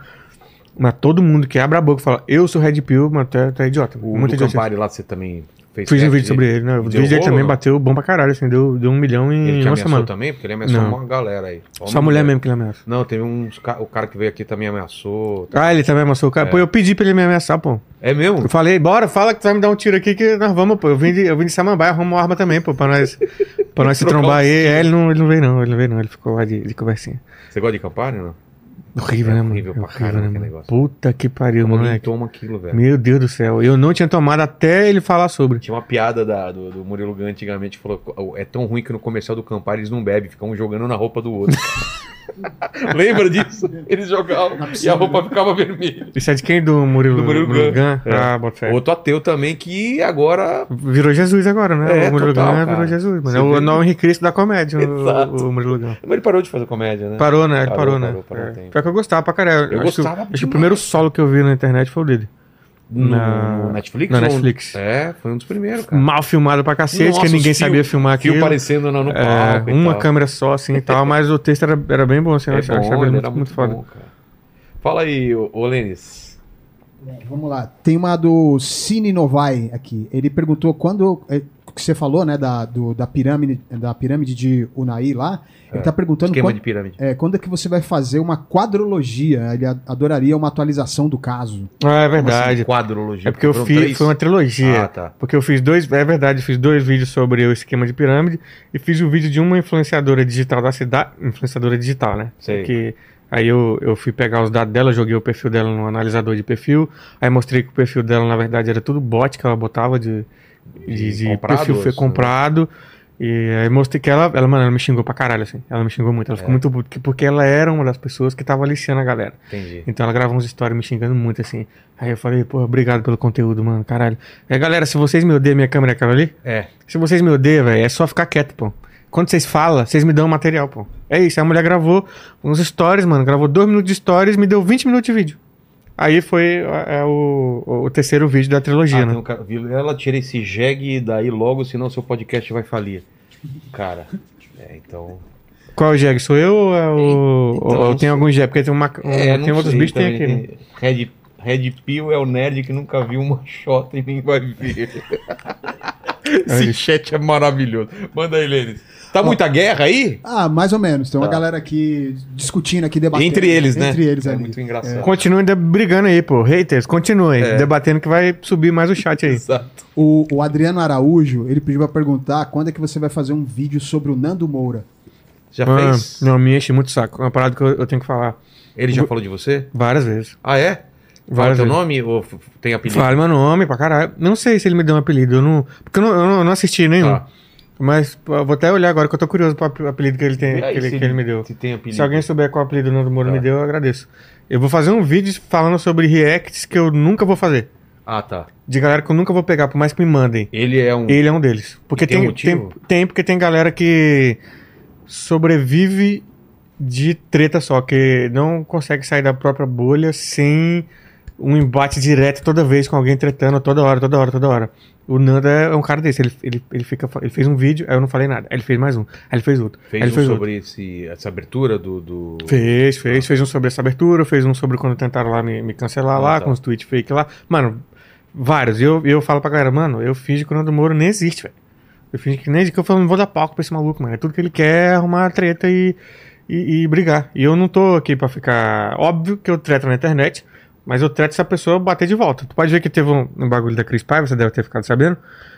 Mas todo mundo que abre a boca e fala, eu sou Red Pill, mas tu é, tu é idiota. O Muito do idiota. Lá você também fez. Fiz um vídeo sobre ele, né? O vídeo dele também bateu bom pra caralho, assim, deu, deu um milhão Ele em te uma ameaçou semana. também? Porque ele ameaçou Não. uma galera aí. Só mulher mesmo que ele ameaça. Não, teve uns. ca- O cara que veio aqui também ameaçou. Ah, ele também amassou o cara. Pô, eu pedi pra ele me ameaçar, pô. É mesmo? Eu falei, bora, fala que tu vai me dar um tiro aqui que nós vamos, pô. Eu vim de, eu vim de Samambaia, arrumo uma arma também, pô, pra nós, pra nós se trombar aí. É, ele não, ele não veio não, ele não veio não, ele ficou lá de, de conversinha. Você gosta de Campari, não? Horrível, É né, mano? horrível pra horrível, né, mano? Puta que pariu, Ninguém moleque. toma aquilo, velho. Meu Deus do céu, eu não tinha tomado até ele falar sobre. Tinha uma piada da- do, do Murilo Gun antigamente, falou é tão ruim que no comercial do Campari eles não bebem, ficam um jogando na roupa do outro. Lembra disso? Eles jogavam e a roupa ficava vermelha. Isso é de quem? Do Murilo, Do Murilo Gun. Gun? É. Ah, bota fé. Outro ateu também que agora. Virou Jesus agora, né? É, o Murilo total, Gun cara. virou Jesus, mano. Você É o novo Henrique Cristo da comédia, Exato. o, Murilo Gun. Mas ele parou de fazer comédia, né? Parou, né? Ele Parou, parou, né? parou, parou, É. Pior que eu gostava pra caralho. Eu acho que o- gostava Acho que o primeiro solo que eu vi na internet foi o dele. No, Na- no Netflix? na Netflix. É, foi um dos primeiros, cara. Mal filmado pra cacete, Nossa, que ninguém fio- sabia filmar Fio aquilo. aparecendo no, no É, palco. e uma tal. câmera só, assim e tal, mas o texto era, era bem bom, assim, eu É achava, bom, achava muito, era muito, muito foda. bom, cara. Fala aí, ô, ô Lênis. Vamos lá. Tem uma do Cine Novai aqui. Ele perguntou quando. É, que você falou, né, da, do- da, pirâmide, da pirâmide de Unai lá. Ele tá perguntando Esquema quando, de pirâmide. é, quando é que você vai fazer uma quadrologia. Ele adoraria uma atualização do caso. Ah, é Como assim, verdade. quadrologia. É porque eu Foram fiz, três? foi uma trilogia. Ah, tá. Porque eu fiz dois, é verdade, fiz dois vídeos sobre o esquema de pirâmide e fiz o vídeo de uma influenciadora digital da cidade, influenciadora digital, né? Sei. Que aí eu, eu fui pegar os dados dela, joguei o perfil dela no analisador de perfil, aí mostrei que o perfil dela na verdade era tudo bot que ela botava de, de, de Comprado, perfil foi assim, comprado. E aí mostrei que ela, ela, mano, ela me xingou pra caralho, assim. Ela me xingou muito. Ela ficou É. muito puta, porque ela era uma das pessoas que tava aliciando a galera. Entendi. Então ela gravou uns stories me xingando muito, assim. Aí eu falei, pô, obrigado pelo conteúdo, mano, caralho. É, galera, se vocês me odeiam, minha câmera é aquela ali? É. Se vocês me odeiam, velho, é só ficar quieto, pô. Quando vocês falam, vocês me dão material, pô. É isso, a mulher gravou uns stories, mano. Gravou dois minutos de stories, me deu 20 minutos de vídeo. Aí foi é, o, o terceiro vídeo da trilogia, Ah, né? tem um cara- tira esse jegue daí logo, senão seu podcast vai falir. Cara, é, então. Qual é o Jag? Sou eu ou, é o, Então, ou tem algum Jag? Porque tem, uma, É, tem não outros sei bichos, tem também, aqui, né? tem- Red, Red Pill é o nerd que nunca viu uma shota e nem vai ver. Esse chat é maravilhoso. Manda aí, Lênis. Tá muita guerra aí? Ah, mais ou menos. Tem uma Tá. galera aqui discutindo aqui, debatendo. Entre eles, né? Entre eles é ali. muito engraçado. Continuem de- brigando aí, pô. Haters, continuem. É. Debatendo que vai subir mais o chat aí. Exato. O, o Adriano Araújo, ele pediu pra perguntar quando é que você vai fazer um vídeo sobre o Nando Moura. Já Ah, fez? não, me enche muito o saco. É uma parada que eu, eu tenho que falar Ele já falou de você? várias vezes. Ah, é? Fala Várias teu nome ou tem apelido? Fala meu nome pra caralho. Não sei se ele me deu um apelido. Eu não, porque eu não, eu não- assisti nenhum. Tá. Mas eu vou até olhar agora que eu tô curioso pro ap- apelido que ele, tem, que ele, que ele me deu. Se. Se alguém souber qual apelido o Nando Moura Tá. me deu, eu agradeço. Eu vou fazer um vídeo falando sobre reacts que eu nunca vou fazer. Ah, tá. De galera que eu nunca vou pegar, por mais que me mandem. Ele é um. Ele é um deles. Porque tem tem, tem, tem, porque tem galera que sobrevive de treta só, que não consegue sair da própria bolha sem um embate direto toda vez com alguém tretando toda hora, toda hora, toda hora. O Nanda é um cara desse, ele, ele, ele, fica, ele fez um vídeo, aí eu não falei nada. Aí ele fez mais um, aí ele fez outro. Fez ele um fez sobre esse, essa abertura do. do... Fez, fez, fez um sobre essa abertura, fez um sobre quando tentaram lá me, me cancelar Ah, lá, tá. com os tweets fake lá. Mano, vários. E eu, eu falo pra galera, mano, eu fingi que o Nando Moro nem existe, velho. Eu fingi que nem existe, que eu falo, não vou dar palco pra esse maluco, mano. É tudo que ele quer é arrumar treta e, e, e brigar. E eu não tô aqui pra ficar. Óbvio que eu treto na internet, mas eu treto se a pessoa bater de volta. Tu pode ver que teve um, um bagulho da Cris Paiva, você deve ter ficado sabendo.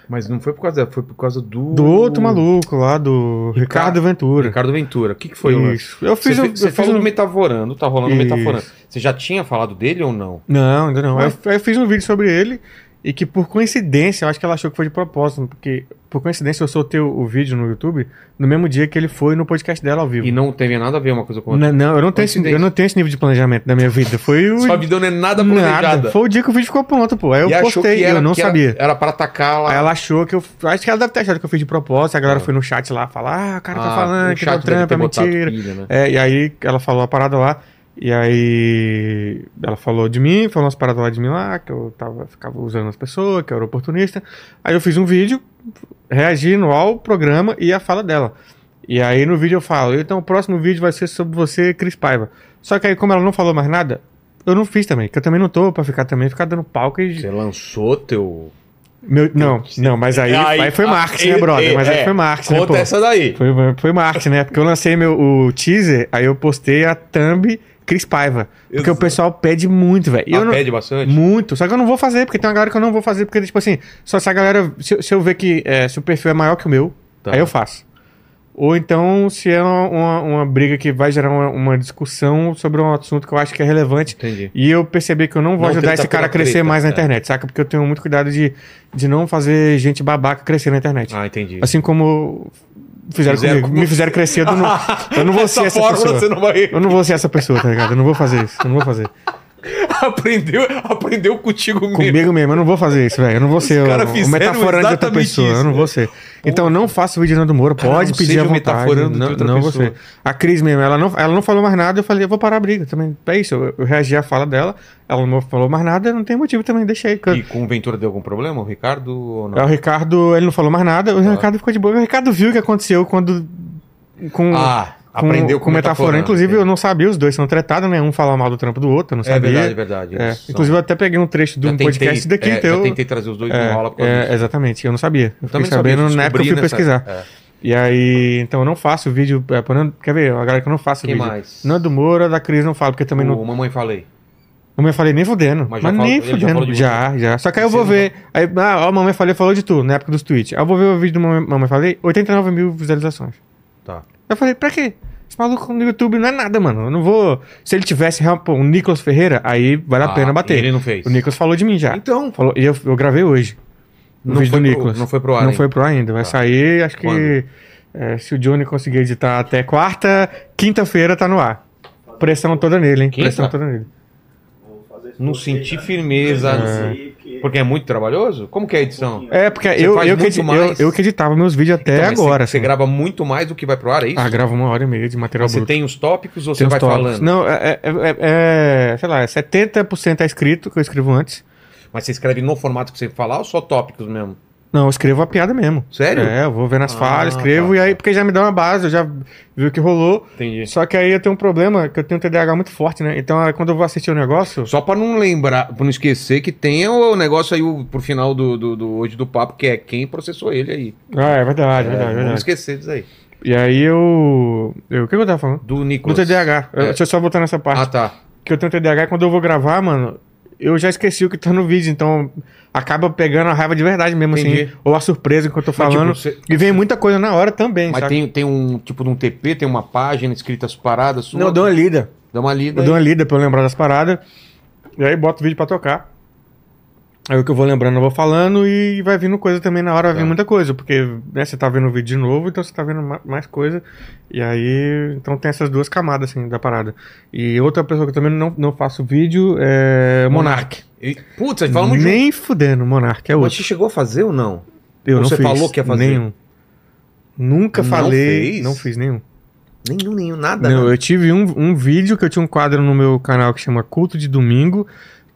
Mas não foi por causa dela, foi por causa do. Do outro maluco lá, do Ricardo, Ventura. Ricardo Ventura. O que, que foi? Isso. Eu fiz você você eu falou um- do Metaforando, tá rolando o Isso. Metaforando. Você já tinha falado dele ou não? Não, ainda não. Ué? Eu, eu fiz um vídeo sobre ele e que por coincidência, eu acho que ela achou que foi de propósito, porque por coincidência eu soltei o, o vídeo no YouTube no mesmo dia que ele foi no podcast dela ao vivo. E não teve nada a ver uma coisa com a outra. Não, não, eu não, tenho esse, eu não tenho esse nível de planejamento da minha vida. Foi o. Sua vida não é nada planejada. Nada. Foi o dia que o vídeo ficou pronto, pô. Aí eu E postei, era- eu não era- sabia. Era pra atacar lá. Aí ela achou que eu. Acho que ela deve ter achado que eu fiz de propósito. A galera Ah. foi no chat lá falar: ah, o cara tá Ah, falando o que tá ter é mentira. pilha, né? É, e aí ela falou a parada lá. E aí ela falou de mim, falou umas paradas lá de mim lá, que eu tava, ficava usando as pessoas, que eu era oportunista. Aí eu fiz um vídeo reagindo ao programa e à fala dela. E aí no vídeo eu falo, então o próximo vídeo vai ser sobre você, Cris Paiva. Só que aí, como ela não falou mais nada, eu não fiz também, que eu também não tô pra ficar também, ficar dando palco e. Você lançou teu. Meu, não, não, mas aí, aí, foi marketing, né, brother? Mas aí foi marketing, né, Conta pô? essa daí. Foi, foi marketing, né? Porque eu lancei meu, o teaser, aí eu postei a thumb Cris Paiva. Porque Exato. o pessoal pede muito, velho. Ah, não- pede bastante? Muito. Só que eu não vou fazer, porque tem uma galera que eu não vou fazer, porque, tipo assim, só se a galera. Se, eu- se eu ver que é, se o perfil é maior que o meu, Tá. aí eu faço. Ou então, se é uma, uma, uma briga que vai gerar uma, uma discussão sobre um assunto que eu acho que é relevante. Entendi. E eu percebi que eu não vou Não ajudar esse cara a crescer treta, mais na é. internet, saca? Porque eu tenho muito cuidado de, de não fazer gente babaca crescer na internet. Ah, entendi. Assim como fizeram, Fizeram comigo. com Me fizeram crescer, eu não, eu não vou ser essa pessoa. não vai. Eu não vou ser essa pessoa, tá ligado? Eu não vou fazer isso. Eu não vou fazer. aprendeu, aprendeu contigo mesmo. Comigo mesmo, eu não vou fazer isso, velho. Eu não vou ser o, metaforando de outra pessoa. isso, eu não vou ser. Então não faça o vídeo do Moura. Cara, Pode não pedir o vontade. metaforando de Não, não pessoa. você. A Cris mesmo, ela não, ela não falou mais nada. Eu falei, eu vou parar a briga também. É isso. Eu, eu reagi à fala dela. Ela não falou mais nada. Não tem motivo também. Deixei. E com o Ventura deu algum problema? O Ricardo ou não? É, O Ricardo, ele não falou mais nada. O Ricardo ficou de boa. O Ricardo viu o que aconteceu quando. Com, Ah, aprendeu com metaforando. Inclusive, entendi. eu não sabia, os dois são tretados, né? Um fala mal do trampo do outro, eu não É sabia. verdade, verdade. É, Inclusive, eu até peguei um trecho Já um tentei- podcast daqui é, teu. Já tentei trazer os dois É, por causa é, exatamente, eu não sabia. Eu fiquei Também sabia, sabendo na época que eu fui pesquisar. é. E aí, então eu não faço vídeo. É, quer ver? A galera que eu não faço Quem vídeo. mais? Não é do Moura, da Cris não falo, porque também O não. Mamãe Falei. Mamãe falei nem fudendo. Mas Mas, já nem já fudendo. de Já, já, Só que aí eu vou ver. Aí, ah, ó, Mamãe falei falou de tudo, na época dos tweets. Aí eu vou ver o vídeo do Mamãe, Mamãe falei, 89 mil visualizações. Tá. Eu falei, pra quê? Esse maluco no YouTube não é nada, mano. Eu não vou. Se ele tivesse pô, o Nicolas Ferreira, aí vale a Ah, pena bater. ele não fez. O Nicolas falou de mim já. Então, Falou, e eu, eu gravei hoje. O Não vídeo foi do pro- Nicolas. não foi pro ar Não ainda. foi pro ar ainda. Vai Tá. sair, acho que. É, se o Johnny conseguir editar até quarta, quinta-feira tá no ar. Pressão toda nele, hein? Quinta? Pressão toda nele. não senti firmeza. Porque é muito trabalhoso? Como que é a edição? É, porque Você eu, eu, que, muito edi- mais. eu, eu que editava meus vídeos até Então, mas agora. Você, você assim. grava muito mais do que vai pro ar, é isso? Ah, grava uma hora e meia de material Você bruto. tem os tópicos ou você Tem os vai tópicos. falando? Não, é, é, é- é, sei lá, 70% é escrito, que eu escrevo antes. Mas você escreve no formato que você falar ou só tópicos mesmo? Não, eu escrevo a piada mesmo. Sério? É, eu vou ver nas Ah, falhas, escrevo, tá, e aí, tá. porque já me dá uma base, eu já vi o que rolou. Entendi. Só que aí eu tenho um problema, que eu tenho um TDAH muito forte, né? Então, aí, quando eu vou assistir o negócio, Só pra não lembrar, pra não esquecer que tem o negócio aí o, por final do, do, do- hoje do papo, que é quem processou ele aí. Ah, é verdade, É, verdade, Vamos verdade. esquecer disso aí. E aí eu. eu o que eu tava falando? Do Do Nicolas. TDAH. Eu- É. Deixa eu só voltar nessa parte. Ah, tá. Que eu tenho TDAH e quando eu vou gravar, mano, eu já esqueci o que tá no vídeo, então acaba pegando a raiva de verdade mesmo, Entendi. assim. Ou a surpresa enquanto eu tô Mas, falando. tipo, você- E vem muita coisa na hora também, Mas sabe? tem, tem um tipo de um TP, tem uma página escrita as paradas suas. Não, eu dou uma lida. Dá uma lida. Eu dou aí. uma lida pra eu lembrar das paradas. E aí boto o vídeo pra tocar. Aí o que eu vou lembrando, eu vou falando e vai vindo coisa também na hora, vai Tá. vir muita coisa. Porque né, você tá vendo o vídeo de novo, então você tá vendo ma- mais coisa. E aí, então tem essas duas camadas, assim, da parada. E outra pessoa que eu também não, não faço vídeo é Monark. E- Putz, a gente fala muito junto. Nem fudendo, Monark, é Mas outro. você chegou a fazer ou não? Eu Ou não você fiz falou que ia fazer? Nenhum. Nunca Não falei, fez? não fiz nenhum. Nenhum, nenhum, nada. Não, né? eu tive um, um vídeo que eu tinha um quadro no meu canal que chama Culto de Domingo,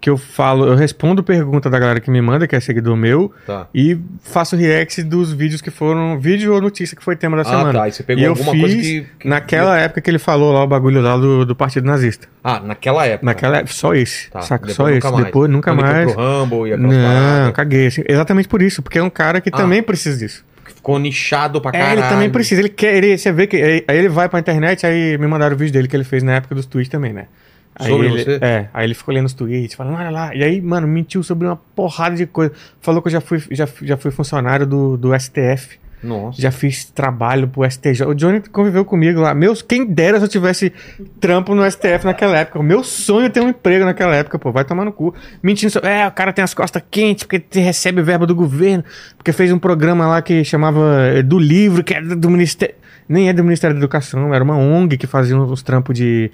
que eu falo, eu respondo pergunta da galera que me manda, que é seguidor meu, Tá. e faço react dos vídeos que foram vídeo ou notícia que foi tema da Ah, semana. tá. E você pegou e eu alguma fiz coisa que, que- naquela época que ele falou lá o bagulho lá do, do Partido Nazista. Ah, naquela época. Naquela época, só esse. Tá, Saca? depois Só nunca esse. mais. Depois nunca Quando mais. pro Rumble e Não, paradas. caguei. assim, exatamente por isso, porque é um cara que Ah. também precisa disso. Ficou nichado pra É, caralho. ele também precisa. Ele quer. Ele, você vê que. Aí aí ele vai pra internet, aí me mandaram o vídeo dele que ele fez na época dos tweets também, né? Aí Sobre ele, você? É, aí ele ficou lendo os tweets, falando, olha lá. E aí, mano, mentiu sobre uma porrada de coisa. Falou que eu já fui, já, já fui funcionário do, do STF. Nossa. Já fiz trabalho pro STJ. O Johnny conviveu comigo lá. Meus, quem dera se eu tivesse trampo no STF naquela época. O meu sonho é ter um emprego naquela época, pô. Vai tomar no cu. Mentindo sobre. É, o cara tem as costas quentes porque recebe verba do governo. Porque fez um programa lá que chamava eh, do livro, que era do Ministério. Nem é do Ministério da Educação, era uma ONG que fazia uns trampos de.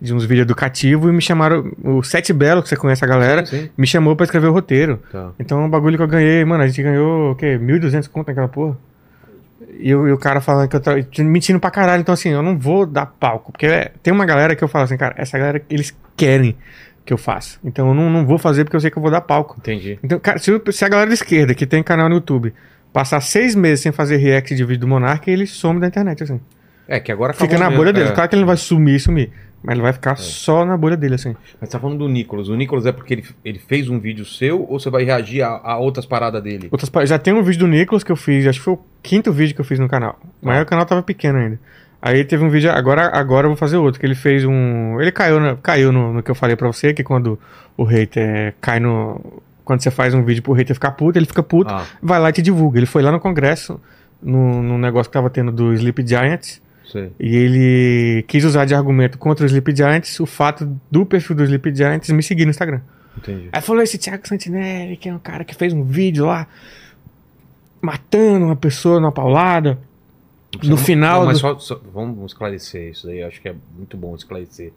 De uns vídeos educativos e me chamaram. O Sete Belo, que você conhece a galera, Sim, sim. me chamou pra escrever o roteiro. Tá. Então, o bagulho que eu ganhei, mano, a gente ganhou, o quê? 1.200 conto naquela porra. E, o- e o cara falando que eu tava mentindo pra caralho. Então, assim, eu não vou dar palco. Porque é- tem uma galera que eu falo assim, cara, essa galera, eles querem que eu faça. Então, eu não, não vou fazer porque eu sei que eu vou dar palco. Entendi. Então, cara, se, se a galera da esquerda, que tem canal no YouTube, passar seis meses sem fazer react de vídeo do Monark, ele some da internet, assim. É, que agora Fica na mesmo. bolha dele. É. Claro que ele não vai sumir, sumir. Mas ele vai ficar só na bolha dele, assim. Mas você tá falando do Nicolas. O Nicolas é porque ele, ele fez um vídeo seu ou você vai reagir a, a outras paradas dele? Outras já tem um vídeo do Nicolas que eu fiz, acho que foi o quinto vídeo que eu fiz no canal. Mas Ah. o canal tava pequeno ainda. Aí teve um vídeo, agora, agora eu vou fazer outro, que ele fez um. Ele caiu, na- caiu no, no que eu falei pra você, que quando o hater cai no. Quando você faz um vídeo pro hater ficar puto, ele fica puto, Ah, vai lá e te divulga. Ele foi lá no congresso, no, no negócio que tava tendo do Sleep Giants, sei. e ele quis usar de argumento contra o Sleep Giants o fato do perfil do Sleep Giants me seguir no Instagram. Entendi. Aí falou esse Thiago Santinelli, que é um cara que fez um vídeo lá matando uma pessoa numa paulada. No Não- final não, mas do- só, só- vamos esclarecer isso daí. eu Acho que é muito bom esclarecer.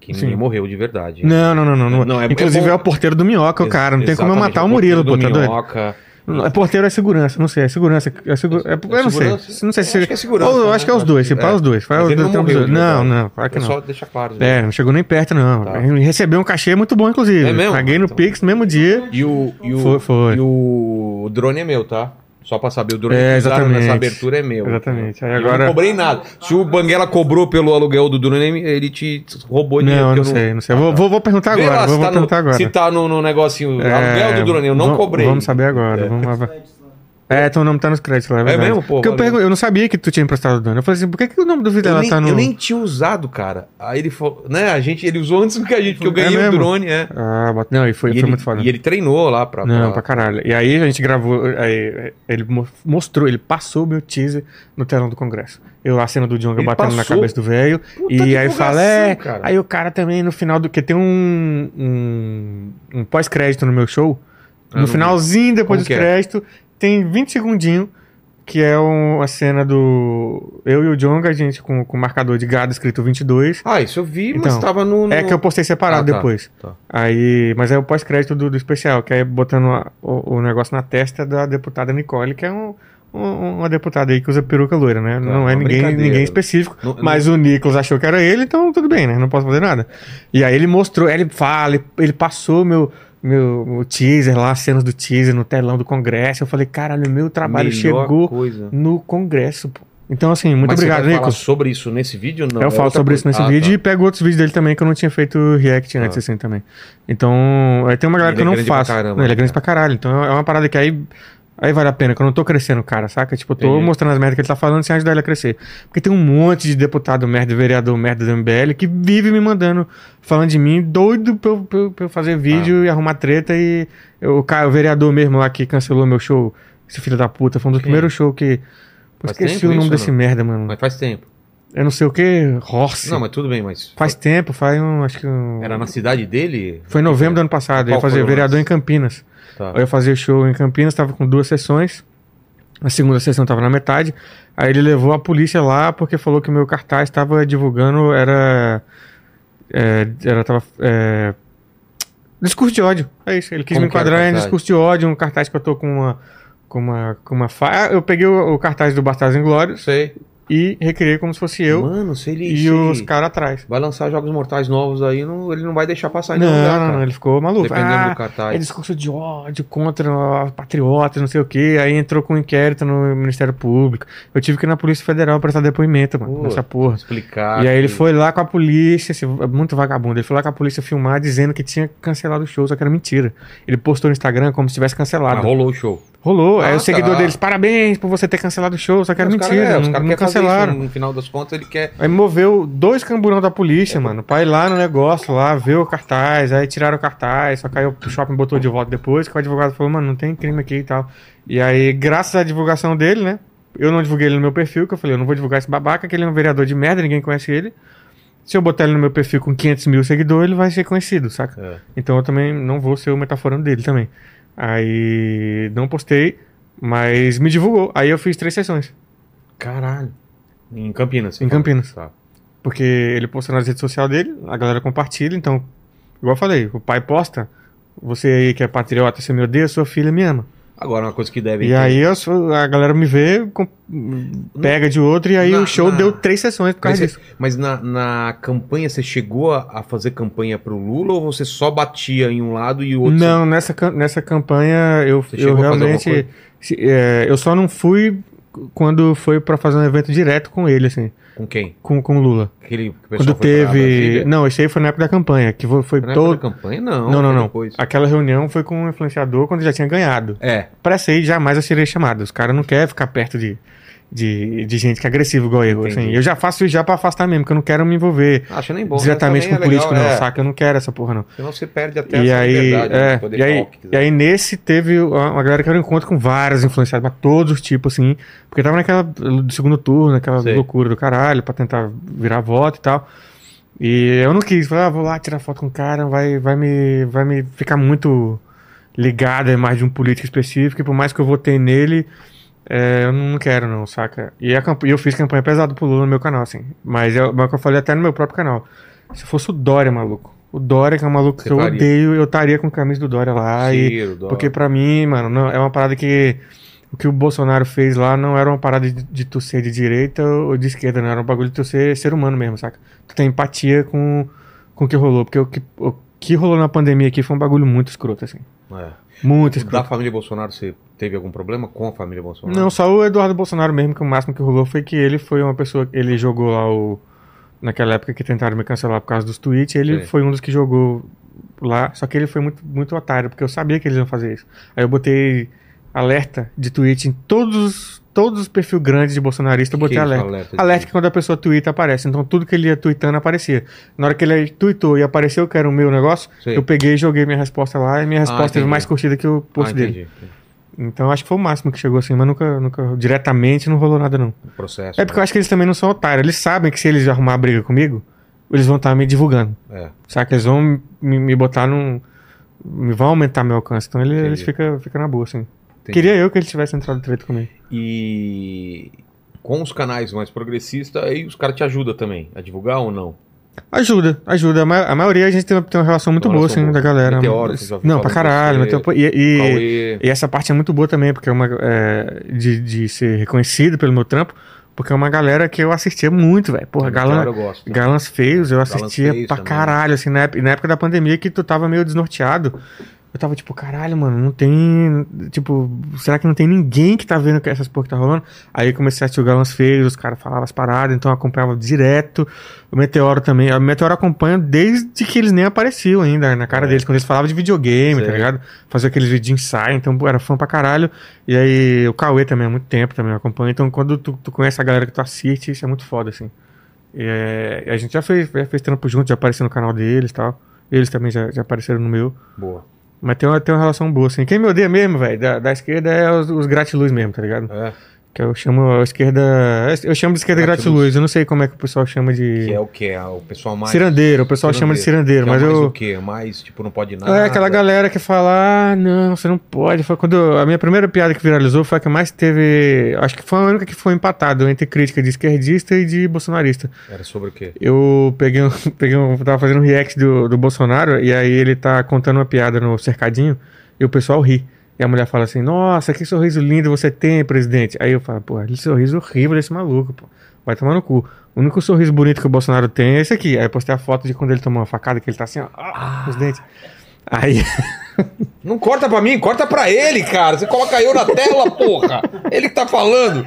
Que Sim. ninguém morreu de verdade. Não, não, não, não. não. Não, é- Inclusive é é, bom- o porteiro do Minhoca, o cara. Não tem como eu matar é o Murilo, pô, porteiro tá do doido? Minhoca. É porteiro é segurança, não sei, é segurança. É segura, é, eu não sei. Não sei se Acho que é segurança, Ou, né? acho que é os dois, se pá, É. os dois. Mas ele não morreu. dois. Não, não, claro que É não. Só deixa claro. É, não chegou nem perto, não. Tá. Recebeu um cachê muito bom, inclusive. É mesmo? Paguei no Então. Pix no mesmo dia. E o, e o, Foi, foi. E o drone é meu, tá? Só pra saber, o drone É, que exatamente. nessa abertura é meu. Exatamente. Aí E Eu agora- não cobrei nada. Se o Banguela cobrou pelo aluguel do drone, ele te roubou dinheiro. Não, que não sei, não sei. Vou, vou, vou perguntar Vê agora. lá Vou, tá perguntar no, agora. Se tá no, no negocinho, É, aluguel do drone, eu não vamos- cobrei. Vamos saber agora. É. Vamos lá. É, teu nome tá nos créditos lá, é verdade. mesmo? Pô, Porque eu, pergun- eu não sabia que tu tinha emprestado o drone. Eu falei assim, por que, que o nome do vídeo dela nem, tá no... eu nem tinha usado, cara. Aí ele falou, né? A gente, ele usou antes do que a gente, porque eu ganhei o mesmo? drone, é. Ah, bota- não, e foi, e, foi ele, muito foda. e ele treinou lá pra. Não, pra caralho. E aí a gente gravou, aí, ele mo- mostrou, ele passou o meu teaser no telão do Congresso. Eu, a cena do Jonga Ele batendo na passou? cabeça do velho. E aí fala, empolgação, é. cara. Aí o cara também no final do. que tem um. um, um pós-crédito no meu show. No finalzinho, depois que é? Tem 20 segundinhos. Que é um, a cena do. Eu e o Jonga, a gente com, o marcador de gado escrito 22. Ah, isso eu vi, mas Então, tava no. no... É que eu postei separado Ah, tá, depois. tá. Aí, mas é o pós-crédito do, do especial, que é botando a- o, o negócio na testa da deputada Nicole, que é um, um- uma deputada aí que usa peruca loira, né? não é ninguém, ninguém específico. Não- mas o Nicolas achou que era ele, então tudo bem, né? Não posso fazer nada. E aí ele mostrou, ele fala, ele, ele passou meu, meu, teaser lá, as cenas do teaser no telão do Congresso. Eu falei, caralho, meu trabalho Melhor chegou Coisa. no Congresso, pô. Então, assim, muito Mas obrigado, você sobre isso nesse vídeo não? eu É falo sobre isso coisa. nesse Ah, vídeo tá. e pego outros vídeos dele também que eu não tinha feito react antes, assim, também. Então, aí tem uma galera Ele que é eu não grande pra faço. caramba, Não, ele é né, grande cara? pra caralho. Então é uma parada que aí, aí vale a pena, que eu não tô crescendo cara, saca? Tipo, eu tô Entendi. mostrando as merdas que ele tá falando sem ajudar ele a crescer. Porque tem um monte de deputado merda, vereador merda do MBL que vive me mandando, falando de mim, doido pra eu, pra eu- pra eu fazer Ah. vídeo e arrumar treta e eu- o, cara, o vereador mesmo lá que cancelou meu show, esse filho da puta, foi um dos Quem? primeiros shows que... Eu esqueci o nome desse merda, mano. Mas faz tempo. Eu não sei o que, Horse. Não, mas tudo bem, mas. Faz tempo, faz um. Acho que. Um... Era na cidade dele? Foi em novembro do ano passado. Eu ia fazer foi vereador lance? em Campinas. Tá. Eu ia fazer show em Campinas, tava com duas sessões. A segunda sessão tava na metade. Aí ele levou a polícia lá porque falou que o meu cartaz estava divulgando. Era. É, era. Tava. É, discurso de ódio. É isso. Ele quis Como me enquadrar em discurso de ódio. Um cartaz que eu tô com uma. Com uma. Com uma fa... Ah, Eu peguei o, o cartaz do Bastardos Inglórios Sei. E recriei como se fosse eu Mano, se ele. e se os caras atrás. Vai lançar jogos mortais novos aí, não, ele não vai deixar passar Não, nenhum lugar, não, não, ele ficou maluco. Dependendo Ah, do cartaz. É discurso de ódio contra patriotas, não sei o quê. Aí entrou com um inquérito no Ministério Público. Eu tive que ir na Polícia Federal prestar depoimento, mano, Pô, nessa porra. Explicar. E aí ele foi lá com a polícia, assim, muito vagabundo. Ele foi lá com a polícia filmar dizendo que tinha cancelado o show, só que era mentira. Ele postou no Instagram como se tivesse cancelado. rolou o show. Rolou. aí Ah, o seguidor tá. deles, parabéns por você ter cancelado o show, só que era Os cara- mentira. é, os caras cancelaram. isso, no final das contas ele quer... Aí moveu dois camburão da polícia, mano, pra ir lá no negócio, lá, ver o cartaz, aí tiraram o cartaz, só aí o shopping botou de volta depois, que o advogado falou, mano, não tem crime aqui e tal. E aí, graças à divulgação dele, né, eu não divulguei ele no meu perfil, que eu falei, eu não vou divulgar esse babaca, que ele é um vereador de merda, ninguém conhece ele. Se eu botar ele no meu perfil com 500 mil seguidores, ele vai ser conhecido, saca? É. Então eu também não vou ser o metaforando dele também. Aí, não postei, mas me divulgou. Aí eu fiz três sessões. Caralho. Em Campinas. Em fala. Campinas. Tá. Porque ele postou nas redes sociais dele, a galera compartilha, então, igual eu falei, o pai posta, você aí que é patriota, você me odeia, sua filha me ama. Agora, uma coisa que deve... E aí eu sou- a galera me vê, pega de outro, e aí Na- o show na- deu três sessões por causa Mas, disso. mas na, na campanha, você chegou a, fazer campanha pro Lula ou você só batia em um lado e o outro... Não, nessa, cam- nessa campanha eu, Você eu realmente. é, eu só não fui quando foi pra fazer um evento direto com ele, assim, Com quem? com, com o Lula. Aquele que o Quando teve. Não, esse aí foi na época da campanha, que foi, foi Foi na época todo. da campanha? Não, Não, não, não. depois. Aquela reunião foi com um influenciador quando já tinha ganhado. É, Pra essa aí, jamais eu seria chamado. Os caras não querem ficar perto de, de, de gente que é agressiva igual eu. Assim. Eu já faço isso já pra afastar mesmo, porque eu não quero me envolver acho nem bom. né? diretamente com é político, legal, não, é. saca? Eu não quero essa porra, não. Senão você perde até E essa aí, liberdade é, e, aí, e aí nesse teve uma galera que era um encontro com vários influenciados, mas todos os tipos, assim, porque tava naquela do segundo turno, aquela Sei. loucura do caralho, pra tentar virar voto e tal. E eu não quis, falei, ah, vou lá tirar foto com o cara, vai, vai, me, vai me ficar muito ligado a mais de um político específico, e por mais que eu votei nele, é, eu não quero não, saca? E a e eu fiz campanha pesada pro Lula no meu canal, assim, mas é o que eu falei até no meu próprio canal. Se fosse o Dória, maluco, o Dória, que é um maluco Você que eu faria. odeio, eu estaria com camisa do Dória lá e Ciro, Dória. porque pra mim, mano, não, é uma parada que o que o Bolsonaro fez lá não era uma parada de, de tu ser de direita ou de esquerda, não. Era um bagulho de tu ser ser humano mesmo, saca? Tu tem empatia com, com o que rolou. Porque o que, o que rolou na pandemia aqui foi um bagulho muito escroto, assim. É. Muito Da escroto. família Bolsonaro, você teve algum problema com a família Bolsonaro? Não, só o Eduardo Bolsonaro mesmo, que o máximo que rolou foi que ele foi uma pessoa. Ele jogou lá o. Naquela época que tentaram me cancelar por causa dos tweets, ele Sim. foi um dos que jogou lá. Só que ele foi muito, muito otário, porque eu sabia que eles iam fazer isso. Aí eu botei alerta de tweet em todos, todos os perfis grandes de bolsonarista, eu botei alerta. alerta Alerta que quando a pessoa twitta aparece. Então tudo que ele ia tweetando aparecia. Na hora que ele tweetou e apareceu que era o meu negócio, Sei. eu peguei e joguei minha resposta lá e minha resposta teve entendi. mais curtida que o post ah, dele. entendi. Então acho que foi o máximo que chegou assim, mas nunca, nunca diretamente não rolou nada não. O processo. É porque eu acho que eles também não são otários. Eles sabem que se eles arrumar briga comigo, eles vão estar me divulgando. É. Sabe? Eles vão me, me botar num. Me vão aumentar meu alcance. Então ele- eles ficam fica na boa, assim. Entendi. Queria eu que eles tivessem entrado treta comigo. E com os canais mais progressistas, aí os caras te ajudam também a divulgar ou não? Ajuda, ajuda. A, ma- a maioria a gente tem, tem uma relação muito Uma boa, relação assim, boa. da galera. Meteoro, não, pra caralho. Meteoro- e, e, e essa parte é muito boa também, porque é uma. é, de, de ser reconhecido pelo meu trampo, porque é uma galera que eu assistia muito, velho. Porra, galã. eu gosto. Galãs feios, eu Galãs assistia Feios pra caralho, assim, na na época da pandemia que tu tava meio desnorteado. Eu tava tipo, caralho, mano, não tem. Tipo, será que não tem ninguém que tá vendo que essas porra que tá rolando? Aí eu comecei a assistir o Galãs Feios, os caras falavam as paradas, então eu acompanhava direto. O Meteoro também. O Meteoro acompanha desde que eles nem apareciam ainda na cara É. deles, quando eles falavam de videogame, Sei. tá ligado? Fazia aqueles vídeos de ensaio, então era fã pra caralho. E aí o Cauê também há muito tempo também eu acompanho. Então quando tu, tu conhece a galera que tu assiste, isso é muito foda, assim. E, é, a gente já fez, já fez trampo junto, já apareceu no canal deles e tal. Eles também já, já apareceram no meu. Boa. Mas tem uma, tem uma relação boa, assim. Quem me odeia mesmo, velho, da, da esquerda é os, os gratiluz mesmo, tá ligado? É. Que eu chamo a esquerda. Eu chamo de esquerda Gratiluz. gratiluz. Eu não sei como é que o pessoal chama de. Que é o que? É o pessoal mais. Cirandeiro, o pessoal chama de cirandeiro, Que é mas mais eu. o quê? Mais, tipo, não pode nada. É aquela galera que fala, ah, não, você não pode. Foi quando eu- a minha primeira piada que viralizou foi a que mais teve. Acho que foi a única que foi empatado entre crítica de esquerdista e de bolsonarista. Era sobre o quê? Eu peguei um, peguei um, tava fazendo um react do, do Bolsonaro e aí ele tá contando uma piada no cercadinho e o pessoal ri. E a mulher fala assim: Nossa, que sorriso lindo você tem, presidente. Aí eu falo: Pô, que sorriso horrível desse maluco, pô. Vai tomar no cu. O único sorriso bonito que o Bolsonaro tem é esse aqui. Aí eu postei a foto de quando ele tomou uma facada, que ele tá assim, ó, ah, os dentes. Aí, Não corta pra mim, corta pra ele, cara. Você coloca eu na tela, porra. Ele que tá falando.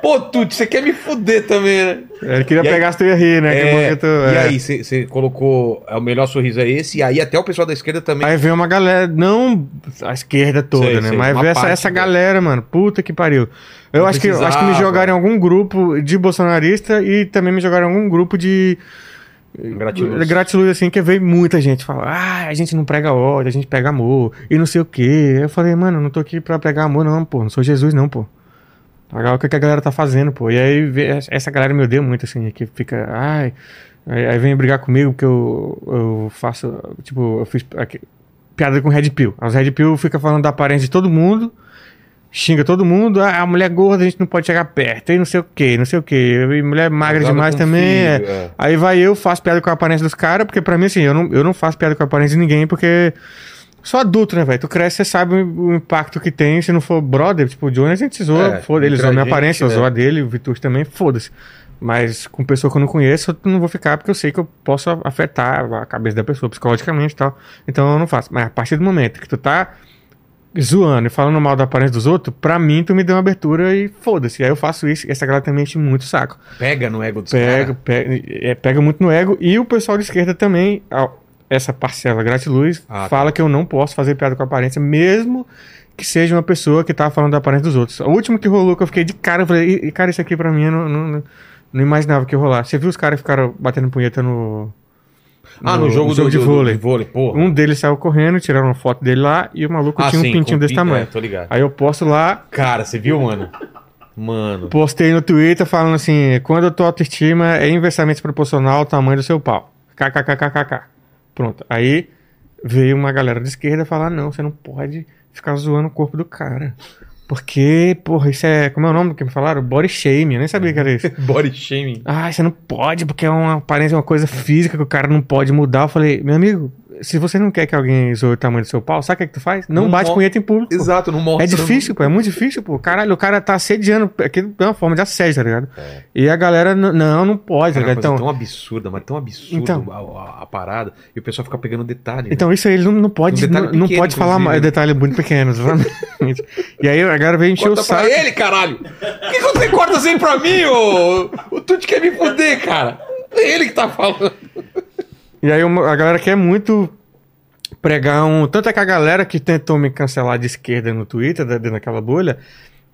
Pô, Tuti, você quer me fuder também, né? Ele queria E aí- pegar se tu ia rir, né? É, tu- E é. aí, você colocou. é, O melhor sorriso é esse, e aí até o pessoal da esquerda também. Aí vem uma galera, não a esquerda toda, Sei, né? sei, Mas essa, essa galera, mano. Puta que pariu. Eu Não acho que, acho que me jogaram em algum grupo de bolsonarista e também me jogaram em algum grupo de Gratiluz. gratiluz, assim, que veio muita gente falar, ah, a gente não prega ódio, a gente prega amor, e não sei o quê. Eu falei, mano, não tô aqui pra pregar amor, não, pô. Não sou Jesus, não, pô. Olha o que a galera tá fazendo, pô. E aí essa galera me odeia muito, assim, que fica, ai. Aí, vem brigar comigo porque eu, eu faço, tipo, eu fiz aqui- piada com Red Pill. As Red Pill fica falando da aparência de todo mundo, xinga todo mundo, ah, a mulher gorda a gente não pode chegar perto, e não sei o que, não sei o que. E mulher magra demais também. é. filho, é. Aí vai eu, faço piada com a aparência dos caras, porque pra mim, assim, eu não, eu não faço piada com a aparência de ninguém, porque sou adulto, né, velho? Tu cresce, você sabe o impacto que tem. Se não for brother, tipo, o Johnny, a gente zoa, É, foda ele zoa a minha gente, aparência, eu né? zoa a dele, o Vitor também, foda-se. Mas com pessoa que eu não conheço, eu não vou ficar, porque eu sei que eu posso afetar a cabeça da pessoa psicologicamente e tal. Então eu não faço. Mas a partir do momento que tu tá zoando e falando mal da aparência dos outros, pra mim tu me deu uma abertura e foda-se. Aí eu faço isso e essa galera também enche muito o saco. Pega no ego dos Pega, caras. pega, é, pega muito no ego. E o pessoal de esquerda também, essa parcela gratiluz, Ah, tá. fala que eu não posso fazer piada com a aparência, mesmo que seja uma pessoa que tá falando da aparência dos outros. O último que rolou, que eu fiquei de cara, eu falei, "Ih, cara, isso aqui pra mim eu não, não, não, não imaginava que ia rolar. Você viu os caras que ficaram batendo punheta no. Ah, no, jogo, do, de do- vôlei. de vôlei, porra. Um deles saiu correndo, tiraram uma foto dele lá e o maluco Ah, tinha um sim, pintinho com desse pin- tamanho. é, tô ligado. Aí eu posto lá, Cara, você viu, mano? Mano. Postei no Twitter falando assim: quando a tua autoestima é inversamente proporcional ao tamanho do seu pau. KKKKK. Pronto. Aí veio uma galera de esquerda falar: não, você não pode ficar zoando o corpo do cara. Porque, porra, isso é. Como é o nome que me falaram? Body shaming. Eu nem sabia que era isso. Body shaming. Ah, você não pode, porque é uma aparência, uma coisa física que o cara não pode mudar. Eu falei, meu amigo, se você não quer que alguém zoe o tamanho do seu pau, sabe o que, é que tu faz? Não, Não bate mo- punheta em público. Exato, não mostra. É difícil, pô, é muito difícil, pô. Caralho, o cara tá assediando, aquilo é uma forma de assédio, tá ligado? E a galera, não, não pode, tá Cara, ligado? coisa Então, tão absurda, mas tão absurdo Então. a, a- a parada. E o pessoal fica pegando detalhe. né? então isso aí ele não, não pode, Um não, não pequeno, pode falar mais, né? detalhe muito pequeno, exatamente. e aí a galera veio encher Corta o saco. pra ele, caralho! Por que, que você corta sempre pra mim, ô? O Tuti quer me fuder, cara. É ele que tá falando. E aí a galera quer muito pregar um. Tanto é que a galera que tentou me cancelar de esquerda no Twitter, dentro daquela bolha,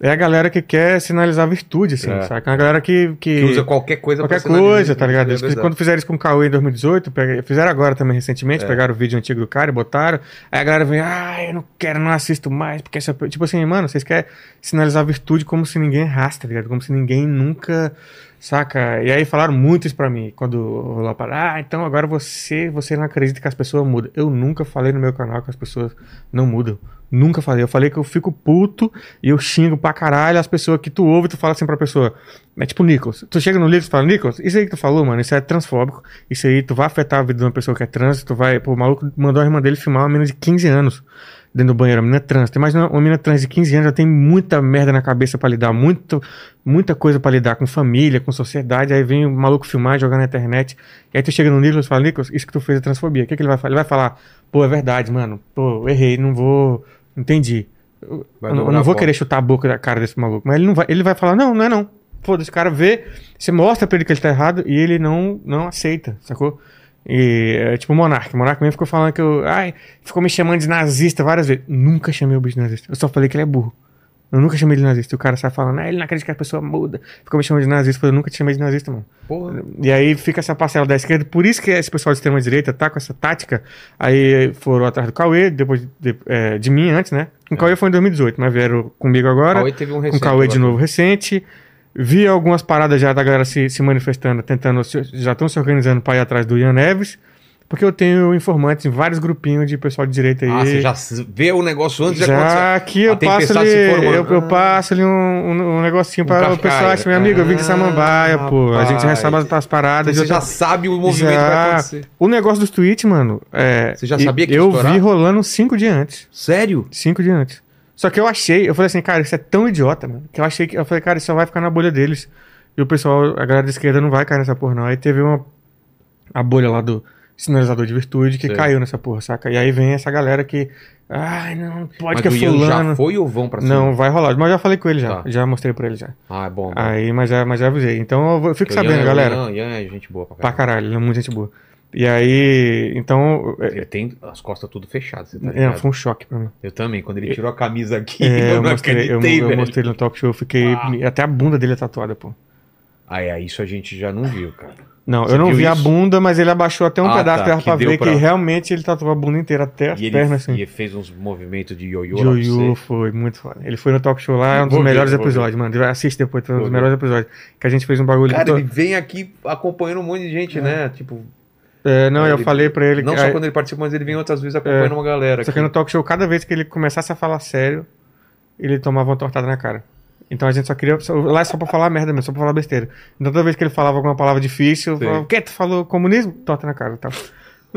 é a galera que quer sinalizar virtude, assim, É. saca? É uma galera que. que... Que usa qualquer coisa Qualquer coisa, tá ligado? Eles- quando fizeram isso com o Cauê em 2018, pega- fizeram agora também recentemente, É. pegaram o vídeo antigo do cara e botaram. Aí a galera vem, ah, eu não quero, não assisto mais, porque essa. Tipo assim, mano, vocês querem sinalizar virtude como se ninguém errasse, tá ligado? Como se ninguém nunca. Saca? E aí falaram muito isso pra mim, quando rolou a parada, ah, então agora você, você não acredita que as pessoas mudam. Eu nunca falei no meu canal que as pessoas não mudam. Nunca falei. Eu falei que eu fico puto e eu xingo pra caralho as pessoas que tu ouve tu fala assim pra pessoa. É tipo Nichols. Tu chega no Nichols e fala, Nichols, isso aí que tu falou, mano, isso é transfóbico. Isso aí tu vai afetar a vida de uma pessoa que é trans. Tu vai. Pô, o maluco mandou a irmã dele filmar uma menina de 15 anos dentro do banheiro. Uma menina trans. Tem mais uma, uma menina trans de 15 anos já tem muita merda na cabeça pra lidar. Muito, muita coisa pra lidar com família, com sociedade. Aí vem o maluco filmar, jogar na internet. E aí tu chega no Nichols e fala, Nichols, isso que tu fez é transfobia. O que, que ele vai falar? Ele vai falar, pô, é verdade, mano. Pô, errei, não vou. Entendi. Eu, eu não- a vou querer chutar a boca da cara desse maluco. Mas ele não vai, ele vai falar, não, não é não. Foda-se, o cara vê, você mostra pra ele que ele tá errado e ele não, não aceita, sacou? E é tipo o Monark. O Monark mesmo ficou falando que eu. Ai, ficou me chamando de nazista várias vezes. Nunca chamei o bicho de nazista. Eu só falei que ele é burro. Eu nunca chamei ele de nazista. E o cara sai falando, ah, ele não acredita que a pessoa muda. Ficou me chamando de nazista. Eu falei, eu nunca te chamei de nazista, mano. Porra. E aí fica essa parcela da esquerda. Por isso que esse pessoal de extrema direita tá com essa tática. Aí foram atrás do Cauê, depois de, é, de mim antes, né? Com o Cauê foi em 2018, mas vieram comigo agora. Cauê teve um com recente o Cauê de agora. novo recente. Vi algumas paradas já da galera se, se manifestando, tentando, se- já estão se organizando para ir atrás do Ian Neves. Porque eu tenho informantes em vários grupinhos de pessoal de direita aí. Ah, você já vê o negócio antes de Já acontecer. aqui eu passo ali, formando. eu, eu Ah. passo ali um, um, um negocinho Um para o pessoal achar, meu amigo, eu vim de Ah, Samambaia, pô. A gente rapaz. recebe as, as paradas. Você eu já tô- sabe o movimento que vai já. acontecer. O negócio dos tweets, mano. É, Você já sabia que Eu vi rolando cinco dias antes. Sério? Cinco dias antes. Só que eu achei, eu falei assim, cara, isso é tão idiota, mano. Que eu achei que. Eu falei, cara, isso só vai ficar na bolha deles. E o pessoal, a galera da esquerda não vai cair nessa porra, não. Aí teve uma. A bolha lá do. sinalizador de virtude que Sei. caiu nessa porra, saca? E aí vem essa galera que. Ai, não pode Mas que é fulano. já foi ou vão pra cima? Não, vai rolar. Mas eu já falei com ele já. Tá. Já mostrei pra ele já. Ah, é bom. bom. Aí, mas já, mas já avisei. Então eu fico sabendo, Ian- galera. O Ian, Ian é gente boa pra Pra caralho. caralho, ele é muito gente boa. E aí, então. Ele tem as costas tudo fechadas, você tá É, foi um choque pra mim. Eu também, quando ele tirou a camisa aqui, É, eu eu, não mostrei, eu, eu mostrei ele no talk show, eu fiquei. Ah. Até a bunda dele é tatuada, pô. Ah, é, isso a gente já não viu, cara. Não, Você eu não vi a isso? bunda, mas ele abaixou até um Ah, pedaço tá, pra ver pra- que realmente ele tatuou a bunda inteira, até as E ele, pernas, assim. e ele fez uns movimentos de ioiô Jojo você. foi muito foda. Ele foi no talk show lá, é um dos melhores ver. episódios, mano. Assiste depois, foi um dos melhores episódios. Que a gente fez um bagulho. Cara, ele vem aqui acompanhando um monte de gente, né? Tipo, É, não, eu ele- falei pra ele não que. só aí- quando ele participa, mas ele vem outras vezes acompanhando uma galera. Só que no talk show, cada vez que ele começasse a falar sério, ele tomava uma tortada na cara. Então a gente só queria. lá é só pra falar merda mesmo, só pra falar besteira. Então toda vez que ele falava alguma palavra difícil, eu falava, o que? Tu falou comunismo? Torta na cara e tal.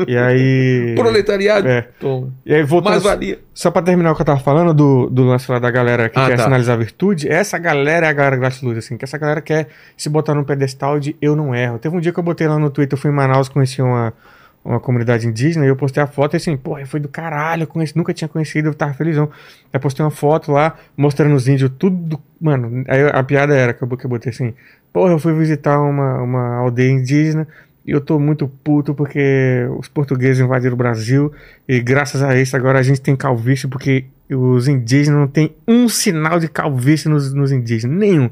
E aí. Proletariado. É. Toma. E aí voltando. Mais valia. Só pra terminar o que eu tava falando do, do lance lá da galera que Ah, quer tá. sinalizar virtude, essa galera é a galera gratiluz, assim, que essa galera quer se botar num pedestal de eu não erro. Teve um dia que eu botei lá no Twitter, eu fui em Manaus, conheci uma, uma comunidade indígena, e eu postei a foto e assim, porra, foi do caralho, eu conheci, nunca tinha conhecido, eu tava felizão. Aí postei uma foto lá, mostrando os índios, tudo, mano, aí a piada era que eu, que eu botei assim, porra, eu fui visitar uma, uma aldeia indígena, e eu tô muito puto porque os portugueses invadiram o Brasil e graças a isso agora a gente tem calvície porque os indígenas não tem um sinal de calvície nos, nos indígenas, nenhum.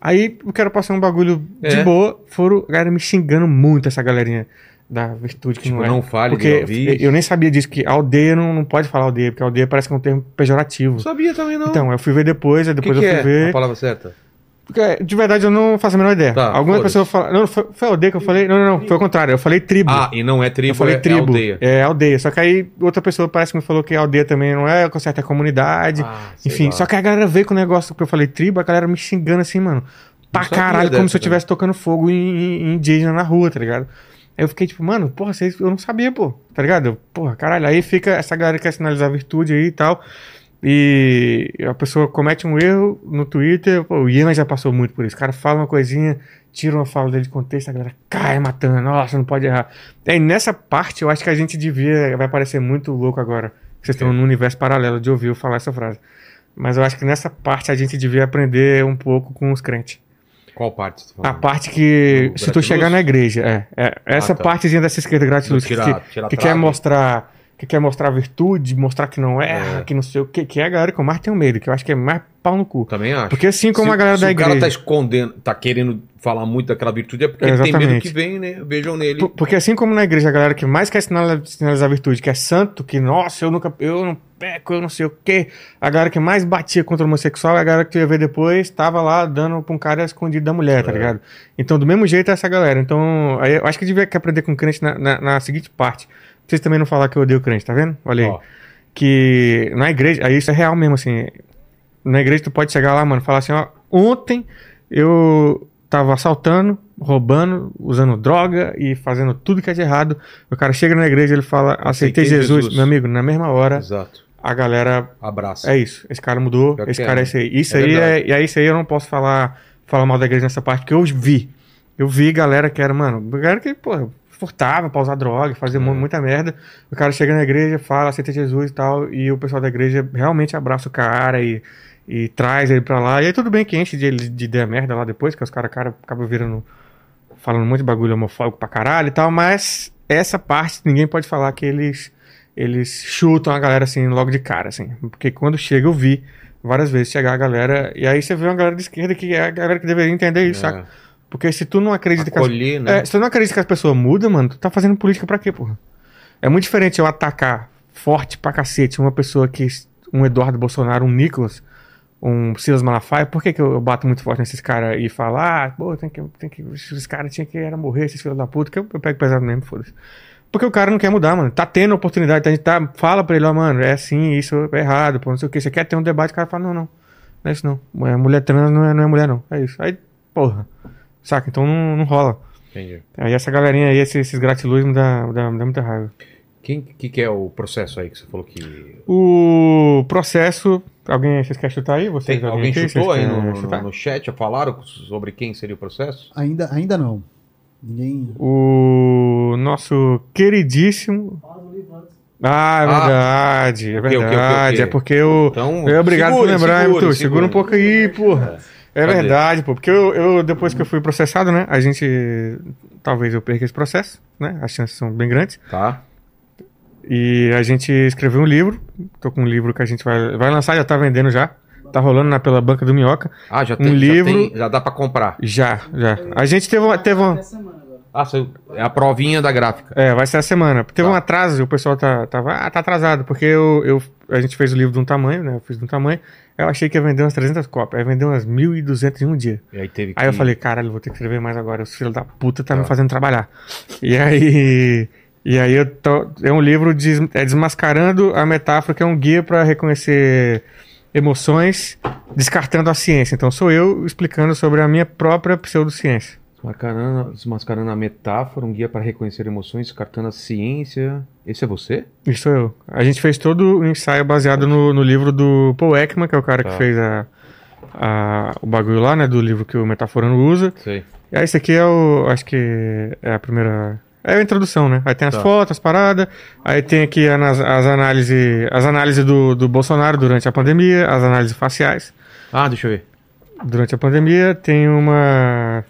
Aí eu quero passar um bagulho de É. boa, foram galera me xingando muito essa galerinha da virtude que Tipo, não é. não fale de porque eu nem sabia disso, que aldeia não, não pode falar aldeia, porque aldeia parece que é um termo pejorativo. Sabia também, não. Então, eu fui ver depois, aí depois que eu fui é ver. a palavra certa? De verdade, eu não faço a menor ideia. Tá, Algumas pessoas falam. Não, foi, foi aldeia que eu falei? Não, não, não, foi o contrário. Eu falei tribo. Ah, e não é tribo, eu falei é, tribo. é aldeia. É aldeia. Só que aí outra pessoa parece que me falou que aldeia também não é, conserta a comunidade. Ah, Enfim, lá. só que a galera veio com o negócio que eu falei tribo, a galera me xingando assim, mano. Pra caralho, como dessa se eu estivesse tocando fogo em, indígena na rua, tá ligado? Aí eu fiquei tipo, mano, porra, vocês, eu não sabia, pô, tá ligado? Porra, caralho. Aí fica essa galera que quer sinalizar virtude aí e tal. E a pessoa comete um erro no Twitter, pô, o Ian já passou muito por isso. O cara fala uma coisinha, tira uma fala dele de contexto, a galera cai matando, nossa, não pode errar. E nessa parte eu acho que a gente devia, vai parecer muito louco agora, que vocês estão num universo paralelo de ouvir eu falar essa frase. Mas eu acho que nessa parte a gente devia aprender um pouco com os crentes. Qual parte tá A parte que, Do se tu chegar na igreja, é, é essa Ah, tá. partezinha dessa esquerda gratiluz, que, Tirar- que, tirar a que quer mostrar que quer mostrar virtude, mostrar que não erra, É. que não sei o que, que é a galera que eu mais tenho medo, que eu acho que é mais pau no cu. Também acho. Porque assim como se, a galera se da o cara igreja. tá escondendo, tá querendo falar muito daquela virtude, é porque ele tem medo que vem, né? Vejam nele. Por- Porque assim como na igreja a galera que mais quer sinalizar virtude, que é santo, que nossa, eu nunca, eu não peco, eu não sei o quê. A galera que mais batia contra o homossexual é a galera que tu ia ver depois, tava lá dando pra um cara escondido da mulher, tá É. ligado? Então, do mesmo jeito é essa galera. Então, eu acho que devia que aprender com o crente na, na, na seguinte parte. Vocês também não falar que eu odeio crente, tá vendo? Olha aí. Ó. Que na igreja, aí isso é real mesmo, assim. Na igreja tu pode chegar lá, mano, falar assim, ó, ontem eu tava assaltando, roubando, usando droga e fazendo tudo que é de errado. O cara chega na igreja, ele fala, aceitei, Aceitei Jesus. Jesus. Meu amigo, na mesma hora, Exato. a galera Abraço. é isso. Esse cara mudou, que esse é, cara né? é esse aí. Isso É aí é, e aí isso aí eu não posso falar, falar mal da igreja nessa parte, porque eu vi. Eu vi galera que era, mano, galera que, pô, furtava pra usar droga, fazia mu- muita merda. O cara chega na igreja, fala, aceita Jesus e tal, e o pessoal da igreja realmente abraça o cara e, e traz ele pra lá. E aí tudo bem que enche de, de ideia merda lá depois, que os caras cara, acabam virando, falando um monte de bagulho homofóbico pra caralho e tal, mas essa parte ninguém pode falar que eles, eles chutam a galera assim logo de cara, assim. Porque quando chega eu vi várias vezes chegar a galera, e aí você vê uma galera de esquerda que é a galera que deveria entender isso, É. saca? Porque se tu não acredita que as Acolher, né? é, se tu não acredita que as pessoas mudam, mano, tu tá fazendo política pra quê, porra? É muito diferente eu atacar forte pra cacete uma pessoa que. Um Eduardo Bolsonaro, um Nicolas, um Silas Malafaia. Por que, que eu bato muito forte nesses caras e falo, ah, pô, tem que. Tem que esses caras tinham que era morrer, esses filhos da puta, que eu, eu pego pesado mesmo, foda-se. Porque o cara não quer mudar, mano. Tá tendo oportunidade, a gente tá. Fala pra ele, ó, mano, é assim, isso é errado, pô, não sei o que. Você quer ter um debate, o cara fala, não, não. Não é isso não. Mulher- Mulher trans não é, não é mulher, não. É isso. Aí, porra. Saca? Então não, não rola. Entendi. Aí essa galerinha aí, esses, esses gratiluz me dá, me dá, me dá muita raiva. Quem que, que é o processo aí que você falou que. O processo. Alguém. Vocês querem chutar aí? Vocês, Tem, alguém aqui? chutou aí no, no, chutar? no chat? Falaram sobre quem seria o processo? Ainda, ainda não. Ninguém. O. nosso queridíssimo. Ah, é Ah. verdade, é O quê, o quê, o quê, o verdade. quê? É porque eu. Então, é obrigado por lembrar, segura, hein, Segura, segura. segura um pouco aí, porra. É Cadê? verdade, pô. Porque eu, eu, depois que eu fui processado, né? A gente. Talvez eu perca esse processo, né? As chances são bem grandes. Tá. E a gente escreveu um livro. Tô com um livro que a gente vai, vai lançar, já tá vendendo já. Tá rolando na, pela banca do Minhoca. Ah, já Um tem, já livro- tem- Já, dá pra comprar. Já, já. A gente teve uma. Teve uma Ah. É a provinha da gráfica. é, vai ser a semana. Teve Tá. um atraso, o pessoal tá, tava, ah, tá atrasado, porque eu, eu, a gente fez o livro de um tamanho, né? Eu fiz de um tamanho. Eu achei que ia vender umas 300 cópias. Aí vendeu umas 1.200 em um dia. E aí teve que... Aí eu falei, caralho, vou ter que escrever mais agora. Os filhos da puta tá, me Tá. fazendo trabalhar. E aí. E aí eu tô. É um livro des, é desmascarando a metáfora, que é um guia para reconhecer emoções, descartando a ciência. Então sou eu explicando sobre a minha própria pseudociência. Desmascarando, desmascarando a metáfora, um guia para reconhecer emoções, descartando a ciência. Esse é você? Isso sou eu. A gente fez todo o ensaio baseado no, no livro do Paul Ekman, que é o cara Tá. que fez a, a- o bagulho lá, né? Do livro que o Metaforando usa. Sei. E aí, esse aqui é o. Acho que é a primeira. É a introdução, né? Aí tem as Tá. fotos, as paradas. Aí tem aqui as, as análises as análises do, do Bolsonaro durante a pandemia, as análises faciais. Ah, deixa eu ver. Durante a pandemia, tem uma.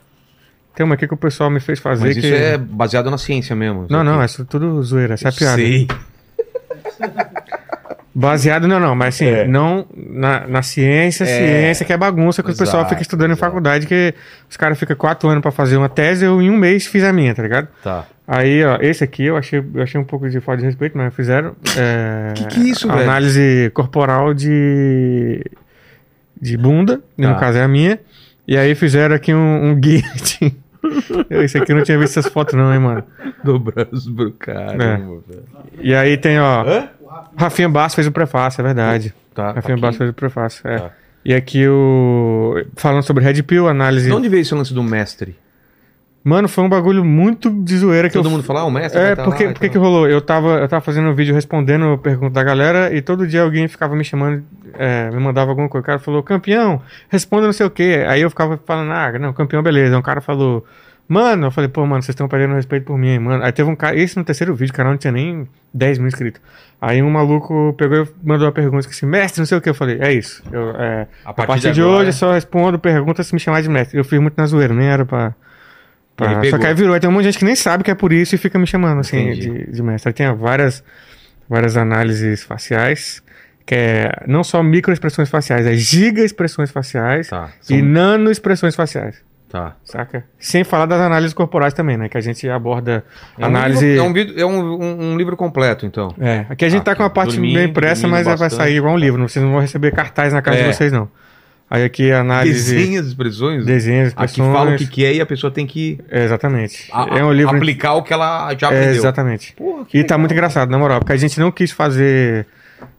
Tem uma aqui que o pessoal me fez fazer. Mas que... isso é baseado na ciência mesmo. Não, não, é é isso tudo zoeira, essa é piada. Sei. Baseado, não, não, mas assim, É. não na, na ciência, É. ciência que é bagunça que o pessoal fica estudando em exato. faculdade, que os caras ficam quatro anos pra fazer uma tese, eu em um mês fiz a minha, tá ligado? Tá. Aí, ó, esse aqui eu achei, eu achei um pouco de falta de respeito, mas fizeram. É, Que que é isso, velho? Análise corporal de. de bunda, Tá. no caso é a minha. E aí fizeram aqui um, um guia. de- esse aqui eu não tinha visto essas fotos, não, hein, mano. Do braço pro caramba, É. velho. E aí tem, ó. Hã? Rafinha Basso fez o prefácio, é verdade. Tá. Rafinha aqui. Basso fez o prefácio, é. Tá. E aqui o. Falando sobre Red Pill, análise. De onde veio esse lance do mestre? Mano, foi um bagulho muito de zoeira que Todo eu. mundo fala, ah, o mestre É, tá porque, lá porque que rolou? Eu tava, eu tava fazendo um vídeo respondendo pergunta da galera e todo dia alguém ficava me chamando, é, me mandava alguma coisa. O cara falou, campeão, responda não sei o quê. Aí eu ficava falando, ah, não, campeão, beleza. Um cara falou, mano, eu falei, pô, mano, vocês estão perdendo respeito por mim, hein, mano. Aí teve um cara, esse no terceiro vídeo, o canal não tinha nem 10 mil inscritos. Aí um maluco pegou e mandou uma pergunta, esqueci, mestre, não sei o que. Eu falei, é isso. Eu, é, A a partir partir, de agora- hoje eu só respondo pergunta se me chamar de mestre. Eu fiz muito na zoeira, nem era pra. Ele Só que aí virou. Aí tem um monte de gente que nem sabe que é por isso e fica me chamando assim de, de mestre. Aí tem várias, várias análises faciais, que é não só microexpressões faciais, é giga expressões faciais Tá. e são- nano expressões faciais. Tá. Saca? Sem falar das análises corporais também, né? Que a gente aborda É um análise. livro- é, um, é um- um- livro completo, então. É, aqui a gente Ah, tá com a parte dormindo, bem impressa, mas vai bastante. sair igual um livro. Vocês não vão receber cartaz na casa É. de vocês, não. Aí aqui a análise. Desenha as expressões. Desenhos, Aqui expressões. fala o que, que é e a pessoa tem que É, exatamente. a- é um livro. aplicar o que ela já É, aprendeu. exatamente. Porra, E tá legal. muito engraçado, na moral, porque a gente não quis fazer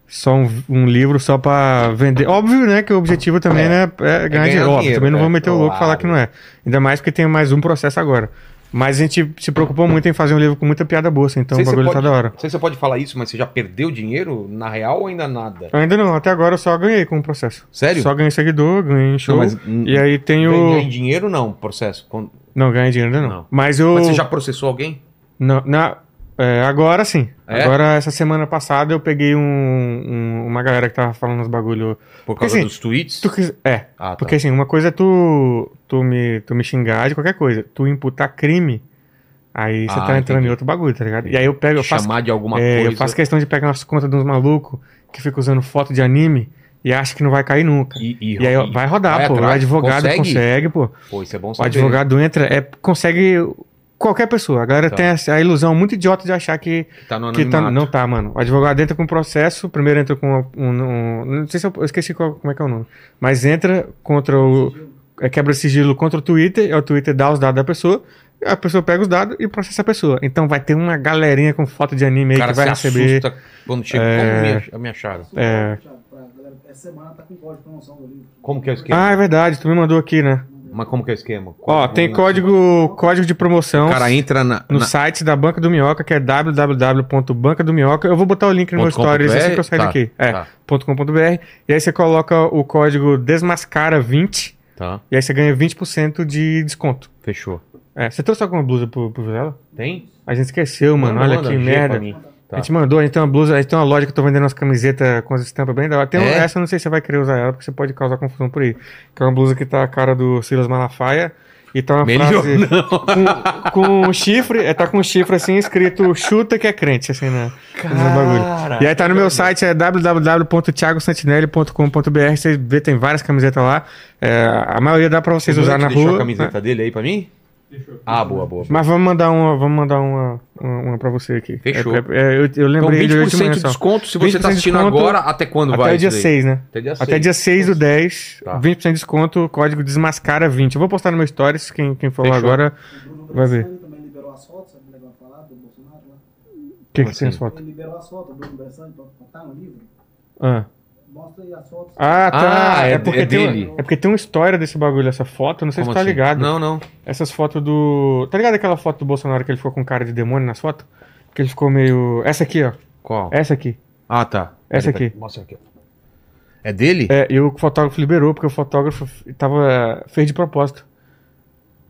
só um, um livro só pra vender. Óbvio, né, que o objetivo também É. né, é, ganhar, ganhar dinheiro. Óbvio, também não é, vou meter o louco e falar que não é. Ainda mais porque tem mais um processo agora. Mas a gente se preocupou muito em fazer um livro com muita piada boa, assim, então Sei o bagulho tá pode- da hora. Não sei se você pode falar isso, mas você já perdeu dinheiro na real ou ainda nada? Ainda não, até agora eu só ganhei com o processo. Sério? Só ganhei seguidor, ganhei show. Não, mas, E aí tem Ganhar o. em dinheiro não, processo. Quando- Não, ganhei dinheiro ainda não. Não. Mas eu. Mas você já processou alguém? Não, na, é, agora sim. É? Agora, essa semana passada, eu peguei um, um- uma galera que tava falando uns bagulho. Por causa assim, dos tweets? Tu é, Ah, tá. porque assim, uma coisa é tu, tu, me, tu me xingar de qualquer coisa. Tu imputar crime, aí você Ah, tá entrando entendi. em outro bagulho, tá ligado? E aí eu pego, eu faço, chamar de alguma é, coisa. eu faço questão de pegar umas contas de uns malucos que ficam usando foto de anime e acha que não vai cair nunca. E, e- E aí vai rodar, vai pô. atrás, o advogado consegue? consegue, pô. Pô, isso é bom O saber. advogado entra, é, consegue qualquer pessoa. A galera Tá. tem a, a ilusão muito idiota de achar que, Tá no que tá, não tá, mano. O advogado entra com um processo, primeiro entra com um, um- não sei se eu, eu esqueci qual- como é que é o nome, mas entra contra o é, quebra sigilo contra o Twitter, é o Twitter dá os dados da pessoa, a pessoa pega os dados e processa a pessoa. Então vai ter uma galerinha com foto de anime aí que vai se receber. assusta quando chega. É. Como me, ach- me acharam? É. Essa semana tá com código de promoção do livro. Como que é o esquema? Ah, é verdade, tu me mandou aqui, né? Mas como que é o esquema? Ó, tem código, código de promoção. O cara entra na. no na- site da Banca do Minhoca, que é www.bancadominhoca. Eu vou botar o link no meu stories assim que eu sair Tá, daqui. É, tá. .com.br. E aí você coloca o código desmascara20 Tá, e aí você ganha 20% de desconto. fechou. É, você trouxe alguma blusa pro, pro Vilela? Tem? A gente esqueceu, mano. Olha que merda. Tá. A gente mandou, a gente tem uma blusa, a gente tem uma loja que eu tô vendendo umas camisetas com as estampas bem da hora. Tem É? essa eu não sei se você vai querer usar ela, porque você pode causar confusão por aí. Que é uma blusa que tá a cara do Silas Malafaia e tá uma Melhor frase com, com um chifre, é, tá com um chifre assim escrito chuta que é crente, assim, né? bagulho. E aí tá no meu site, é www.thiagosantinelli.com.br, você vê, tem várias camisetas lá. É, a maioria dá pra vocês usar na deixou rua. a camiseta né? dele aí pra mim? Ah, boa, boa. Mas vamos mandar uma, vamos mandar uma, uma, uma pra você aqui. Fechou. É, é, eu, eu Então, lembrei de hoje de 20% manhã de desconto se você tá 20% assistindo desconto agora. Até quando Até vai? dia isso daí? 6, né? Até dia Até 6. dia 6 do 10, Tá. 20% de desconto, código desmascara20. Eu vou postar no meu stories, quem, quem for lá Fechou. agora vai ver. Ele também liberou as fotos, sabe o legal falar do Bolsonaro lá? O que, que assim? tem as fotos? Ele liberou as fotos do Bruno Bressani pra botar no livro. Ah. Mostra aí as fotos. Ah, tá. Ah, é, é porque de- tem, dele. é porque tem uma história desse bagulho, essa foto. Não sei Como se tá assim? ligado. Não, não. Essas fotos do. Tá ligado aquela foto do Bolsonaro que ele ficou com cara de demônio nas fotos? Que ele ficou meio. Essa aqui, ó. Qual? Essa aqui. Ah, tá. Essa aqui. Mostra aqui. ó. É dele? É, e o fotógrafo liberou, porque o fotógrafo tava. fez de propósito.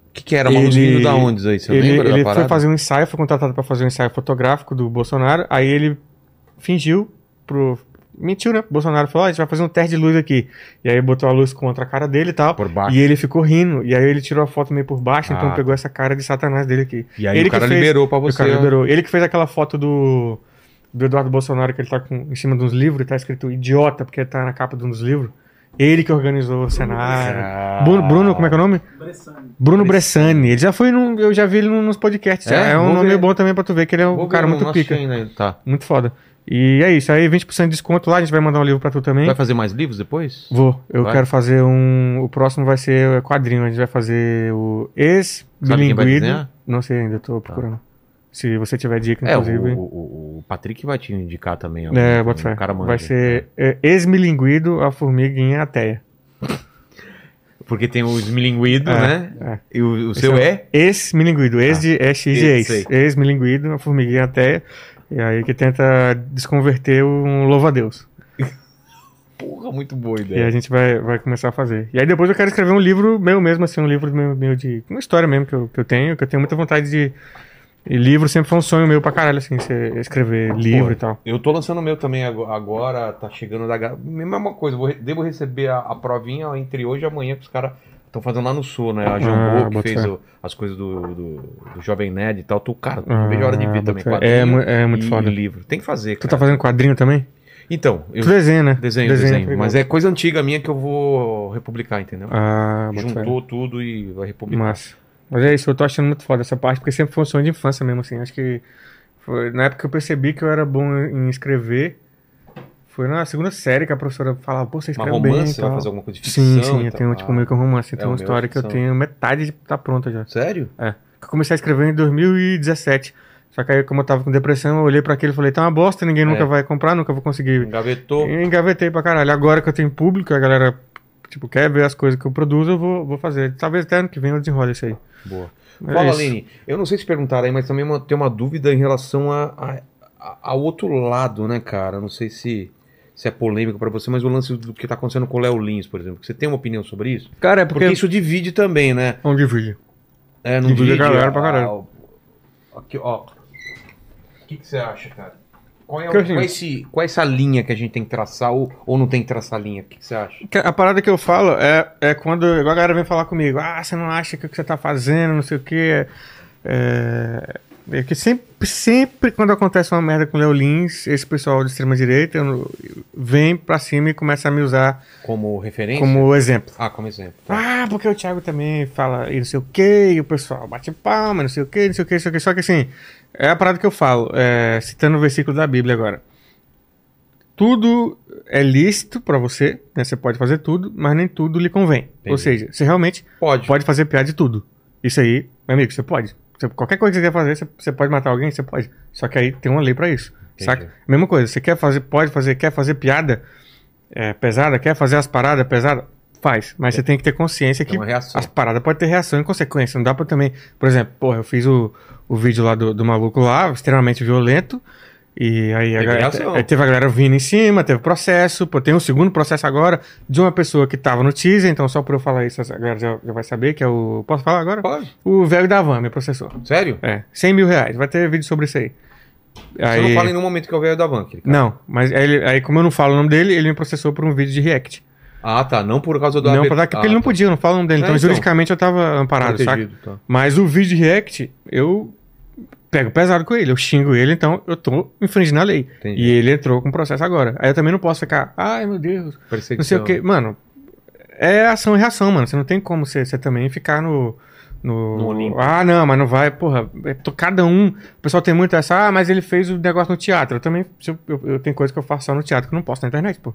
O que, que era? Vindo da onde isso aí? Você ele lembra ele da foi fazer um ensaio, foi contratado pra fazer um ensaio fotográfico do Bolsonaro. Aí ele fingiu pro. Mentiu, né? O Bolsonaro falou: "Ó, a gente vai fazer um teste de luz aqui. E aí botou a luz contra a cara dele e tal. Por baixo. E ele ficou rindo. E aí ele tirou a foto meio por baixo, então Ah, pegou essa cara de satanás dele aqui. E aí ele o cara fez- liberou pra o você. cara ó. liberou. Ele que fez aquela foto do, do Eduardo Bolsonaro, que ele tá com, em cima de uns livros e tá escrito idiota, porque tá na capa de um dos livros. Ele que organizou o cenário. Ah. Bruno, Bruno, como é que é o nome? Bressani. Bruno Bressani. Ele já foi num. Eu já vi ele nos podcasts. É? É, é um nome ver. bom também pra tu ver que ele é um Vou cara ver, muito pica. ainda. Tá. Muito foda. E é isso. Aí 20% de desconto lá. A gente vai mandar um livro pra tu também. Vai fazer mais livros depois? Vou. Eu Vai? quero fazer um. O próximo vai ser quadrinho. A gente vai fazer o ex-bilinguido. Não sei ainda, tô procurando. Se você tiver dica, É, inclusive. o, o- o Patrick vai te indicar também. ó. É, bota fé. cara manja. Vai ser é, ex-milinguido, a formiguinha ateia. Porque tem o esmilinguido, É, né? é. E o, o seu é é? Ex-milinguido. Ex de é X de Ex, ex. sei. Ex-milinguido, a formiguinha ateia. E aí que tenta desconverter um louva-a-Deus. Porra, muito boa E a ideia. gente vai, vai começar a fazer. E aí depois eu quero escrever um livro meu mesmo, assim, um livro meu, meu de. Uma história mesmo que eu, que eu tenho, que eu tenho muita vontade de. E livro sempre foi um sonho meu pra caralho, assim, escrever livro Pô, e tal. Eu tô lançando o meu também ago- agora, tá chegando da. Mesma coisa, vou devo receber a, a provinha entre hoje e amanhã que os caras estão fazendo lá no sul, né? A Jambô, Ah, que fez o- as coisas do, do, do Jovem Nerd e tal. Tô, cara, não vejo a hora de ver Ah, também. fé. É é muito foda. livro. Tem que fazer, Tu cara. tá fazendo quadrinho também? Então, eu Tu desenha, né? desenho, desenho. legal. Mas é coisa antiga minha que eu vou republicar, entendeu? Ah. Juntou tudo e vai republicar. Massa. Mas é isso, eu tô achando muito foda essa parte, porque sempre foi um sonho de infância mesmo, assim. Acho que foi na época que eu percebi que eu era bom em escrever. Foi na segunda série que a professora falava, pô, você Mas escreve bem romance, você vai fazer alguma coisa de ficção? Sim, sim, eu tenho tipo meio que um romance. é, Tem uma história que eu tenho metade de tá pronta já. Sério? É. Que eu comecei a escrever em 2017. Só que aí, como eu tava com depressão, eu olhei pra aquilo e falei, tá uma bosta, ninguém nunca É. vai comprar, nunca vou conseguir. Engavetou. E engavetei pra caralho. Agora que eu tenho público, a galera, tipo, quer ver as coisas que eu produzo, eu vou, vou fazer. Talvez até ano que vem eu desenrole isso aí. Boa. É Fala, isso. Aline. Eu não sei se perguntaram aí, mas também uma- tem uma dúvida em relação a, a- a- ao outro lado, né, cara? Não sei se, se é polêmico pra você, mas o lance do que tá acontecendo com o Léo Lins, por exemplo. Você tem uma opinião sobre isso? Cara, é Porque, isso divide também, né? Onde divide? É, não Divide a divide galera pra caralho. a- Aqui, ó. O que, que você acha, cara? Qual é, o- assim- qual é esse- qual é essa linha que a gente tem que traçar ou, ou não tem que traçar linha? O que, que você acha? A parada que eu falo é, é quando a galera vem falar comigo, ah, você não acha que o que você tá fazendo, não sei o quê. É, é que sempre, sempre quando acontece uma merda com o Léo Lins, esse pessoal de extrema direita vem pra cima e começa a me usar Como referência? como exemplo. Ah, como exemplo. Tá. Ah, porque o Thiago também fala e não sei o que, e o pessoal bate palma, não sei o que, não sei o que, não sei o que. Só que assim, é a parada que eu falo, é, citando o versículo da Bíblia agora. Tudo é lícito pra você, né? Você pode fazer tudo, mas nem tudo lhe convém. Ou Entendi. seja, você realmente Pode. pode fazer piada de tudo. Isso aí, meu amigo, você pode. Você- qualquer coisa que você quer fazer, você, você pode matar alguém, você pode. Só que aí tem uma lei pra isso. Entendi. Saca? Mesma coisa, você quer fazer, pode fazer, quer fazer piada é, pesada, quer fazer as paradas pesadas, faz. Mas você tem que ter consciência que as paradas podem ter reação e consequência. Não dá pra também. Por exemplo, porra, eu fiz o, o vídeo lá do, do maluco lá, extremamente violento. E aí, a Teve galera, aí teve a galera vindo em cima, teve processo, pô, tem um segundo processo agora de uma pessoa que tava no teaser, então só por eu falar isso, a galera já, já vai saber que é o. Posso falar agora? Pode. O velho da van me processou. Sério? É, 100 mil reais. Vai ter vídeo sobre isso aí. Você não fala em nenhum momento que é o velho da van. aquele cara. Não, mas aí, aí como eu não falo o nome dele, ele me processou por um vídeo de react. Ah, tá. Não por causa do não, AB- porque ah, ele não tá. podia, eu não falo o nome dele. É, então, então. juridicamente eu tava amparado, saca? Protegido, tá. Mas o vídeo de react, eu pego pesado com ele, eu xingo ele, então eu tô infringindo a lei. Entendi. E ele entrou com processo agora. Aí eu também não posso ficar, ai meu Deus, Perseguição. não sei o que. Mano, é ação e reação, mano. Você não tem como você, você também ficar no. No... No Olimpo. ah, não, mas não vai, porra. é to- cada um. O pessoal tem muito essa, ah, mas ele fez o negócio no teatro. Eu também. Eu, eu, eu tenho coisa que eu faço só no teatro que eu não posto na internet, pô.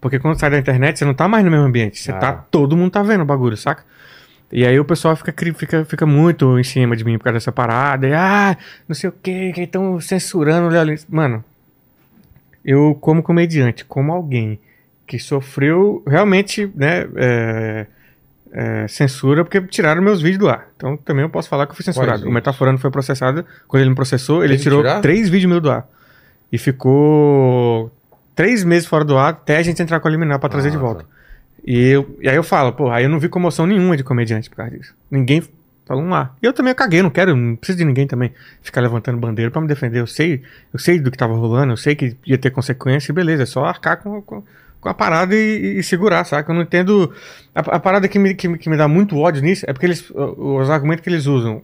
Porque quando sai da internet, você não tá mais no mesmo ambiente. Você Ah. tá. Todo mundo tá vendo o bagulho, saca? E aí o pessoal fica, fica, fica muito em cima de mim por causa dessa parada. E, ah, não sei o que, que estão censurando o Léo. Mano, eu, como comediante, como alguém que sofreu realmente, né, é, é, censura, porque tiraram meus vídeos do ar. Então também eu posso falar que eu fui censurado. O? Metaforando foi processado, quando ele me processou, ele tirou tirar? três vídeos meus do ar. E ficou três meses fora do ar até a gente entrar com a liminar pra trazer Ah, de volta. tá. E, eu, e aí eu falo, porra, aí eu não vi comoção nenhuma de comediante por causa disso. Ninguém falou um A. E eu também eu caguei, não quero, não preciso de ninguém também ficar levantando bandeira pra me defender. Eu sei, eu sei do que tava rolando, eu sei que ia ter consequência, e beleza, é só arcar com, com, com a parada e, e segurar, saca? Eu não entendo. A, a parada que me, que, que me dá muito ódio nisso é porque eles, os argumentos que eles usam.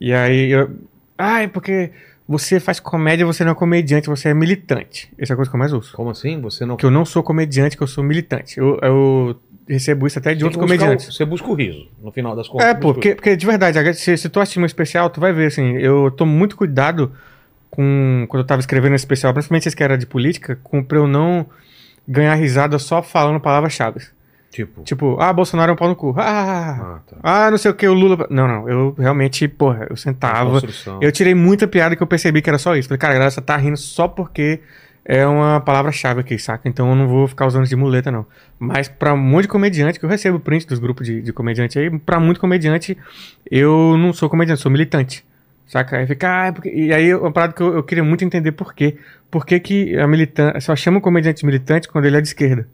E aí eu. Ai, porque você faz comédia, você não é comediante, você é militante. Essa é a coisa que eu mais ouço. Como assim? Você não. Que eu não sou comediante, que eu sou militante. Eu, eu recebo isso até de outros comediantes. o- Você busca o riso, no final das contas. É, pô, porque, porque de verdade, se, se tu assistir um especial, tu vai ver, assim, eu tomo muito cuidado com, quando eu tava escrevendo esse especial, principalmente esse que era de política, com, pra eu não ganhar risada só falando palavras-chave. Tipo. Tipo, ah, Bolsonaro é um pau no cu. Ah, Ah, tá. ah, não sei o que, o Lula... Não, não, eu realmente, porra, eu sentava... Eu tirei muita piada que eu percebi que era só isso. Falei, cara, a galera só tá rindo só porque é uma palavra-chave aqui, saca? Então eu não vou ficar usando de muleta, não. Mas pra um monte de comediante, que eu recebo print dos grupos de, de comediante aí, pra muito comediante, eu não sou comediante, sou militante. Saca? Aí fica, ah, é porque... E aí, uma parada que eu, eu queria muito entender por quê. Por que, que a militante. Só chama o comediante militante quando ele é de esquerda.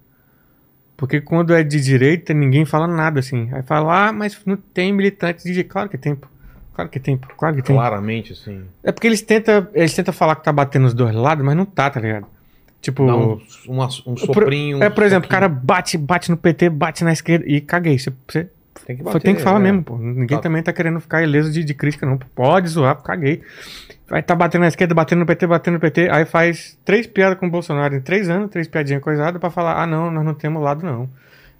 Porque quando é de direita, ninguém fala nada assim. Aí fala, ah, mas não tem militante de direita. Claro que tem, pô. Claro que tem, pô. Claro que tem. Claramente, assim. É porque eles tentam, eles tentam falar que tá batendo nos dois lados, mas não tá, tá ligado? Tipo. Dá um, um, um soprinho. é, por exemplo, o cara bate, bate no PT, bate na esquerda e caguei. Você, você Tem que, bater, tem que falar né? mesmo, pô. Ninguém Tá. também tá querendo ficar ileso de, de crítica, não. Pode zoar, caguei. Vai tá batendo na esquerda, batendo no PT, batendo no PT. Aí faz três piadas com o Bolsonaro em três anos, três piadinhas coisadas pra falar: ah, não, nós não temos lado, não.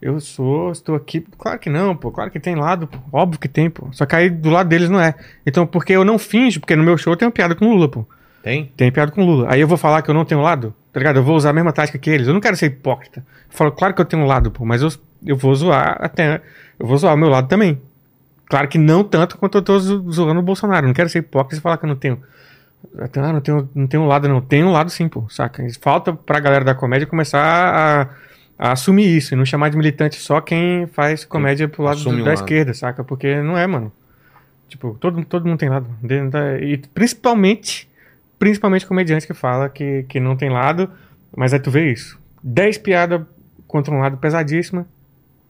Eu sou, estou aqui. Claro que não, pô. Claro que tem lado, pô. Óbvio que tem, pô. Só que aí do lado deles não é. Então, porque eu não finjo, porque no meu show eu tenho piada com o Lula, pô. Tem? Tem piada com o Lula. Aí eu vou falar que eu não tenho lado, tá ligado? Eu vou usar a mesma tática que eles. Eu não quero ser hipócrita. Eu falo, claro que eu tenho lado, pô, mas eu, eu vou zoar até. Eu vou zoar o meu lado também. Claro que não tanto quanto eu tô zo- zoando o Bolsonaro. Não quero ser hipócrita e falar que eu não tenho. Ah, não tenho, não tenho um lado, não. Tem um lado sim, pô, saca? Falta pra galera da comédia começar a, a assumir isso e não chamar de militante só quem faz comédia pro lado do- um da lado. esquerda, saca? Porque não é, mano. Tipo, todo, todo mundo tem lado. E principalmente, principalmente comediante que fala que, que não tem lado, mas aí tu vê isso. 10 piadas contra um lado pesadíssima,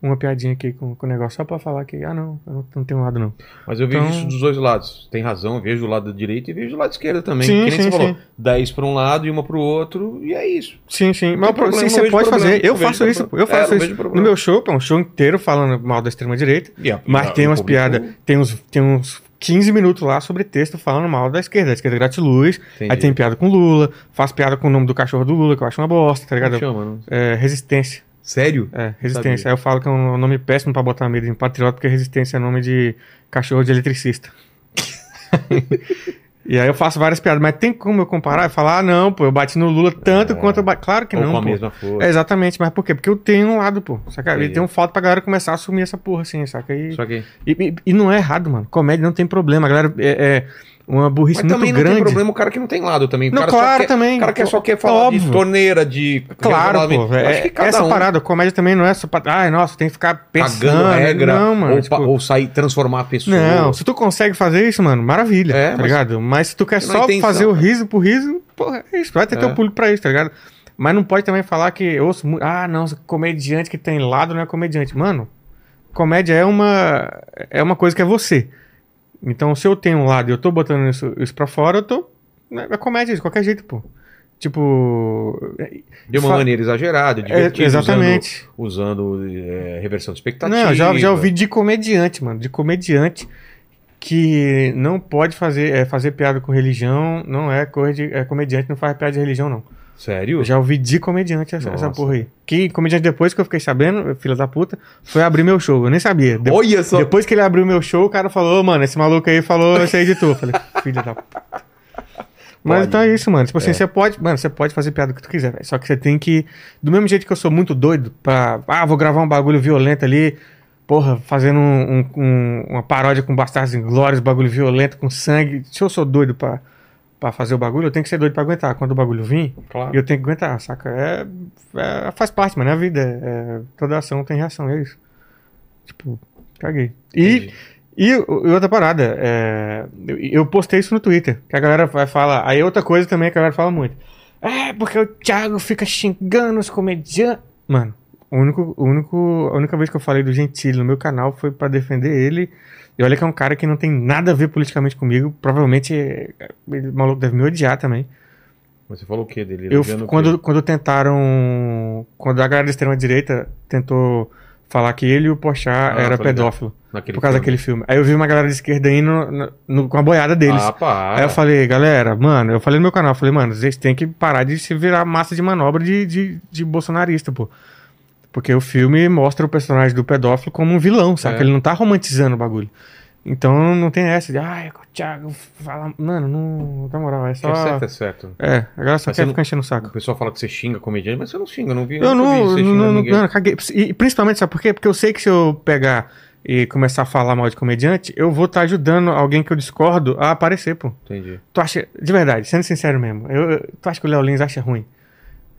uma piadinha aqui com, com o negócio só pra falar que, ah não, eu não, não tenho lado não. Mas eu vejo Então- isso dos dois lados. Tem razão, eu vejo o lado direito e vejo o lado esquerdo também. Sim, que nem sim, você falou. sim. 10 pra um lado e uma pro outro, e é isso. Sim, sim. Mas tem o pro- problema, sim, você vejo pode problema, fazer. Eu vejo faço isso. problema. Eu faço É, isso. vejo. No meu show, pô, um show inteiro falando mal da extrema-direita. A- Mas tem o umas piadas. Tem uns, tem uns 15 minutos lá sobre texto falando mal da esquerda. A esquerda gratiluz. Entendi. Aí tem piada com Lula. Faz piada com o nome do cachorro do Lula, que eu acho uma bosta, tá ligado? chama? É, resistência. Sério? É, resistência. Sabia. Aí eu falo que é um nome péssimo pra botar medo em patriota, porque resistência é nome de cachorro de eletricista. e aí eu faço várias piadas, mas tem como eu comparar e falar, ah, não, pô, eu bati no Lula tanto quanto eu bati. Claro que Ou não. com a pô. mesma força. É, exatamente, mas por quê? Porque eu tenho um lado, pô. Saca? E tem um falta pra galera começar a assumir essa porra, assim, saca? E, Só que. e, e- e não é errado, mano. Comédia não tem problema. A galera. É, é, uma burrice Mas muito também não grande. tem problema o cara que não tem lado também. O Não, claro, quer- também. O cara que só quer falar de óbvio. torneira, de Claro, relacionamento. pô. É, essa um parada, comédia também não é só pra. Ai, nossa, tem que ficar pensando. cagando regra Não, mano. ou, tipo, ou sair, transformar a pessoa. não, se tu consegue fazer isso, mano, maravilha, É, tá mas- ligado? Mas se tu quer só intenção, fazer o né? riso por riso, porra, é isso. Vai ter É. teu público pra isso, tá ligado? Mas não pode também falar que eu ouço muito. Ah, não, comediante que tem lado não é comediante. Mano, comédia é uma. É uma coisa que é você. Então, se eu tenho um lado e eu tô botando isso, isso pra fora, eu tô. É comédia de qualquer jeito, pô. Tipo. De uma Fa- maneira exagerada, É, divertida, exatamente. usando, usando, é, reversão de expectativa. Não, já, já ouvi de comediante, mano. De comediante que não pode fazer, é, fazer piada com religião, não é coisa de. É comediante, não faz piada de religião, não. Sério? Eu já ouvi de comediante essa, essa porra aí. Que comediante, depois que eu fiquei sabendo, filha da puta, foi abrir meu show. Eu nem sabia. De- Olha só. Depois que ele abriu meu show, o cara falou, "Ô, mano, esse maluco aí falou, esse aí editor. Eu falei, filha da puta. Mas Pode. então é isso, mano. Tipo assim, É. você pode, mano, você pode fazer piada o que tu quiser, velho. Só que você tem que. Do mesmo jeito que eu sou muito doido pra. Ah, vou gravar um bagulho violento ali. Porra, fazendo um- um- um- uma paródia com Bastardos Inglórios, bagulho violento, com sangue. Se eu sou doido pra, pra fazer o bagulho, eu tenho que ser doido pra aguentar. Quando o bagulho vir, Claro. eu tenho que aguentar, saca? É, é- faz parte, mano. É a vida. É, toda ação tem reação, é isso. Tipo, caguei. E, e, e outra parada, é, eu, eu postei isso no Twitter, que a galera vai falar. Aí outra coisa também que a galera fala muito. É, porque o Thiago fica xingando os comediantes. Mano, o único, o único, a única vez que eu falei do Gentili no meu canal foi pra defender ele. E olha que é um cara que não tem nada a ver politicamente comigo. Provavelmente é, ele, o maluco deve me odiar também. Mas Você falou o que dele? Eu, quando, quando tentaram. Quando a galera da extrema-direita tentou falar que ele e o Pochá Ah, era ligado. pedófilo. Naquele por causa filme. daquele filme. Aí eu vi uma galera de esquerda indo no- no- com a boiada deles. Ah, para. Aí eu falei, galera, mano, eu falei no meu canal, eu falei, mano, vocês têm que parar de se virar massa de manobra de, de, de bolsonarista, pô. Porque o filme mostra o personagem do pedófilo como um vilão, sabe? É. Ele não tá romantizando o bagulho. Então não tem essa de, ai, o Thiago fala. Mano, não. Na moral, é É só. certo, é certo. É, a galera só Mas quer não- ficar enchendo o O saco. pessoal fala que você xinga comediante, mas você não xinga, não vi. Eu vi não, não, xingando não, ninguém. não, caguei. E principalmente, sabe por quê? Porque eu sei que se eu pegar e começar a falar mal de comediante, eu vou estar ajudando alguém que eu discordo a aparecer, pô. Entendi. Tu acha, de verdade, sendo sincero mesmo, eu- tu acha que o Léo Lins acha ruim?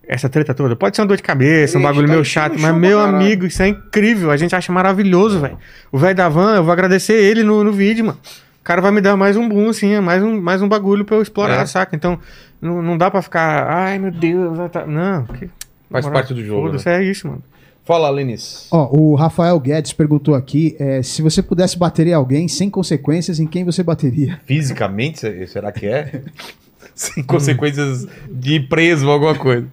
Essa treta toda? Pode ser uma dor de cabeça, um bagulho tá meio chato, mas meu caralho. amigo, isso é incrível. A gente acha maravilhoso, velho. O velho da van, eu vou agradecer ele no, no vídeo, mano. O cara vai me dar mais um boom, assim, mais um, mais um bagulho pra eu explorar, É. saca? Então, não, não dá pra ficar, ai meu Deus, tá-" não. que- Faz na parte do jogo, Foda-se, é isso, mano. Fala, Lenis. Ó, o Rafael Guedes perguntou aqui é, se você pudesse bater em alguém sem consequências, em quem você bateria? Fisicamente, se- será que é? Sem consequências de ir preso ou alguma coisa.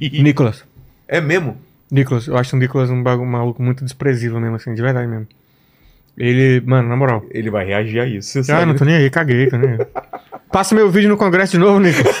Nicolas. É mesmo? Nicolas, eu acho o Nicolas um, bagu- um maluco muito desprezível mesmo, assim, de verdade mesmo. Ele, mano, na moral. Ele vai reagir a isso. Ah, sabe. não tô nem aí, caguei, tô nem aí. Passa meu vídeo no congresso de novo, Nicolas.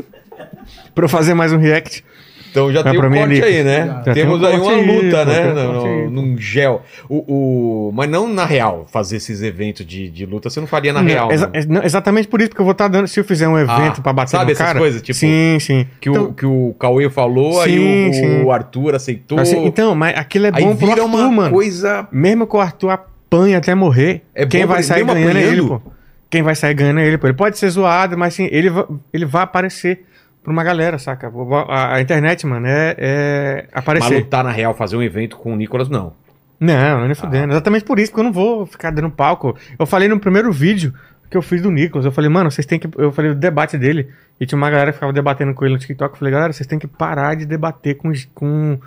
pra eu fazer mais um react. Então já Mas tem pra um é corte aí, né? Já tem Temos um aí uma aí, luta, né? tem um No- aí, pô. num gel. O, o... Mas não na real, fazer esses eventos de, de luta, você não faria na real. Não, exa- não. é- exatamente por isso, porque eu vou estar dando. Se eu fizer um evento Ah, pra bater sabe no essas cara. coisas, tipo, sim, sim. Que, Então- o, que o Cauê falou, aí Sim, o, sim. o Arthur aceitou. assim, então, mas aquilo é aí bom pro vira Arthur, uma mano. coisa. Mesmo que o Arthur apanhe até morrer, É quem vai sair ganhando é ele, pô. Quem vai sair ganhando é ele, pô. Ele pode ser zoado, mas assim, ele, ele vai aparecer pra uma galera, saca? A, a internet, mano, é, é Mas aparecer. lutar na real, fazer um evento com o Nicolas, não. Não, não é nem Ah. fudendo. Exatamente por isso, porque eu não vou ficar dando palco. Eu falei no primeiro vídeo que eu fiz do Nicolas. Eu falei, mano, vocês têm que. Eu falei do debate dele. E tinha uma galera que ficava debatendo com ele no TikTok. Eu falei, galera, vocês têm que parar de debater com, com,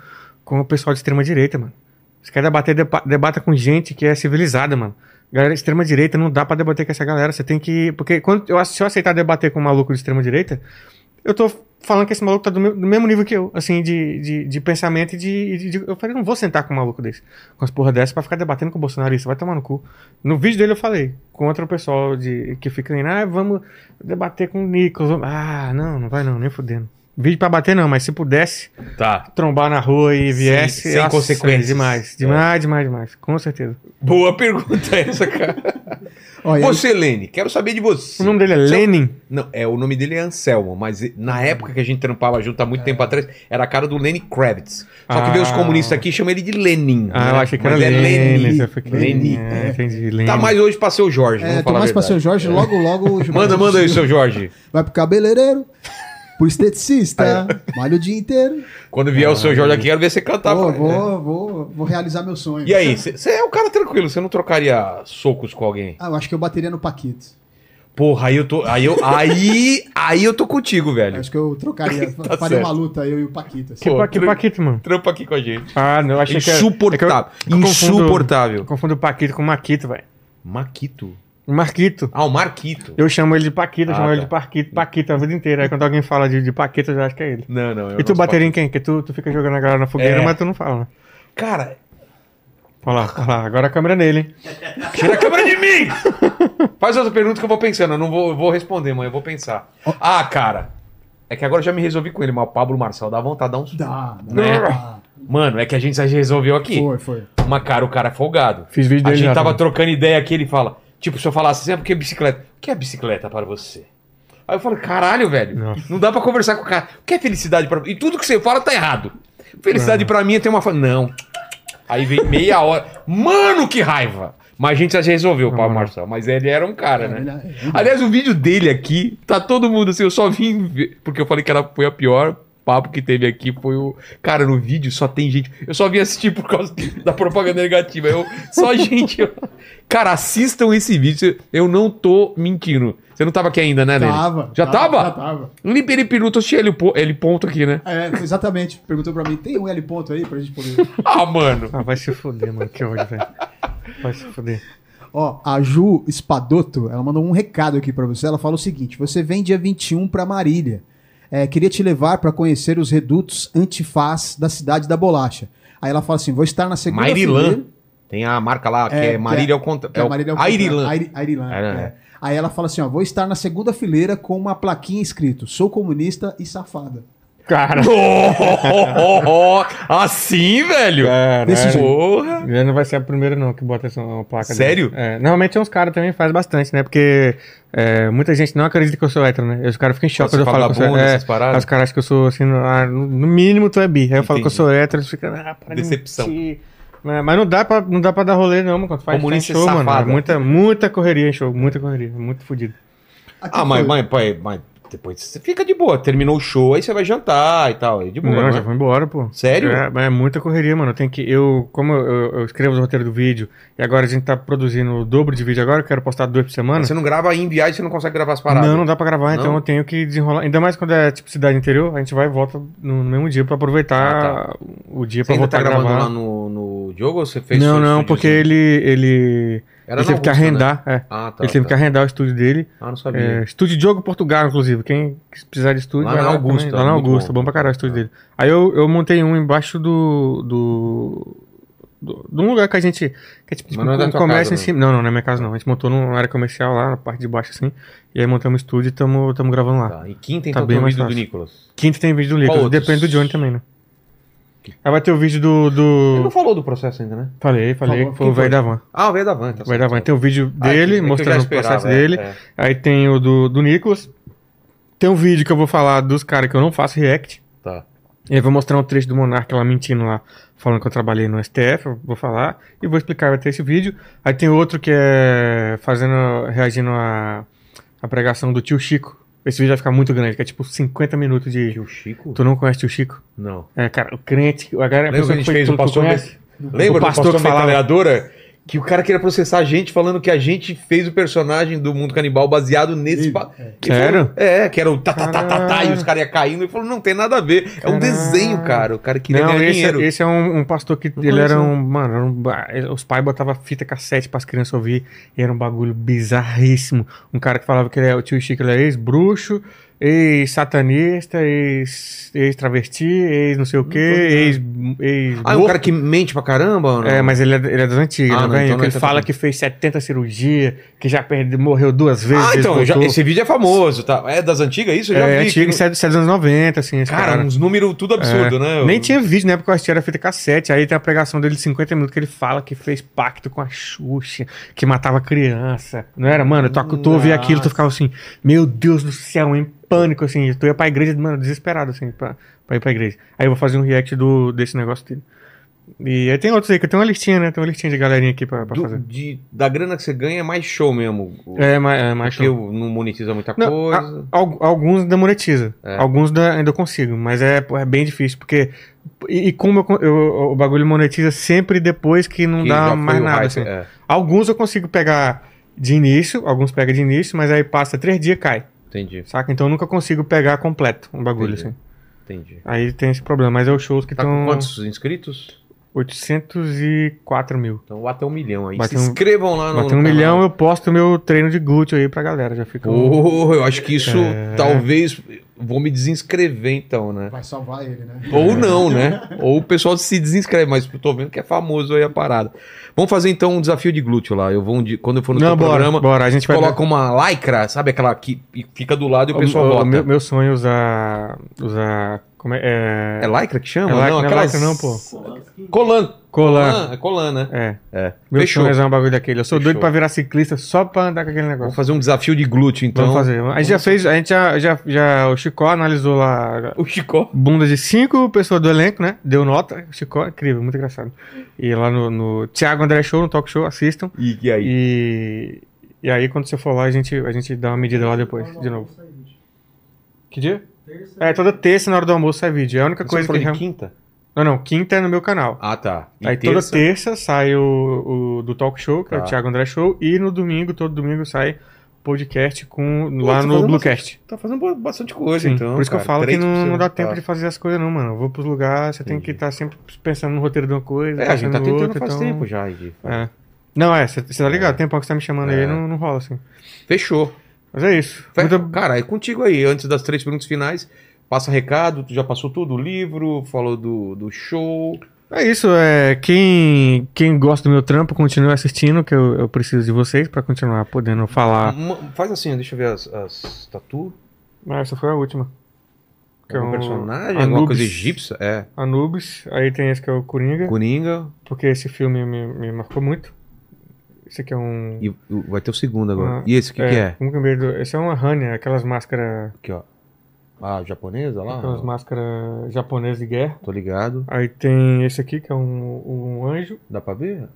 com o pessoal de extrema direita, mano. Se quer debater, depa- debata com gente que é civilizada, mano. Galera de extrema direita não dá pra debater com essa galera. Você tem que. Porque quando eu, se eu aceitar debater com um maluco de extrema direita, eu tô falando que esse maluco tá do, meu- do mesmo nível que eu, assim, de, de, de pensamento e de, de- de- Eu falei, não vou sentar com um maluco desse, com as porra dessas, pra ficar debatendo com o bolsonarista, vai tomar no cu. No vídeo dele eu falei, contra o pessoal de, que fica indo, ah, vamos debater com o Nicolas. vamos-" Ah, não, não vai não, nem fudendo. Vídeo pra bater não, mas se pudesse Tá. trombar na rua e viesse. sem nossa, consequências. Demais, demais, demais, demais, com certeza. Boa pergunta essa, cara. Olha, Você, Lene, quero saber de você. O nome dele é Seu- Lenin? Não, é, o nome dele é Anselmo, mas na época que a gente trampava junto, há muito tempo atrás, era a cara do Lenny Kravitz. Só que Ah. veio os comunistas aqui e chamam ele de Lenin. Ah, né? eu achei que Mas era é Lenin. Lenin. Lenin. É, entendi. Lenin. Tá mais hoje pra ser o Jorge, É, vamos tô falar mais pra seu. Jorge, logo, logo. Manda, manda aí, seu Jorge. Vai pro cabeleireiro, pro esteticista, malha o dia inteiro. Quando vier o seu Jorge aqui, quero ver você cantar. Vou, pra- vou, vou, vou realizar meu sonho. E aí, você é um cara tranquilo, você não trocaria socos com alguém? Ah, eu acho que eu bateria no Paquito. Porra, aí eu tô. Aí eu, aí, aí eu tô contigo, velho. Acho que eu trocaria, Tá faria certo. uma luta, eu e o Paquito. assim. Que, Pô, pa- que Paquito, mano? Trampa aqui com a gente. Ah, não, eu achei que era- Insuportável. é que eu- eu confundo- Insuportável. Eu confundo o Paquito com o Maquito, velho. Maquito. Marquito. Ah, o Marquito. Eu chamo ele de Paquito, eu Ah, chamo ele tá. de Paquito, Paquito a vida inteira. Aí quando alguém fala de, de Paquito, eu já acho que é ele. Não, não. eu E tu bateria em quem? Que tu, tu fica jogando a galera na fogueira, É. mas tu não fala, né? Cara, Olha lá, olha lá, agora a câmera é nele, hein? tira a câmera de mim! Faz outra pergunta que eu vou pensando. Eu não vou, eu vou responder, mãe. Eu vou pensar. Ah, cara. É que agora eu já me resolvi com ele, mas o Pablo Marçal dá vontade de dar uns. Dá, dá. Né? dá. Mano, é que a gente já resolveu aqui. Foi, foi. Mas, cara, o cara é folgado. Fiz vídeo A dele gente já tava trocando ideia aqui, ele fala. Tipo, se eu falasse assim, é porque bicicleta. O que é bicicleta para você? Aí eu falo, caralho, velho. Nossa. Não dá pra conversar com o cara. O que é felicidade pra E tudo que você fala tá errado. Felicidade pra mim é ter uma. fa- Não. Aí vem meia hora. Mano, que raiva! Mas a gente já resolveu, Pablo Marçal. Mas ele era um cara, né? Ele é- Aliás, o vídeo dele aqui, tá todo mundo assim, eu só vim ver, porque eu falei que ela foi a pior papo que teve aqui, foi o... Cara, no vídeo só tem gente... Eu só vim assistir por causa da propaganda negativa, eu... Só gente... Cara, assistam esse vídeo, eu não tô mentindo. Você não tava aqui ainda, né, Lene? Tava. Já tava? Já tava. Ele, ele perguntou se ele ponto aqui, né? É, exatamente. Perguntou pra mim, tem um L ponto aí pra gente poder... Ah, mano. Ah, vai se fuder, mano. Que ódio, velho. Vai se fuder. Ó, a Ju Espadoto, ela mandou um recado aqui pra você. Ela fala o seguinte: você vem dia 21 pra Marília. É, queria te levar pra conhecer os redutos antifaz da cidade da bolacha. Aí ela fala assim: vou estar na segunda Marilã. Tem a marca lá, que é, Marília ao contrário. é, Marília ao contrário. Airilã, É, é. né? Aí ela fala assim: ó, vou estar na segunda fileira com uma plaquinha escrito: sou comunista e safada. Cara. Oh, assim, velho? Cara, Desse é. jeito. Porra. Não vai ser a primeira, não, que bota essa placa. Sério? É, normalmente uns caras também faz bastante, né? Porque é, muita gente não acredita que eu sou hétero, né? E os caras ficam em choque quando eu falo que eu sou é, Os caras acham que eu sou assim, no, ah, no- no mínimo tu é bi. Aí eu falo que eu Entendi. sou hétero, eles ficam, ah, para de Decepção. mentir. É, mas não dá, pra, não dá pra dar rolê, não, mano. Quando faz, Comunista show, mano. É safada. muita, muita correria em show, muita correria. Muito fodido. Ah, mas, mas, pai, mas depois você fica de boa. Terminou o show, aí você vai jantar e tal. É de boa, Não, já é? vou embora, pô. Sério? É, mas é muita correria, mano. Tem que. Eu, como eu, eu- escrevo os roteiros do vídeo e agora a gente tá produzindo o dobro de vídeo agora, eu quero postar dois por semana. Você não grava aí em viagem, você não consegue gravar as paradas. Não, não dá pra gravar, então Não? eu tenho que desenrolar. Ainda mais quando é tipo cidade interior, a gente vai e volta no, no mesmo dia pra aproveitar Ah, o dia Você pra voltar tá a gravando gravar. lá no, no Diogo ou você fez Não, não, porque ele. ele... Era ele teve que Augusta, arrendar, é. Ah, tá. ele teve tá. que arrendar o estúdio dele. Ah, não sabia. É, estúdio Diogo Portugal, inclusive. Quem precisar de estúdio, Lá vai na Augusta, também. Lá na muito Augusta, bom. bom, pra caralho o estúdio dele. Aí eu, eu montei um embaixo do. do. do- de um lugar que a gente. Que é tipo, não é um comércio casa, em cima. Não, não, não é minha casa não. A gente montou numa área comercial lá, na parte de baixo assim. E aí montamos um estúdio e tamo, tamo gravando lá. Tá. E quinta, Tá então, tem o mais vídeo do fácil. Nicolas. Quinto tem vídeo do Nicolas. Depende do Johnny também, né? Aí vai ter o vídeo do. Ele não do... falou do processo ainda, né? Falei, falei. Falou. Foi o velho da van. Ah, o velho da van. Tá O velho da van. certo. Tem o vídeo Ah, é que- é dele, já mostrando o esperava, processo é, dele. é. Aí tem o do, do Nicolas. Tem um vídeo que eu vou falar dos caras que eu não faço react. Tá. E aí eu vou mostrar um trecho do Monark lá mentindo lá, falando que eu trabalhei no STF, eu vou falar, e vou explicar, vai ter esse vídeo. Aí tem outro que é fazendo, reagindo à, à pregação do tio Chico. Esse vídeo vai ficar muito grande, que é tipo 50 minutos de... Tio Chico? Tu não conhece o Chico? Não. É, cara, o crente, a galera, a Lembra que a gente fez o pastor... conhece? Lembra O pastor do pastor que falava-? Que o cara queria processar a gente falando que a gente fez o personagem do mundo canibal baseado nesse... Pa- é. Ele Sério? é, que era o tá, tá, tá, tá, e os caras iam caindo. Ele falou, não tem nada a ver. É um Caralho. desenho, cara. O cara queria Não, ganhar esse, dinheiro. esse é um, um pastor que Não ele era um. Mano, era um ba- os pais botavam fita cassete para as crianças ouvir. E era um bagulho bizarríssimo. Um cara que falava que ele é o tio Chico, ele é ex-bruxo, ex-satanista, ex- ex-travesti, ex não sei o quê, ex... ex Ah, é um cara que mente pra caramba? não? É, mas ele é, ele é das antigas, Ah, né, não, então não é ele fala que fez 70 cirurgias, que já perde, morreu duas vezes. Ah, então, já- esse vídeo é famoso, tá? É das antigas isso? Eu já É vi. antigo, que- isso é dos anos 90, assim, esse Cara, cara. uns números tudo absurdo, É. né? Nem tinha vídeo, né? Porque eu assisti era fita cassete. Aí tem a pregação dele de 50 minutos que ele fala que fez pacto com a Xuxa, que matava criança. Não era, mano? Tu, tu ouvia aquilo, tu ficava assim, meu Deus do céu, em pânico, assim. Tu ia pra igreja, mano, desesperado, assim, pra, pra ir pra igreja. Aí eu vou fazer um react do, desse negócio dele. E aí tem outros aí, que eu tenho uma listinha, né? Tem uma listinha de galerinha aqui pra, pra Do- fazer. de- da grana que você ganha é mais show mesmo. É, mas, é, mais Porque show. não monetiza muita Não, coisa. a- al- alguns ainda monetiza. É. Alguns da- ainda eu consigo, mas é, é bem difícil, porque. E, e como eu eu- o bagulho monetiza sempre depois que não que dá mais nada. hype, assim. é, Alguns eu consigo pegar de início, alguns pega de início, mas aí passa três dias e cai. Entendi, Saca? Então eu nunca consigo pegar completo um bagulho Entendi. assim. entendi. Aí tem esse problema, mas é os shows que Tá com estão. quantos inscritos? 804 mil. Então bate um milhão aí. Bateu Se um- inscrevam lá no Bateu um milhão, eu posto meu treino de glúteo aí pra galera. Já fica. um- Oh, eu acho que isso É. talvez vou me desinscrever então, né? Vai salvar ele, né? Ou não, né? Ou o pessoal se desinscreve, mas eu tô vendo que é famoso aí a parada. Vamos fazer então um desafio de glúteo lá. Eu vou um dia- quando eu for no Não, teu bora, programa, bora. A gente vai. coloca uma lycra, sabe aquela que fica do lado e o O- pessoal o- bota. Meu, meu sonho é usar. usar. Como é? É, É lycra que chama? É lycra, não, não é lycra não, pô. Colan. Colar. É colan, né? É. É. Meu Fechou. sonho é um bagulho daquele. Eu sou Fechou. doido pra virar ciclista só pra andar com aquele Vamos negócio. fazer um desafio de glúteo, então. Vamos fazer. A gente já fez. A gente já. já, já o Chicó analisou lá. O Chicó. Bunda de cinco pessoas do elenco, né? Deu nota. Chicó, incrível, muito engraçado. E lá no, no Thiago André Show, no Talk Show, assistam. E, e aí? E, e aí, quando você for lá, a gente, a gente dá uma medida lá depois, de novo. Que dia? É, toda terça na hora do almoço sai vídeo. É a única Você coisa que. falou de quinta? Não, não, quinta é no meu canal. Ah, tá. E aí toda terça sai o, o do Talk Show, que é Tá. o Thiago André Show, e no domingo, todo domingo sai podcast com, Pô, lá tá no Bluecast. Tá fazendo bastante coisa, Sim, então. por isso que eu cara. falo que não, não dá tempo Tá. de fazer as coisas, não, mano. Eu vou pros lugares, você tem que estar sempre pensando no roteiro de uma coisa. É, a gente tá tentando outra, faz então- tempo já. Igi. É. Não, é, você tá ligado? É. Tem pouco que você tá me chamando É. aí, não, não rola assim. Fechou. Mas é isso. Muito- Cara, é contigo aí. Antes das três perguntas finais, passa recado. Tu já passou tudo, o livro, falou do, do show. É isso, é, quem, quem gosta do meu trampo, continue assistindo, que eu, eu preciso de vocês pra continuar podendo falar. Faz assim, deixa eu ver as, as tatu. Ah, essa foi a última. Que é um personagem, alguma Anubis. coisa egípcia? É. Anubis, aí tem esse que é o Coringa, Coringa. porque esse filme me, me marcou muito. Esse aqui é um... E o- vai ter o segundo agora. Ah, e esse, o que, é? Que é meio do- Esse é uma Hania, aquelas máscaras... Aqui, ó. A japonesa lá? Aquelas máscaras japonesas de guerra. Tô ligado. Aí tem esse aqui, que é um, um anjo. Dá pra ver?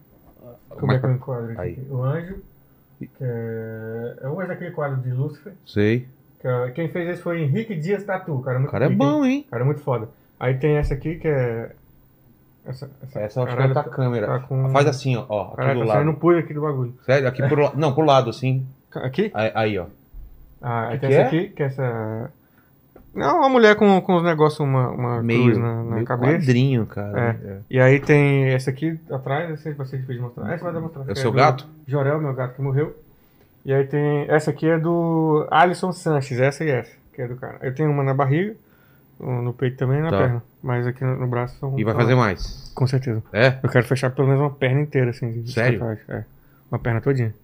Como é que eu enquadro Aí. aqui? O anjo, que é... É um daquele quadro de Lúcifer. Sei. Que, é- quem fez esse foi Henrique Dias Tatu, cara. O Muito cara é bom, hein? Cara, muito foda. Aí tem essa aqui que é. Essa, Essa é caralho, outra tá- câmera. tá com- Faz assim, ó. ó aqui do tá lado. pus aqui do bagulho. Sério? Aqui pro lado. Não, pro lado, assim. Aqui? Aí, aí, ó. Ah, aí Que tem que essa é? aqui, que é essa. Não, uma mulher com, com os negócios, uma, uma Meio, cruz na, na meio cabeça. quadrinho, cara. É. E aí tem essa aqui atrás, essa vai ser difícil de mostrar. Essa vai dar mostrar. É o seu gato? Jorel, meu gato que morreu. E aí tem. Essa aqui é do Alisson Sanches, essa e essa, que é do cara. Eu tenho uma na barriga, no peito também e na Tá. perna. Mas aqui no, no braço são. E vai fazer mais. Com certeza. É? Eu quero fechar pelo menos uma perna inteira, assim. de Sério? tatuagem. É. Uma perna todinha.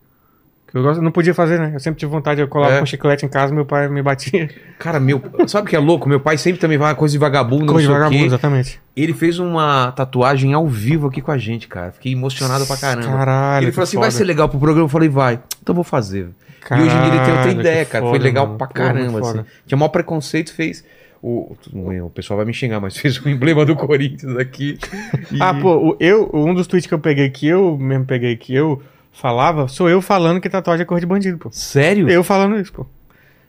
Que eu gosto, não podia fazer, né? Eu sempre tive vontade, eu colava É. com chiclete em casa, meu pai me batia. Cara, meu. Sabe o que é louco? Meu pai sempre também vai coisa de vagabundo, Coisa de sei vagabundo, o quê. exatamente. Ele fez uma tatuagem ao vivo aqui com a gente, cara. Fiquei emocionado pra caramba. Caralho, ele que falou assim: foda. vai ser legal pro programa. Eu falei, vai. Então eu vou fazer. e hoje em dia ele tem outra Caralho, ideia, que cara. foda, Foi legal mano. pra caramba, assim. Tinha maior preconceito, fez. O, o pessoal vai me xingar, mas fez o emblema do Corinthians aqui. E- Ah, pô, eu, um dos tweets que eu peguei que eu mesmo peguei que eu falava, sou eu falando que tatuagem é cor de bandido, pô. Sério? Eu falando isso, pô.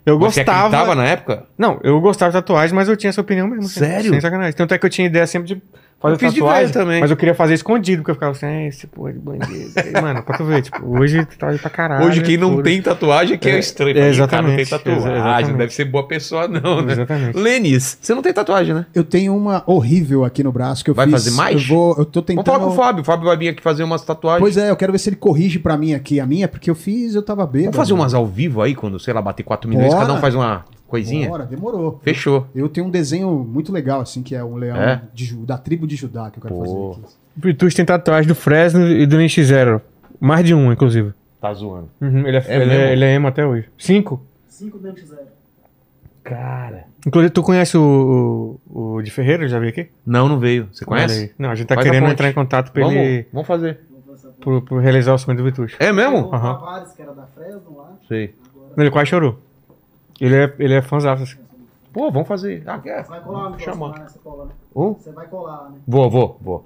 Eu Você gostava. acreditava na época? Não, eu gostava de tatuagem, mas eu tinha essa opinião mesmo. assim, Sério? Sem sacanagem. Tanto é que eu tinha ideia sempre de fazer Eu fiz de tatuagem, também. mas eu queria fazer escondido, porque eu ficava assim, "Ah, esse porra de bandido. Aí, mano, pra tu ver, tipo, hoje tatuagem pra caralho. Hoje quem não tem tatuagem é que é, estranho. é, Fala, "Ih, o cara não tem exatamente, tatuagem. não exatamente. deve ser boa pessoa, não, né? Exatamente. Lênis, você não tem tatuagem, né? Eu tenho uma horrível aqui no braço que eu Vai fiz. fazer mais? Eu, vou, eu tô tentando. Vamos falar com o Fábio. O Fábio vai vir aqui fazer umas tatuagens. Pois é, eu quero ver se ele corrige pra mim aqui a minha, porque eu fiz, eu tava bêbado. Vamos fazer umas ao vivo aí, quando, sei lá, bater 4 milhões, Bora. cada um faz uma Coisinha? Bora, demorou. Fechou. Eu tenho um desenho muito legal, assim, que é um leão É? de da tribo de Judá que eu quero Pô. fazer aqui. O Vitus tem tatuagem do Fresno e do NX0. Mais de um, inclusive. Tá zoando. Uhum, ele, é, É ele, é, ele é emo até hoje. Cinco? 5 dente zero. Cara. Inclusive, tu conhece o, o, o de Ferreira? Já veio aqui? Não, não veio. Você conhece? Não, a gente tá Faz querendo entrar em contato pra Vamos, ele vamos fazer. Pro, pro realizar o sonho do Vitus. É mesmo? O Aham. Tavares, que era da Fresno lá. Sei. Agora. Ele quase chorou. Ele é, ele é fãzão. assim. Pô, vamos fazer. Ah, quer? Você vai colar no Chamar. né? Você cola, né? Hum? Você vai colar né? Vou, vou, vou.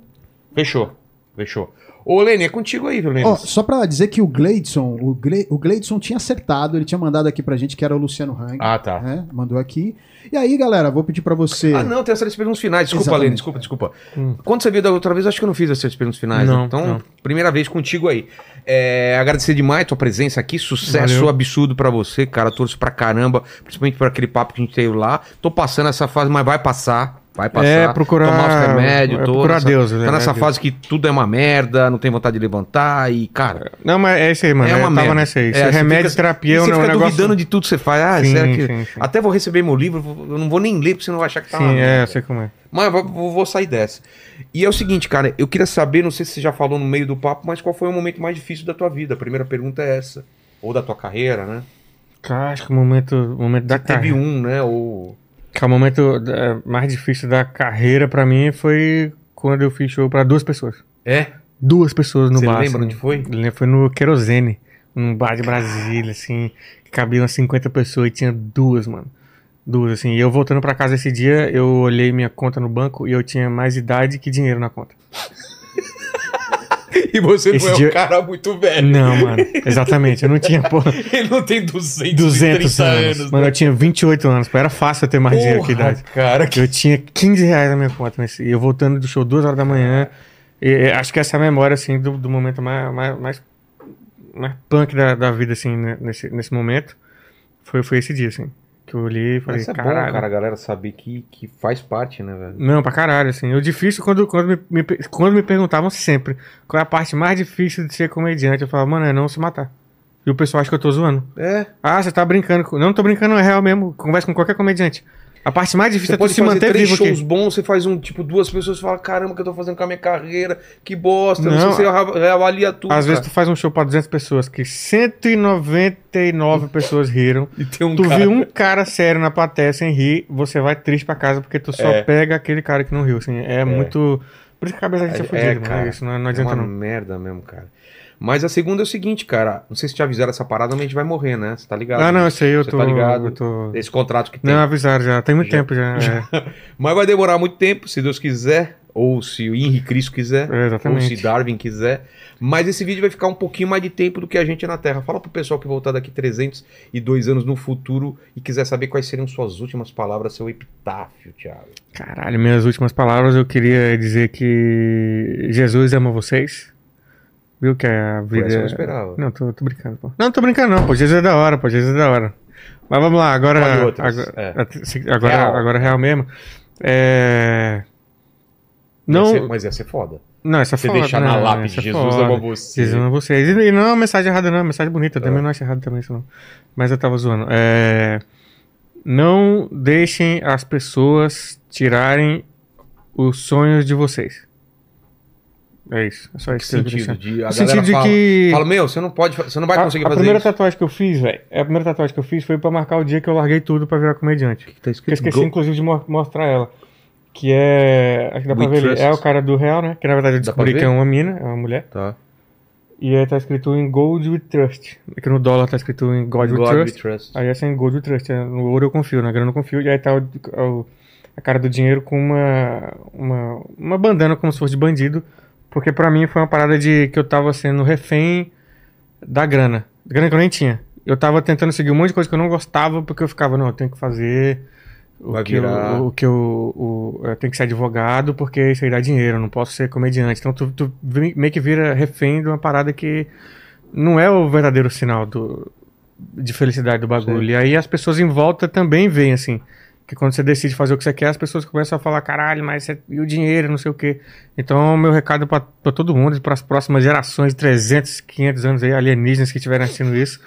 Fechou. Fechou. Ô, Lene, é contigo aí, viu, Lene? Ó, só pra dizer que o Gleidson, o, Gle, o Gleidson tinha acertado, ele tinha mandado aqui pra gente que era o Luciano Hang. Ah, tá. né? Mandou aqui. E aí, galera, vou pedir pra você. Ah, não, tem essas perguntas finais. Desculpa, Exatamente. Lene, desculpa, desculpa. Hum. Quando você veio da outra vez, acho que eu não fiz essas perguntas finais. Não, né? Então, não. primeira vez contigo aí. É, agradecer demais a tua presença aqui. Sucesso Valeu. absurdo pra você, cara. Torço pra caramba. Principalmente por aquele papo que a gente teve lá. Tô passando essa fase, mas vai passar. Vai passar. É, procurar- Tomar os remédios, é, todo. procurar essa- Deus, Tá né? nessa Deus. fase que tudo é uma merda, não tem vontade de levantar e, cara. Não, mas é isso aí, mano. é eu uma tava merda. nessa aí. É, remédio fica- terapia e é um você fica negócio... duvidando de tudo que você faz. Ah, Sim, será que. sim, sim. Até vou receber meu livro, eu não vou nem ler, porque você não vai achar que tá Sim, é, eu sei como é. Mas eu vou, sair dessa. E é o seguinte, cara, eu queria saber, não sei se você já falou no meio do papo, mas qual foi o momento mais difícil da tua vida? A primeira pergunta é essa. Ou da tua carreira, né? Cara, acho que o momento, o momento da Teve carreira. um, né? Ou. Que é o momento da- mais difícil da carreira pra mim foi quando eu fiz show pra duas pessoas. É? Duas pessoas no Você bar. lembra assim. onde foi? Foi no Querosene, num bar de Brasília, assim, que cabiam umas 50 pessoas e tinha duas, mano. Duas, assim. E eu voltando pra casa esse dia, eu olhei minha conta no banco e eu tinha mais idade que dinheiro na conta. E você Esse não é dia- um cara muito velho. Não, mano. Exatamente. Eu não tinha, porra, Ele não tem 230 200 anos. anos. Mano, né? eu tinha 28 anos. Pô, era fácil eu ter mais dinheiro que idade. cara. Que... Eu tinha 15 reais na minha conta. Nesse, e eu voltando do show duas horas da manhã. E acho que essa é a memória, assim, do, do momento mais, mais, mais, mais punk da, da vida, assim, né, nesse, nesse momento. Foi, foi esse dia, assim. Que eu olhei e falei, Mas é bom, caralho. cara, a galera saber que, que faz parte, né, velho? Não, pra caralho, assim. O difícil, quando, quando, me, me, quando me perguntavam sempre qual é a parte mais difícil de ser comediante, eu falava, mano, é não se matar. E o pessoal acha que eu tô zoando. É. Ah, você tá brincando. com- Não tô brincando, é real mesmo. Conversa com qualquer comediante. A parte mais difícil Você é tu pode se manter três vivo shows aqui. bons, você faz um, tipo, duas pessoas e fala, caramba, o que eu tô fazendo com a minha carreira? Que bosta, não, Não, sei se você reavalia tudo. Às vezes cara. tu faz um show pra 200 pessoas que 199 pessoas riram. E tem um tu cara... viu um cara sério na plateia sem rir, você vai triste pra casa porque tu só É. pega aquele cara que não riu. Assim, é, muito. Por isso que a cabeça da gente é, fodida, É, cara. Isso não, não É adianta uma não. merda mesmo, cara. Mas a segunda é o seguinte, cara. Não sei se te avisaram essa parada, mas a gente vai morrer, né? Você tá ligado? Ah, não, isso aí eu Você tô. tá ligado? eu tô... Esse contrato que tem. Não, avisaram já. Tem muito Já- tempo já. é. Mas vai demorar muito tempo, se Deus quiser. Ou se o Henri Cristo quiser. É, exatamente. Ou se Darwin quiser. Mas esse vídeo vai ficar um pouquinho mais de tempo do que a gente na Terra. Fala pro pessoal que voltar daqui 302 anos no futuro e quiser saber quais seriam suas últimas palavras, seu epitáfio, Thiago. Caralho, minhas últimas palavras eu queria dizer que Jesus ama vocês. Viu que a vida. essa eu esperava. Não, tô, tô brincando, pô. Não, tô brincando, não, pô. Jesus é da hora, pô. Jesus é da hora. Mas vamos lá, agora. Agora, é. agora, Real. agora real mesmo. É. Não. ser- mas ia ser foda. Não, essa é Você foda, deixar não, na lápide, essa é Jesus foda. ama você. Jesus ama vocês. E, não é uma mensagem errada, não. É uma mensagem bonita. Eu também É. não acho errado também isso, não. Mas eu tava zoando. É... Não deixem as pessoas tirarem os sonhos de vocês. É isso. É só Que isso que eu sentido? De, a No galera sentido de fala, que. fala, meu, você não pode, você não vai a, conseguir a fazer primeira isso. tatuagem que eu fiz, velho. A primeira tatuagem que eu fiz foi pra marcar o dia que eu larguei tudo pra virar comediante. Tá Que eu escrito esqueci, Go- inclusive, de mo- mostrar ela. Que é. Acho que dá pra We ver ali. Trust. É o cara do real, né? Que na verdade eu pra descobri ver? que é uma mina, é uma mulher. Tá. E aí tá escrito em Gold We Trust. Aqui no dólar tá escrito em God, God Trust. we trust. Aí essa é em Gold We Trust. é, No ouro eu confio, na grana eu confio. E aí tá o, o- a cara do dinheiro com uma, uma, uma bandana como se fosse de bandido. Porque pra mim foi uma parada de que eu tava sendo refém da grana. Grana que eu nem tinha. Eu tava tentando seguir um monte de coisa que eu não gostava porque eu ficava, não, eu tenho que fazer o Vai que, eu, o que eu, o- eu tenho que ser advogado porque isso aí dá dinheiro, eu não posso ser comediante. Então tu, tu meio que vira refém de uma parada que não é o verdadeiro sinal do, de felicidade do bagulho. Sim. E aí as pessoas em volta também veem assim. Que quando você decide fazer o que você quer, as pessoas começam a falar, caralho, mas você... e o dinheiro, não sei o quê. Então, meu recado pra todo mundo, para as próximas gerações, 300, 500 anos aí, alienígenas que estiverem assistindo isso,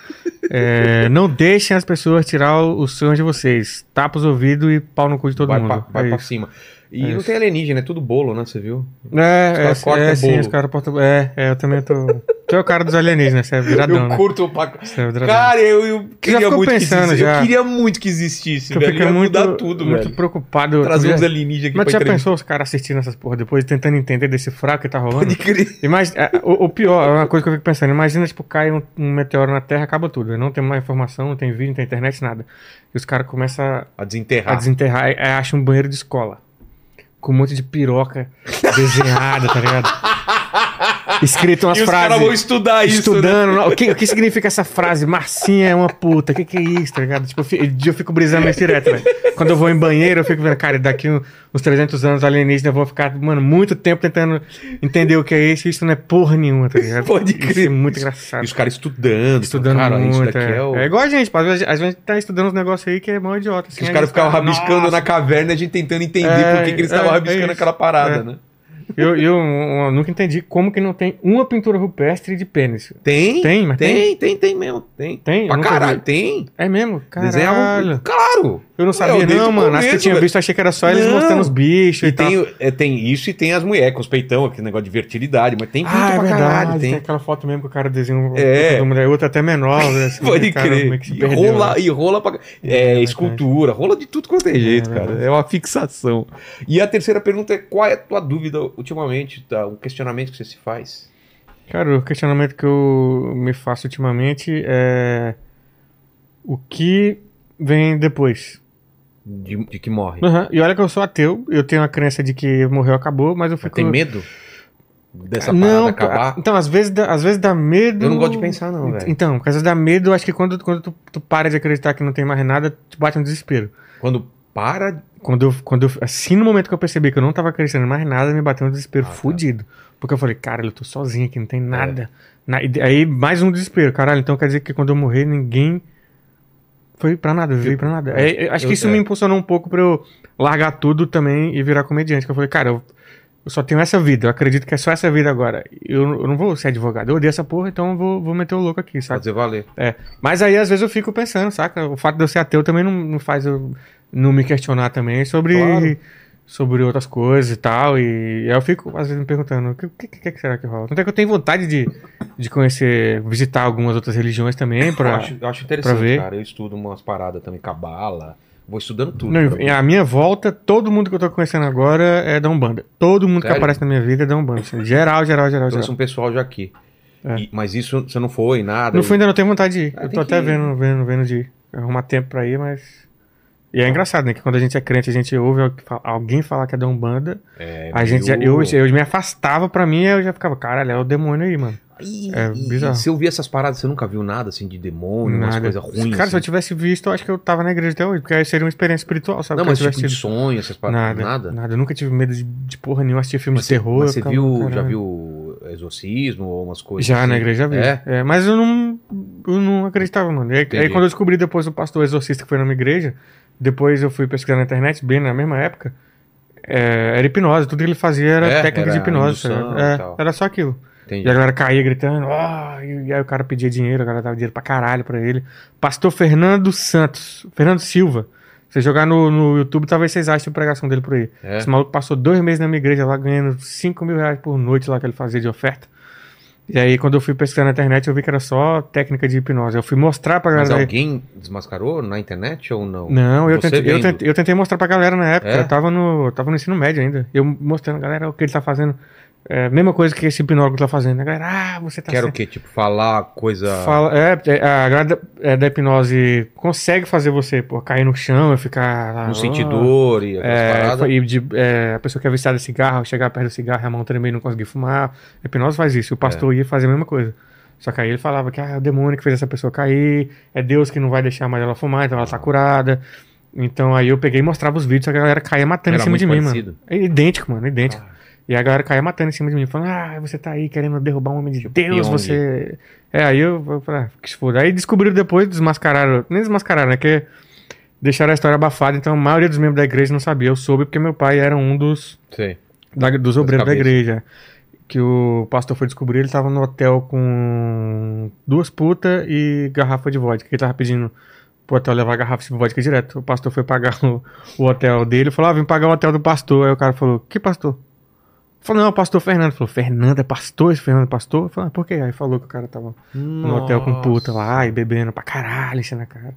é, não deixem as pessoas tirar o- os sonhos de vocês. Tapa os ouvidos e pau no cu de todo vai mundo. pra, vai é pra cima. E É não tem alienígena, é tudo bolo, né? Você viu? É, caras é, cortam é, sim, os caras portam. É, é, eu também tô. Tu é o cara dos alienígenas, você é viradão, eu né? curto pra... Você é. Cara, eu, eu queria muito que pensando existisse. já? Eu queria muito que existisse, Tu velho. Ia muito, mudar tudo, muito velho. preocupado. Trazer uns alienígenas aqui Mas já pensou os caras assistindo essas porra depois, tentando entender desse fraco que tá rolando? Pode crer. Mais, é, o, o pior, é uma coisa que eu fico pensando, imagina, tipo, cai um, um meteoro na Terra, acaba tudo. Não tem mais informação, não tem vídeo, não tem internet, nada. E os caras começam a- A a desenterrar. desenterrar e acham um banheiro de escola. Com um monte de piroca desenhada, tá ligado? Escrito umas E os caras frases. vão estudar isso, né? Estudando. O, que, o que significa essa frase? Marcinha é uma puta. O que, que é isso, tá ligado? Tipo, eu fi- eu fico brisando nesse direto, velho. Quando eu vou em banheiro, eu fico vendo, cara, daqui uns 300 anos alienígenas vão ficar, mano, muito tempo tentando entender o que é isso. Isso não é porra nenhuma, tá ligado? Pode Isso crer. é muito engraçado. E os caras estudando. Estudando cara, muito. Isso é. é, o... É igual a gente, pô, às vezes a gente tá estudando uns negócios aí que é mó idiota. Assim, os caras ficavam cara, rabiscando "Nossa, na caverna e a gente tentando entender É, por que, que eles é, estavam é rabiscando isso. aquela parada, É. né? Eu, eu, eu nunca entendi como que não tem uma pintura rupestre de pênis. Tem? Tem, mas tem? Tem, tem mesmo. Tem. Tem? Eu Pra caralho, vi. tem. É mesmo? Caralho. Claro. Eu não sabia, desde não, mano. Acho que eu tinha velho. visto, achei que era só eles Não. mostrando os bichos e, E tal. tem, é, tem isso e tem as mulheres com os peitão, aquele negócio de fertilidade, mas tem pinto Ah, é pra verdade. caralho. Tem. Tem. aquela foto mesmo que o cara desenha É. uma mulher, outra até menor. né, assim, Pode cara, crer. E perdeu, rola, né? e rola pra. É, É, mas escultura, rola de tudo quanto é jeito, É, cara. verdade. É uma fixação. E a terceira pergunta é: qual é a tua dúvida ultimamente? Tá? O questionamento que você se faz? Cara, o questionamento que eu me faço ultimamente é. O que vem depois? De, de que morre? Aham, E olha que eu sou ateu, eu tenho a crença de que morreu, acabou, mas eu Mas fico. tem medo dessa não, acabar? Então, às vezes, dá, às vezes dá medo. Eu não gosto de pensar, não, velho. Então, às vezes dá medo, acho que quando, quando tu, tu para de acreditar que não tem mais nada, te bate um desespero. Quando para. Quando eu, quando eu, assim, no momento que eu percebi que eu não tava em mais nada, me bateu um desespero Ah, tá. fudido. Porque eu falei, cara, eu tô sozinho aqui, não tem nada. Na- e aí, mais um desespero. Caralho, então quer dizer que quando eu morrer, ninguém foi pra nada, veio pra nada. É, é, acho eu- que isso é. me impulsionou um pouco pra eu largar tudo também e virar comediante. Que eu falei, cara, eu, eu só tenho essa vida, eu acredito que é só essa vida agora. Eu, eu não vou ser advogado, eu odeio essa porra, então eu vou, vou meter o louco aqui, sabe? Fazer valer. É. Mas aí, às vezes, eu fico pensando, saca? O fato de eu ser ateu também não, não faz eu não me questionar também sobre, Claro. sobre outras coisas e tal. E eu fico, às vezes, me perguntando, o que, que, que que será que rola? Tanto é que eu tenho vontade de, de conhecer, visitar algumas outras religiões também, Eu pra... acho, eu acho interessante, ver. cara. Eu estudo umas paradas também, cabala. Vou estudando tudo. Não, e a minha volta, todo mundo que eu tô conhecendo agora é da Umbanda. Todo mundo Sério? que aparece na minha vida é da Umbanda. assim, Geral, geral, geral, Trouxe geral. um pessoal já aqui. É. E- mas isso você não foi, nada. No fim, ainda não tenho vontade de ir. Ah, eu tô até ir. vendo, vendo, vendo de ir. Arrumar tempo pra ir, mas. E é engraçado, né? Que quando a gente é crente, a gente ouve alguém falar que é da Umbanda. É, a gente já, meio- eu, eu me afastava pra mim eu já ficava, caralho, é o demônio aí, mano. Ih, É e- bizarro. e Você ouvia essas paradas, você nunca viu nada assim de demônio, umas coisas ruins. Cara, se eu assim? tivesse visto, eu acho que eu tava na igreja até hoje, porque aí seria uma experiência espiritual, sabe? Não, eu mas tipo de sonho, essas paradas. Nada, Nada. nada. Eu nunca tive medo de, de porra nenhuma, assistir filme Mas de você, terror. mas eu você viu, já caralho. viu exorcismo ou umas coisas Já assim? na igreja já vi. É? É, mas eu não, eu não acreditava, mano. E aí, aí quando eu descobri depois o pastor exorcista que foi na minha igreja, depois eu fui pesquisar na internet, bem na mesma época, é, era hipnose. Tudo que ele fazia era É, técnica de era hipnose. tá indução ligado? e É, tal. era só aquilo. Entendi. E a galera caía gritando, "Ah", e aí o cara pedia dinheiro, a galera dava dinheiro pra caralho pra ele. Pastor Fernando Santos, Fernando Silva. Você jogar no, no YouTube, talvez vocês achem a pregação dele por aí. É. Esse maluco passou dois meses na minha igreja lá, ganhando 5 mil reais por noite lá que ele fazia de oferta. E aí, quando eu fui pesquisar na internet, eu vi que era só técnica de hipnose. Eu fui mostrar pra Mas galera. alguém desmascarou na internet ou não? Não, eu tentei, eu, tentei, eu tentei mostrar pra galera na época. É? Eu tava no, eu tava no ensino médio ainda. Eu mostrando, galera, o que ele tá fazendo. É, mesma coisa que esse hipnólogo tá fazendo. A galera, ah, você tá Quero o quê? Tipo, falar coisa. Fala, é, é, a galera da, é, da hipnose consegue fazer você pô, cair no chão e ficar lá. Não ó. sentir dor e É, e de- é, a pessoa que é viciada em cigarro, chegar perto do cigarro e a mão tremer e não conseguir fumar. A hipnose faz isso. O pastor ia fazer a mesma coisa. Só que aí ele falava que ah, é o demônio que fez essa pessoa cair, é Deus que não vai deixar mais ela fumar, então ela tá curada. Então aí eu peguei e mostrava os vídeos, a galera caía matando Era em cima de mim, parecido? mano. É idêntico, mano, idêntico. E a galera caía matando em cima de mim, falando, ah, você tá aí querendo derrubar um homem de Deus, você. É, aí eu, eu falei, que se foda. Aí descobriram depois, desmascararam. Nem desmascararam, né? Que deixaram a história abafada, então a maioria dos membros da igreja não sabia. Eu soube porque meu pai era um dos, Sei. da- dos obreiros da igreja. Que o pastor foi descobrir, ele tava no hotel com duas putas e garrafa de vodka. Ele tava pedindo pro hotel levar garrafa de vodka direto. O pastor foi pagar o, o hotel dele, falou: Ah, vim pagar o hotel do pastor. Aí o cara falou: Que pastor? Falou, não, pastor Fernando. Falou, Fernando é pastor? Esse Fernando é pastor? Falei, ah, por quê? Aí falou que o cara tava no hotel com puta lá e bebendo pra caralho, enchendo a cara.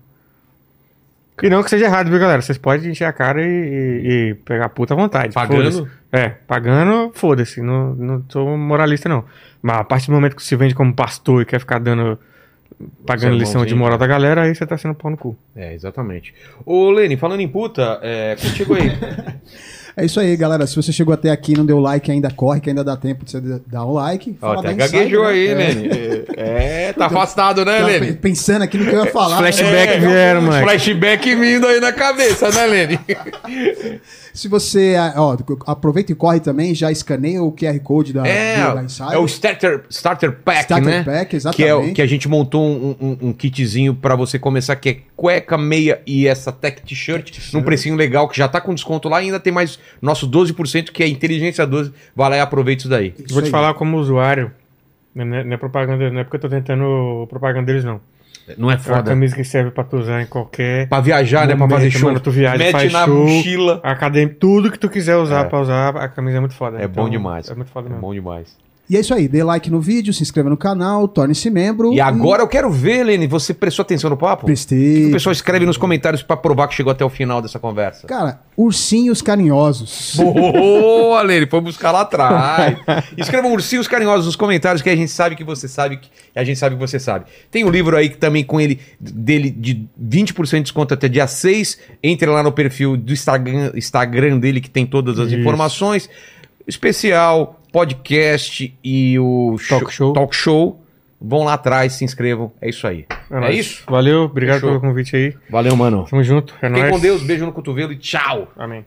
E não que seja errado, viu, galera? Vocês podem encher a cara e, e- e pegar puta à vontade. Pagando? É, pagando, foda-se. Não, não sou moralista, não. Mas a partir do momento que se vende como pastor e quer ficar dando. Pagando Seu lição de moral da galera, aí você tá sendo pau no cu. É, exatamente. Ô, Lene, falando em puta, é, contigo aí. É isso aí, galera. Se você chegou até aqui e não deu like, ainda corre, que ainda dá tempo de você dar um like. Ó, Fala até gaguejou né? aí, É. Lene. É, tá afastado, né, Tava Lene? pe- Pensando aqui no que eu ia falar. Flashback É, vieram, mano. Flashback vindo aí na cabeça, né, Lene? Se você, ah, ó, aproveita e corre também, já escaneia o QR Code da, É, da Insider. é o Starter, starter Pack, Starter né? Pack, Que, é, exatamente. o- que a gente montou um, um- um kitzinho pra você começar, que é cueca, meia e essa tech t-shirt, num precinho legal, que já tá com desconto lá, e ainda tem mais nosso 12%, que é Inteligência 12. Vai lá e aproveita isso daí. Isso Vou te aí. falar como usuário. Não é, não é propaganda, não é porque eu tô tentando propaganda deles, não. Não é É uma foda. camisa que serve pra tu usar em qualquer. Pra viajar, né? Pra momento, fazer show. mano, tu viaja, Mete faz na show, mochila. Acadêmico, tudo que tu quiser usar É. pra usar, a camisa é muito foda. É bom demais. É muito foda É mesmo. bom demais. E é isso aí, dê like no vídeo, se inscreva no canal, torne-se membro. E agora eu quero ver, Lene, você prestou atenção no papo? O Prestei. pessoal escreve nos comentários pra provar que chegou até o final dessa conversa. Cara, ursinhos carinhosos. Boa, Lene, foi buscar lá atrás. Escrevam ursinhos carinhosos nos comentários que a gente sabe que você sabe que a gente sabe que você sabe. Tem um livro aí que também com ele dele de 20% de desconto até dia 6. Entre lá no perfil do Instagram, Instagram dele que tem todas as Isso. informações. Especial, podcast e o Talk show. talk show. Vão lá atrás, se inscrevam. É isso aí. É, nóis. isso? Valeu, obrigado Fechou. pelo convite aí. Valeu, mano. Tamo junto. É Fiquem nóis. com Deus, beijo no cotovelo e tchau. Amém.